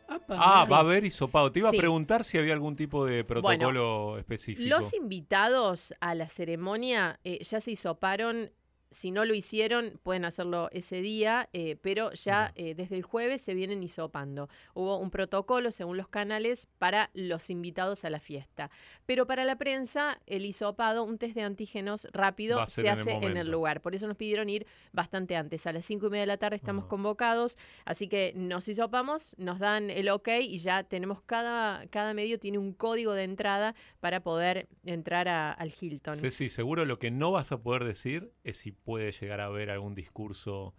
Ah, Sí. va a haber hisopado. Te iba Sí. a preguntar si había algún tipo de protocolo específico. Los invitados a la ceremonia eh, ya se hisoparon. Si no lo hicieron, pueden hacerlo ese día, eh, pero ya eh, desde el jueves se vienen hisopando. Hubo un protocolo, según los canales, para los invitados a la fiesta. Pero para la prensa, el hisopado, un test de antígenos rápido, se en el hace en el lugar. Por eso nos pidieron ir bastante antes. A las cinco y media de la tarde estamos Ah. convocados, así que nos hisopamos, nos dan el ok y ya tenemos cada, cada medio tiene un código de entrada para poder entrar a- al Hilton. Sí, sí, seguro lo que no vas a poder decir es si puede llegar a haber algún discurso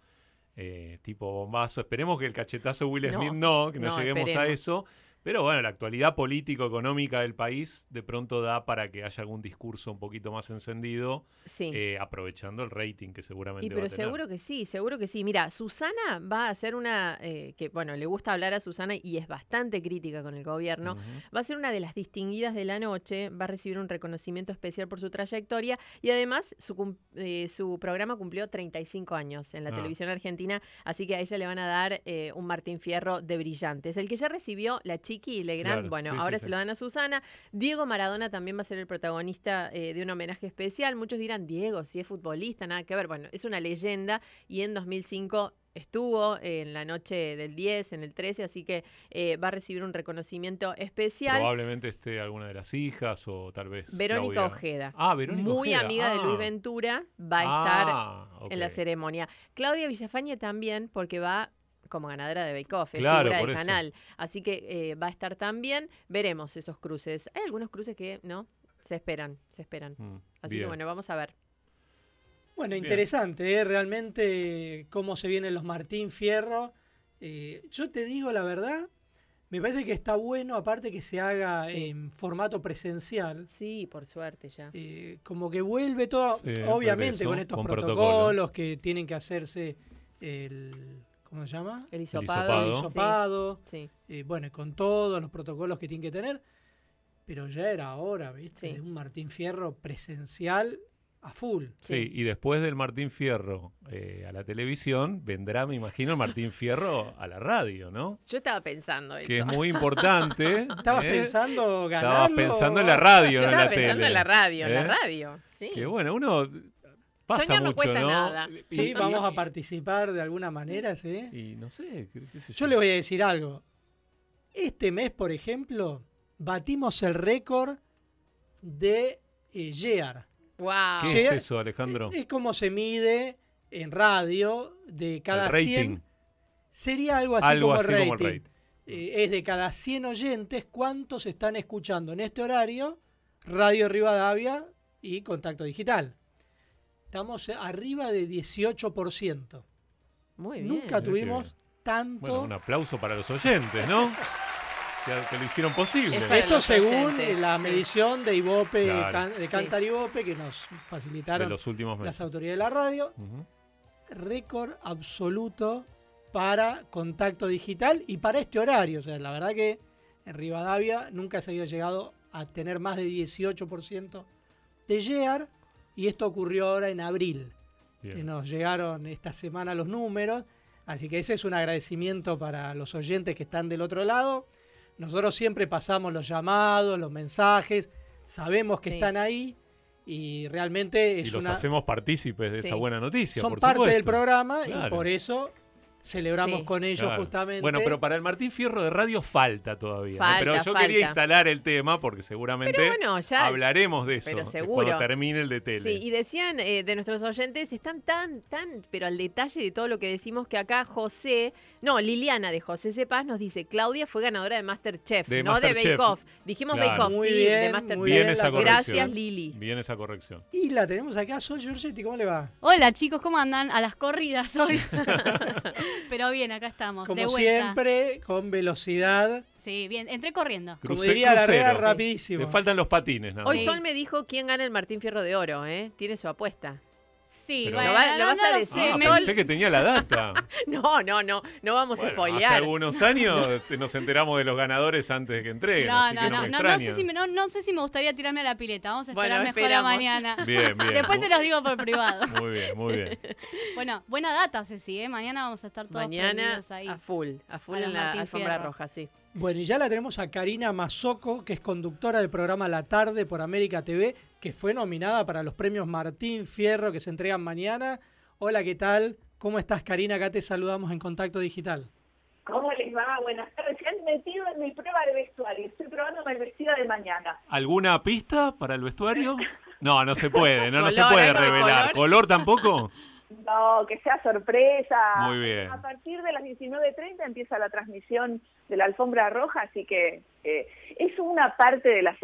eh, tipo bombazo. Esperemos que el cachetazo de Will Smith no, que no, no, lleguemos a eso. Pero bueno, la actualidad político-económica del país de pronto da para que haya algún discurso un poquito más encendido, Sí. eh, aprovechando el rating que seguramente Y va pero a tener. seguro que sí, seguro que sí. Mira, Susana va a hacer una, eh, que bueno, le gusta hablar a Susana y es bastante crítica con el gobierno, va a ser una de las distinguidas de la noche, va a recibir un reconocimiento especial por su trayectoria y además su, eh, su programa cumplió 35 años en la Ah. televisión argentina, así que a ella le van a dar un Martín Fierro de brillantes. El que ya recibió la Chiqui Legrand, Claro, bueno, sí, ahora sí. se lo dan a Susana. Diego Maradona también va a ser el protagonista eh, de un homenaje especial. Muchos dirán, Diego, si es futbolista, nada que ver. Bueno, es una leyenda y en 2005 estuvo en la noche del 10, en el 13, así que eh, va a recibir un reconocimiento especial. Probablemente esté alguna de las hijas o tal vez. Verónica Claudia. Ojeda. Ah, Verónica Muy Ojeda. amiga de Ah. Luis Ventura, va a Ah, estar en la ceremonia. Claudia Villafañe también, porque va como ganadora de Bake Off, es Claro, figura por del eso. canal. Así que eh, va a estar también. Veremos esos cruces. Hay algunos cruces que no se esperan, se esperan. Mm, Así que bueno, vamos a ver. Bueno, Bien. interesante, ¿eh? realmente cómo se vienen los Martín Fierro. Eh, yo te digo la verdad, me parece que está bueno, aparte que se haga Sí. en formato presencial. Sí, por suerte ya. Eh, como que vuelve todo, Sí, obviamente con estos con protocolos protocolo. que tienen que hacerse el, ¿cómo se llama? El hisopado. El hisopado. Sí. Eh, bueno, con todos los protocolos que tienen que tener. Pero ya era hora, ¿viste? Un Martín Fierro presencial a full. Sí, y después del Martín Fierro eh, a la televisión, vendrá, me imagino, el Martín Fierro a la radio, ¿no? Yo estaba pensando eso. Que es muy importante. ¿Estabas ¿eh? pensando Estabas ganarlo? pensando en la radio, Yo no en estaba la pensando tele. en la radio, en la radio. Sí. Que bueno, uno pasa Soñar no mucho, cuesta ¿no? nada. Sí, Y- vamos y- a participar de alguna manera, ¿sí? Y no sé, qué, qué sé Yo le voy a decir algo. Este mes, por ejemplo, batimos el récord de eh, Year. Wow. ¿Qué es eso, Alejandro? Es como se mide en radio de cada El rating. 100. Sería algo así Algo como, así el como el rating. rating. eh, es de cada 100 oyentes, ¿cuántos están escuchando en este horario Radio Rivadavia y Contacto Digital? Estamos arriba de 18%. Muy bien. Nunca tuvimos tanto. Bueno, un aplauso para los oyentes, ¿no? que, que lo hicieron posible. Esto según la medición de Ibope, Claro. Can- de Sí. Cantar Ibope, que nos facilitaron De los últimos las autoridades de la radio. Récord absoluto para contacto digital y para este horario. O sea, la verdad que en Rivadavia nunca se había llegado a tener más de 18% de share y esto ocurrió ahora en abril, Bien. que nos llegaron esta semana los números. Así que ese es un agradecimiento para los oyentes que están del otro lado. Nosotros siempre pasamos los llamados, los mensajes, sabemos que Sí. están ahí y realmente es Y los una... hacemos partícipes de Sí. esa buena noticia. Son por parte del programa y por eso celebramos Sí. con ellos Claro. justamente. Bueno, pero para el Martín Fierro de radio falta todavía. Pero yo falta. quería instalar el tema porque seguramente Pero bueno, ya- hablaremos de eso pero eh, seguro. cuando termine el de tele. Sí, y decían eh, de nuestros oyentes, están tan, tan, pero al detalle de todo lo que decimos que acá José, no, Liliana de José Cepaz nos dice, Claudia fue ganadora de Masterchef, De no de. Bake Off. Dijimos Claro. Bake Off, Muy sí, bien, de Masterchef. muy Bien esa corrección. Gracias, Lili. Bien esa corrección. Y la tenemos acá, Sol Giorgetti, ¿cómo le va? Hola chicos, ¿cómo andan? A las corridas hoy. Pero bien, acá estamos, de Como vuelta. siempre, con velocidad. Sí, bien, entré corriendo. Como diría la. Herrera, rapidísimo. Le faltan los patines, nada Hoy. Sol me dijo quién gana el Martín Fierro de Oro, ¿eh? Tiene su apuesta. Sí, Pero- bueno, ¿Lo va- lo no, vas a decir, sé, Ah, me- pensé que tenía la data. No, no, no, no vamos a Bueno, hace spoilear. algunos años nos enteramos de los ganadores antes de que entreguen, No, así no, que no, no, me no, no extraña. sé si me, no, no sé si me gustaría tirarme a la pileta. Vamos a Bueno, esperar mejor a mañana. Bien, bien. Después se los digo por privado. Muy bien, muy bien. Bueno, buena data, Ceci, ¿eh? Mañana vamos a estar todos Mañana ahí. a full, a full A en la Martín alfombra Fierro. roja, sí. Bueno, y ya la tenemos a Karina Mazoco, que es conductora del programa La Tarde por América TV, que fue nominada para los premios Martín Fierro que se entregan mañana. Hola, ¿qué tal? ¿Cómo estás, Karina? Acá te saludamos en Contacto Digital. ¿Cómo les va? Buenas tardes. Se han metido en mi prueba de vestuario. Estoy probando el vestido de mañana. ¿Alguna pista para el vestuario? No, no se puede, no, no se puede revelar. color. ¿Color tampoco? No, que sea sorpresa. Muy bien. A partir de las 19.30 empieza la transmisión de la alfombra roja, así que eh, es una parte de la,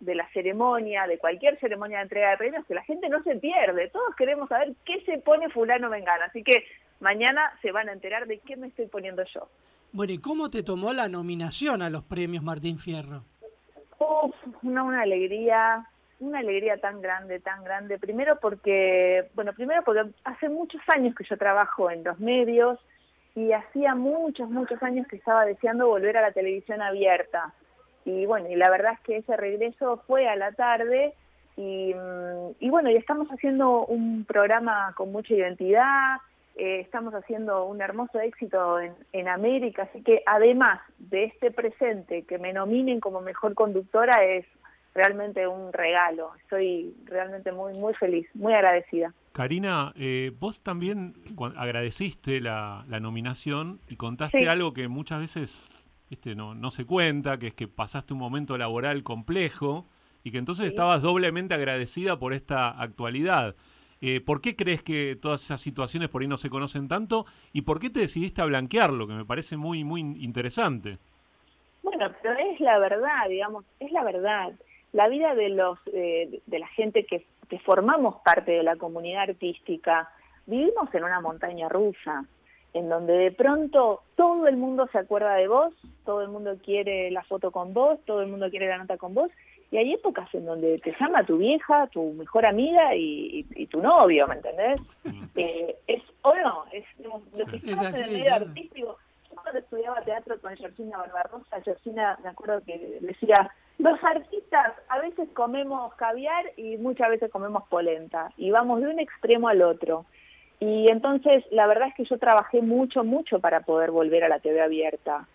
de la ceremonia, de cualquier ceremonia de entrega de premios, que la gente no se pierde. Todos queremos saber qué se pone fulano vengana. Así que mañana se van a enterar de qué me estoy poniendo yo. Bueno, ¿y cómo te tomó la nominación a los premios Martín Fierro? Uf, una, una alegría, una alegría tan grande, tan grande. Primero porque, bueno, primero porque hace muchos años que yo trabajo en los medios y hacía muchos, muchos años que estaba deseando volver a la televisión abierta. Y bueno, y la verdad es que ese regreso fue a la tarde y, mm, y bueno, y estamos haciendo un programa con mucha identidad, eh, estamos haciendo un hermoso éxito en, en América, así que además de este presente, que me nominen como mejor conductora es realmente un regalo. Estoy realmente muy, muy feliz, muy agradecida. Karina, eh, vos también agradeciste la, la nominación y contaste Sí. algo que muchas veces viste, no, no se cuenta, que es que pasaste un momento laboral complejo y que entonces estabas doblemente agradecida por esta actualidad. Eh, ¿Por qué crees que todas esas situaciones por ahí no se conocen tanto? ¿Y por qué te decidiste a blanquearlo? Que me parece muy, muy interesante. Bueno, pero es la verdad, digamos, es la verdad. La vida de los eh, de la gente que, que formamos parte de la comunidad artística, vivimos en una montaña rusa, en donde de pronto todo el mundo se acuerda de vos, todo el mundo quiere la foto con vos, todo el mundo quiere la nota con vos, y hay épocas en donde te llama tu vieja, tu mejor amiga y, y- y tu novio, ¿me entendés? Eh, es, o no, es, lo que Es estamos en así, el medio claro. artístico. Yo cuando estudiaba teatro con Georgina Barbarosa, Georgina, me acuerdo que decía, los artistas a veces comemos caviar y muchas veces comemos polenta, y vamos de un extremo al otro. Y entonces, la verdad es que yo trabajé mucho, mucho para poder volver a la TV abierta.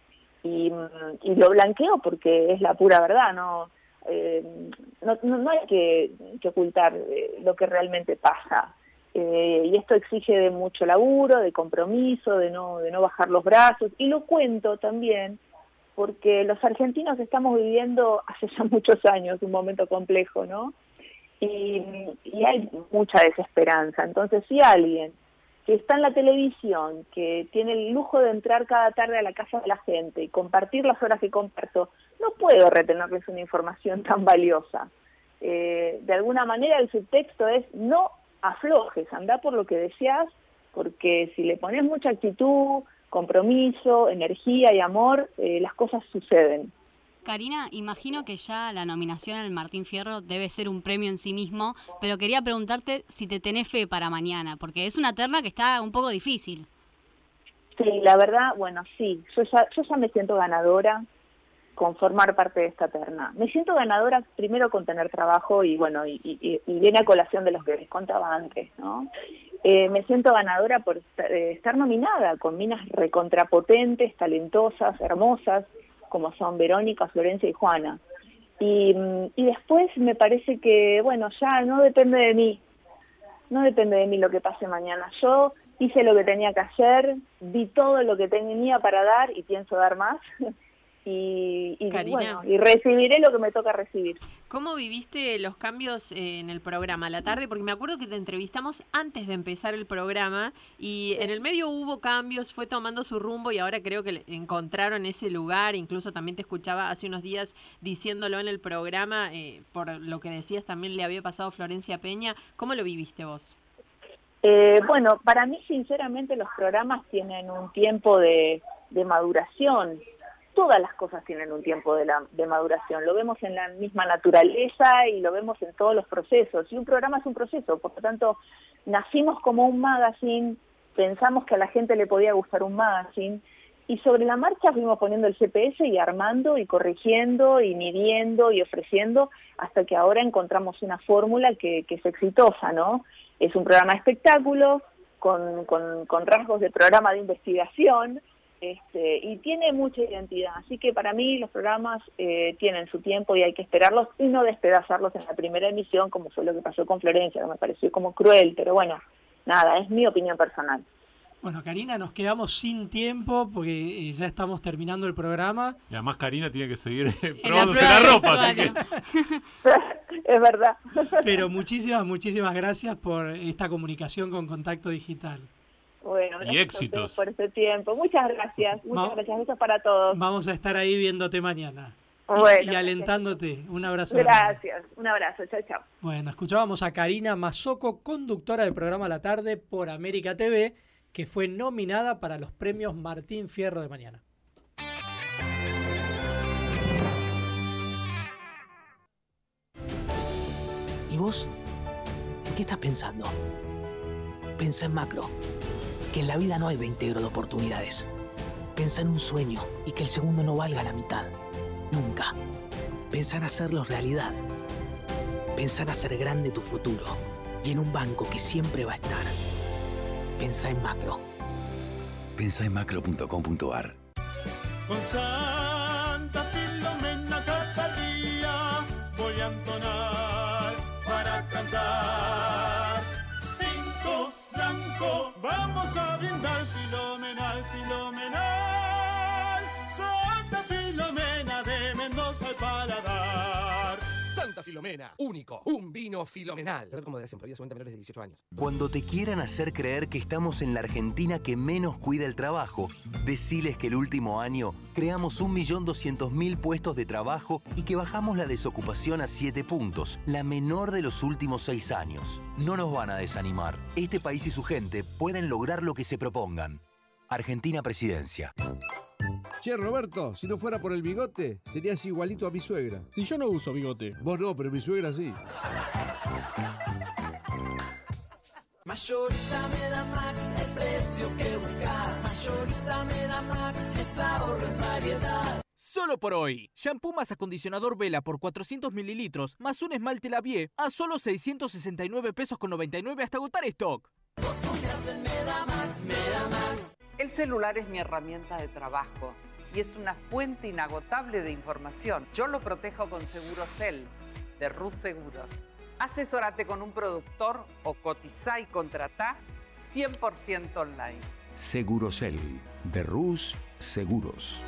Y, y lo blanqueo porque es la pura verdad, no, eh, no, no, no hay que, que ocultar eh, lo que realmente pasa. Eh, y esto exige de mucho laburo, de compromiso, de no, de no bajar los brazos. Y lo cuento también porque los argentinos estamos viviendo hace ya muchos años un momento complejo, ¿no? Y, hay mucha desesperanza. Entonces, si alguien que está en la televisión, que tiene el lujo de entrar cada tarde a la casa de la gente y compartir las horas que comparto, no puedo retenerles una información tan valiosa. Eh, de alguna manera el subtexto es no aflojes, anda por lo que deseas, porque si le pones mucha actitud, compromiso, energía y amor, eh, las cosas suceden. Karina, imagino que ya la nominación al Martín Fierro debe ser un premio en sí mismo, pero quería preguntarte si te tenés fe para mañana, porque es una terna que está un poco difícil. Sí, la verdad, bueno, sí, yo ya, yo ya me siento ganadora con formar parte de esta terna. Me siento ganadora primero con tener trabajo y bueno, y, y, viene a colación de los que les contaba antes, ¿no? Eh, me siento ganadora por estar, eh, estar nominada con minas recontrapotentes, talentosas, hermosas, como son Verónica, Florencia y Juana. Y, mm, y después me parece que, bueno, ya no depende de mí, no depende de mí lo que pase mañana. Yo hice lo que tenía que hacer, di todo lo que tenía para dar y pienso dar más. y, bueno, y recibiré lo que me toca recibir. ¿Cómo viviste los cambios eh, en el programa a la tarde? Porque me acuerdo que te entrevistamos antes de empezar el programa y en el medio hubo cambios, fue tomando su rumbo y ahora creo que encontraron ese lugar. Incluso también te escuchaba hace unos días diciéndolo en el programa, eh, por lo que decías también le había pasado Florencia Peña. ¿Cómo lo viviste vos? Eh, bueno, para mí sinceramente los programas tienen un tiempo de, de maduración. Todas las cosas tienen un tiempo de, la, de maduración. Lo vemos en la misma naturaleza y lo vemos en todos los procesos. Y un programa es un proceso, por lo tanto, nacimos como un magazine, pensamos que a la gente le podía gustar un magazine y sobre la marcha fuimos poniendo el GPS y armando y corrigiendo y midiendo y ofreciendo hasta que ahora encontramos una fórmula que, que es exitosa, ¿no? Es un programa de espectáculo con, con, con rasgos de programa de investigación este, y tiene mucha identidad. Así que para mí los programas eh, tienen su tiempo y hay que esperarlos y no despedazarlos en la primera emisión como fue lo que pasó con Florencia, que me pareció como cruel, pero bueno, nada, es mi opinión personal. Bueno, Karina, nos quedamos sin tiempo porque eh, ya estamos terminando el programa. Y además Karina tiene que seguir la probándose la de ropa, así que... es verdad. Pero muchísimas, muchísimas gracias por esta comunicación con Contacto Digital. Bueno, Y gracias a éxitos. por este tiempo. Muchas gracias, muchas Va- gracias, besos para todos. Vamos a estar ahí viéndote mañana. Y- Bueno, y, alentándote. Un abrazo. grande. Gracias, un abrazo, chao, chao. Bueno, escuchábamos a Karina Mazoco, conductora del programa La Tarde por América TV, que fue nominada para los premios Martín Fierro de mañana. ¿Y vos? ¿En qué estás pensando? Pensa en macro, que en la vida no hay reintegro de oportunidades. Pensa en un sueño y que el segundo no valga la mitad. Nunca. Pensa en hacerlo realidad. Pensa en hacer grande tu futuro y en un banco que siempre va a estar. Pensa en macro. Pensá en macro.com.ar. Filomena, único, un vino filomenal. Red como de prohibida solamente a menores de 18 años. Cuando te quieran hacer creer que estamos en la Argentina que menos cuida el trabajo, deciles que el último año creamos 1.200.000 puestos de trabajo y que bajamos la desocupación a 7 puntos, la menor de los últimos 6 años. No nos van a desanimar. Este país y su gente pueden lograr lo que se propongan. Argentina Presidencia. Che, Roberto, si no fuera por el bigote, serías igualito a mi suegra. Si yo no uso bigote. Vos no, pero mi suegra sí. Mayorista me da Max, el precio que buscas. Mayorista me da Max, es ahorro, es variedad. Solo por hoy. Shampoo más acondicionador Vela por 400 mililitros más un esmalte Lavie a solo 669 pesos con 99 hasta agotar stock. Confías en Medamax, Medamax. El celular es mi herramienta de trabajo y es una fuente inagotable de información. Yo lo protejo con Segurocel de Rus Seguros. Asesórate con un productor o cotiza y contrata 100% online. Segurosel, de Rus Seguros.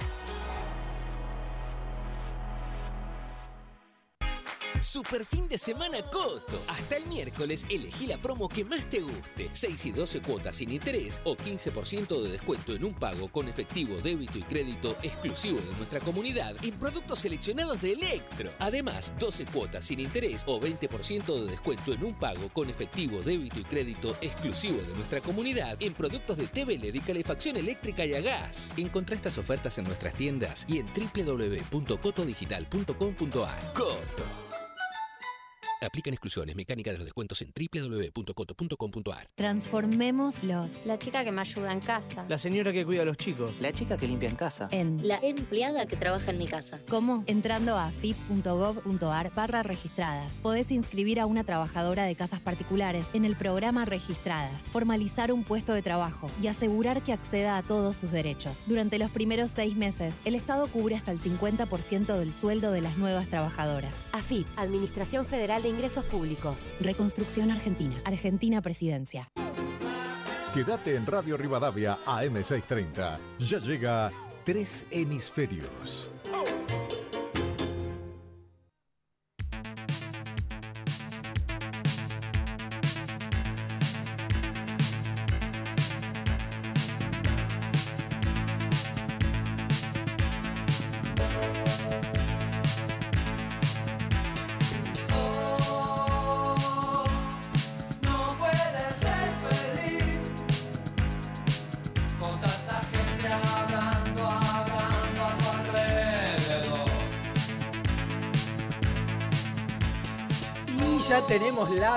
Super fin de semana Coto. Hasta el miércoles elegí la promo que más te guste. 6 y 12 cuotas sin interés o 15% de descuento en un pago con efectivo, débito y crédito exclusivo de nuestra comunidad en productos seleccionados de Electro. Además, 12 cuotas sin interés o 20% de descuento en un pago con efectivo, débito y crédito exclusivo de nuestra comunidad en productos de TV LED y calefacción eléctrica y a gas. Encontrá estas ofertas en nuestras tiendas y en www.cotodigital.com.ar. Coto. Aplican exclusiones mecánicas de los descuentos en www.coto.com.ar. Transformémoslos. La chica que me ayuda en casa. La señora que cuida a los chicos. La chica que limpia en casa. En La empleada que trabaja en mi casa. ¿Cómo? Entrando a fit.gov.ar barra registradas. Podés inscribir a una trabajadora de casas particulares en el programa Registradas, formalizar un puesto de trabajo y asegurar que acceda a todos sus derechos. Durante los primeros seis meses, el Estado cubre hasta el 50% del sueldo de las nuevas trabajadoras. AFIP, Administración Federal de Ingresos Públicos. Reconstrucción Argentina. Argentina Presidencia. Quédate en Radio Rivadavia AM630. Ya llega Tres Hemisferios.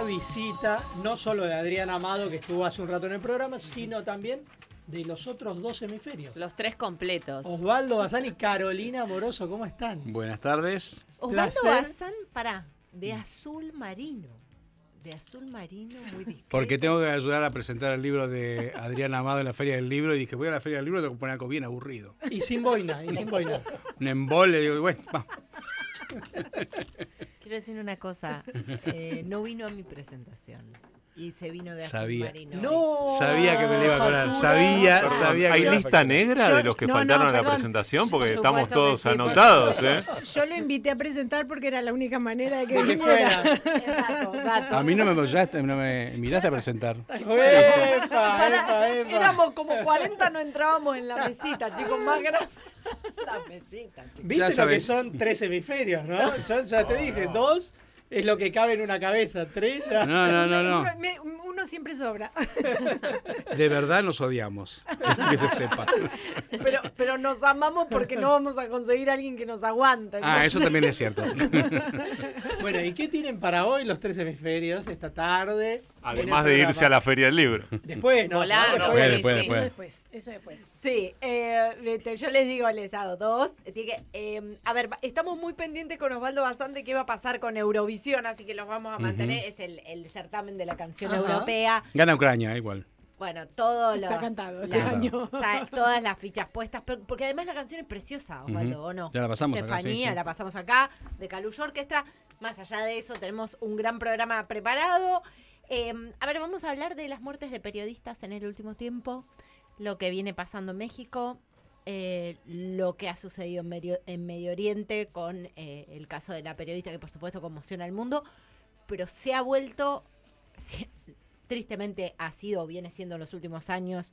La visita, no solo de Adrián Amado, que estuvo hace un rato en el programa, sino también de los otros dos hemisferios. Los tres completos. Osvaldo Bazán y Carolina Moroso, ¿cómo están? Buenas tardes. Osvaldo Placer. Bazán, pará, de azul marino. De azul marino, muy discreto. Porque tengo que ayudar a presentar el libro de Adrián Amado en la Feria del Libro y dije, voy a la Feria del Libro, tengo que poner algo bien aburrido. Y sin boina, y sin boina. Un embole, digo, bueno, va. Quiero decir una cosa, eh, no vino a mi presentación. Y se vino de azul Sabía. marino. No. Sabía que me lo iba a colar. Sabía, Perdón, sabía ¿Hay que lista negra de los que no, no, faltaron a la presentación? Porque Por estamos supuesto todos que sí, anotados, ¿eh? Yo lo invité a presentar porque era la única manera de que, que. Dato, dato. A mí no me apoyaste, no me miraste a presentar. ¡Epa, Para- epa, epa! Éramos como 40, no entrábamos en la mesita, chicos, más grandes. La mesita, chicos. ¿Viste Ya lo que sabes. son tres hemisferios, no? Yo ya te dije, dos es lo que cabe en una cabeza, tres ya. No, no, no, no. Uno, me- uno siempre sobra. De verdad nos odiamos. Que se sepa. Pero, pero nos amamos porque no vamos a conseguir a alguien que nos aguanta. Ah, eso también es cierto. Bueno, ¿y qué tienen para hoy los tres hemisferios esta tarde? Además de irse a la Feria del Libro. Después, ¿no? Volando, ¿no? Después, sí, después, sí. Eso después. después, eso después. Sí, eh, yo les digo, les hago dos. Eh, a ver, estamos muy pendientes con Osvaldo Bazán de qué va a pasar con Eurovisión, así que los vamos a mantener. Es el, el certamen de la canción Ajá. europea. Gana Ucrania, igual. Bueno, todos Está los, cantado este año. está- todas las fichas puestas, pero- porque además la canción es preciosa, Osvaldo, Ujú. ¿o no? Ya la pasamos acá, Estefanía, sí, sí. la pasamos acá, de Caluyo Orquestra. Más allá de eso, tenemos un gran programa preparado. Eh, a ver, vamos a hablar de las muertes de periodistas en el último tiempo, lo que viene pasando en México, eh, lo que ha sucedido en Medio, en Medio Oriente con eh, el caso de la periodista que por supuesto conmociona al mundo, pero se ha vuelto, tristemente ha sido, viene siendo en los últimos años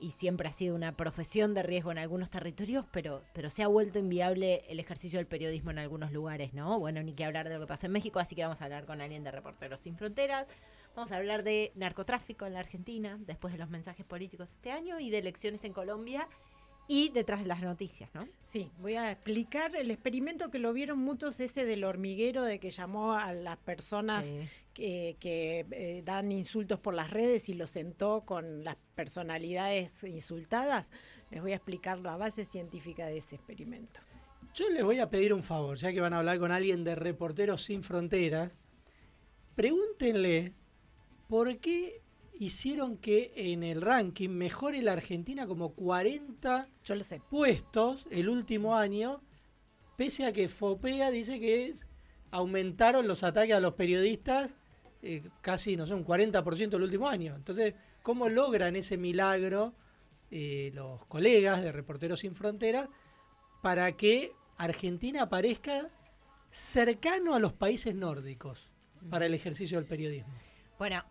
y siempre ha sido una profesión de riesgo en algunos territorios, pero, pero se ha vuelto inviable el ejercicio del periodismo en algunos lugares, ¿no? Bueno, ni que hablar de lo que pasa en México, así que vamos a hablar con alguien de Reporteros Sin Fronteras. Vamos a hablar de narcotráfico en la Argentina, después de los mensajes políticos este año, y de elecciones en Colombia y detrás de las noticias, ¿no? Sí, voy a explicar el experimento que lo vieron muchos, ese del hormiguero, de que llamó a las personas Sí. que, que, eh, dan insultos por las redes y los sentó con las personalidades insultadas. Les voy a explicar la base científica de ese experimento. Yo les voy a pedir un favor, ya que van a hablar con alguien de Reporteros Sin Fronteras. Pregúntenle por qué hicieron que en el ranking mejore la Argentina como 40 Yo lo sé. puestos el último año, pese a que FOPEA dice que aumentaron los ataques a los periodistas eh, casi, no sé, un 40% el último año. Entonces, ¿cómo logran ese milagro eh, los colegas de Reporteros Sin Fronteras para que Argentina aparezca cercano a los países nórdicos para el ejercicio del periodismo. Bueno,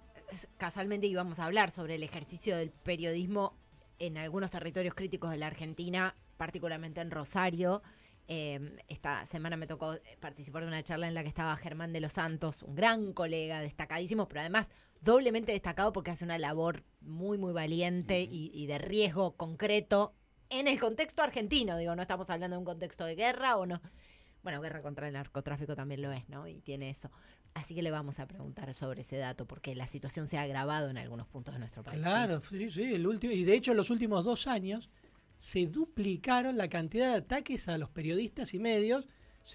casualmente íbamos a hablar sobre el ejercicio del periodismo en algunos territorios críticos de la Argentina, particularmente en Rosario. Eh, esta semana me tocó eh, participar de una charla en la que estaba Germán de los Santos, un gran colega, destacadísimo, pero además doblemente destacado porque hace una labor muy, muy valiente y, y de riesgo concreto en el contexto argentino. Digo, no estamos hablando de un contexto de guerra o no. Bueno, guerra contra el narcotráfico también lo es, ¿no? Y tiene eso. Así que le vamos a preguntar sobre ese dato, porque la situación se ha agravado en algunos puntos de nuestro país. Claro, sí, sí, el último, y de hecho en los últimos dos años se duplicaron la cantidad de ataques a los periodistas y medios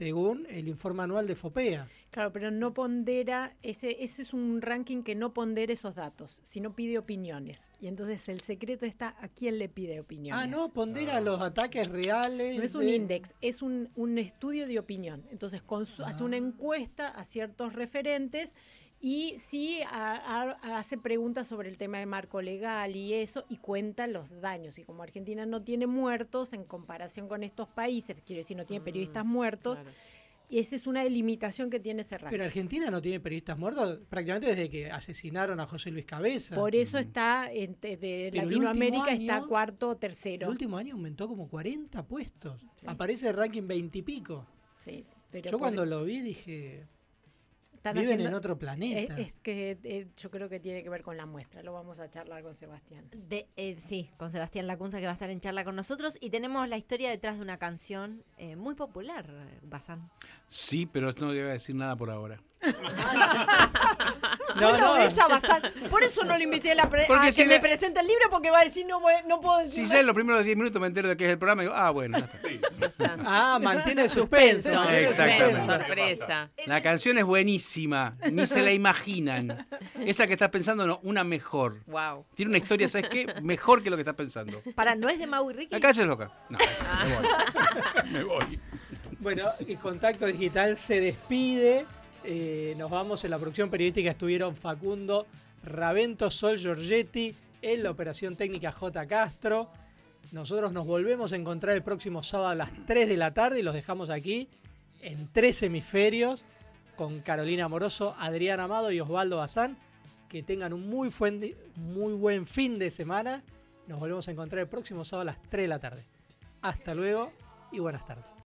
según el informe anual de FOPEA. Claro, pero no pondera, ese, ese es un ranking que no pondera esos datos, sino pide opiniones. Y entonces el secreto está a quién le pide opiniones. Ah, no, pondera los ataques reales. No es un de- index, es un, un estudio de opinión. Entonces con su- hace Ah. una encuesta a ciertos referentes y sí a- a- hace preguntas sobre el tema de marco legal y eso y cuenta los daños. Y como Argentina no tiene muertos en comparación con estos países, quiero decir, no tiene periodistas muertos, y esa es una limitación que tiene ese ranking. Pero Argentina no tiene periodistas muertos prácticamente desde que asesinaron a José Luis Cabeza. Por eso está en- de Pero Latinoamérica está cuarto o tercero. El último año aumentó como 40 puestos. Aparece el ranking 20 y pico. Sí, pero Yo cuando lo vi dije, Están viven haciendo- en otro planeta. Es, es que eh, yo creo que tiene que ver con la muestra. Lo vamos a charlar con Sebastián. De, eh, sí, con Sebastián Lacunza que va a estar en charla con nosotros y tenemos la historia detrás de una canción eh, muy popular, Bazán. Sí, pero no voy a decir nada por ahora. No, No, esa Bazán. Por eso no le invité a, la pre- Porque a si que me presente el libro porque va a decir no, voy- no puedo decir. Si ya en los primeros 10 minutos me entero de qué es el programa, digo, ah, bueno. Ah, mantiene el suspenso. El Exactamente. sorpresa. La canción es buenísima, ni se la imaginan. Esa que estás pensando, no, una mejor. Wow. Tiene una historia, ¿sabes qué? Mejor que lo que estás pensando. Para, ¿no es de Mau y Ricky? La calle es loca. No, me voy. Me voy. Bueno, y Contacto Digital se despide. Eh, nos vamos en la producción periodística. Estuvieron Facundo Ravento, Sol Giorgetti, en la operación técnica J. Castro. Nosotros nos volvemos a encontrar el próximo sábado a las 3 de la tarde y los dejamos aquí en tres hemisferios con Carolina Moroso, Adrián Amado y Osvaldo Bazán. Que tengan un muy, muy buen fin de semana. Nos volvemos a encontrar el próximo sábado a las 3 de la tarde. Hasta luego y buenas tardes.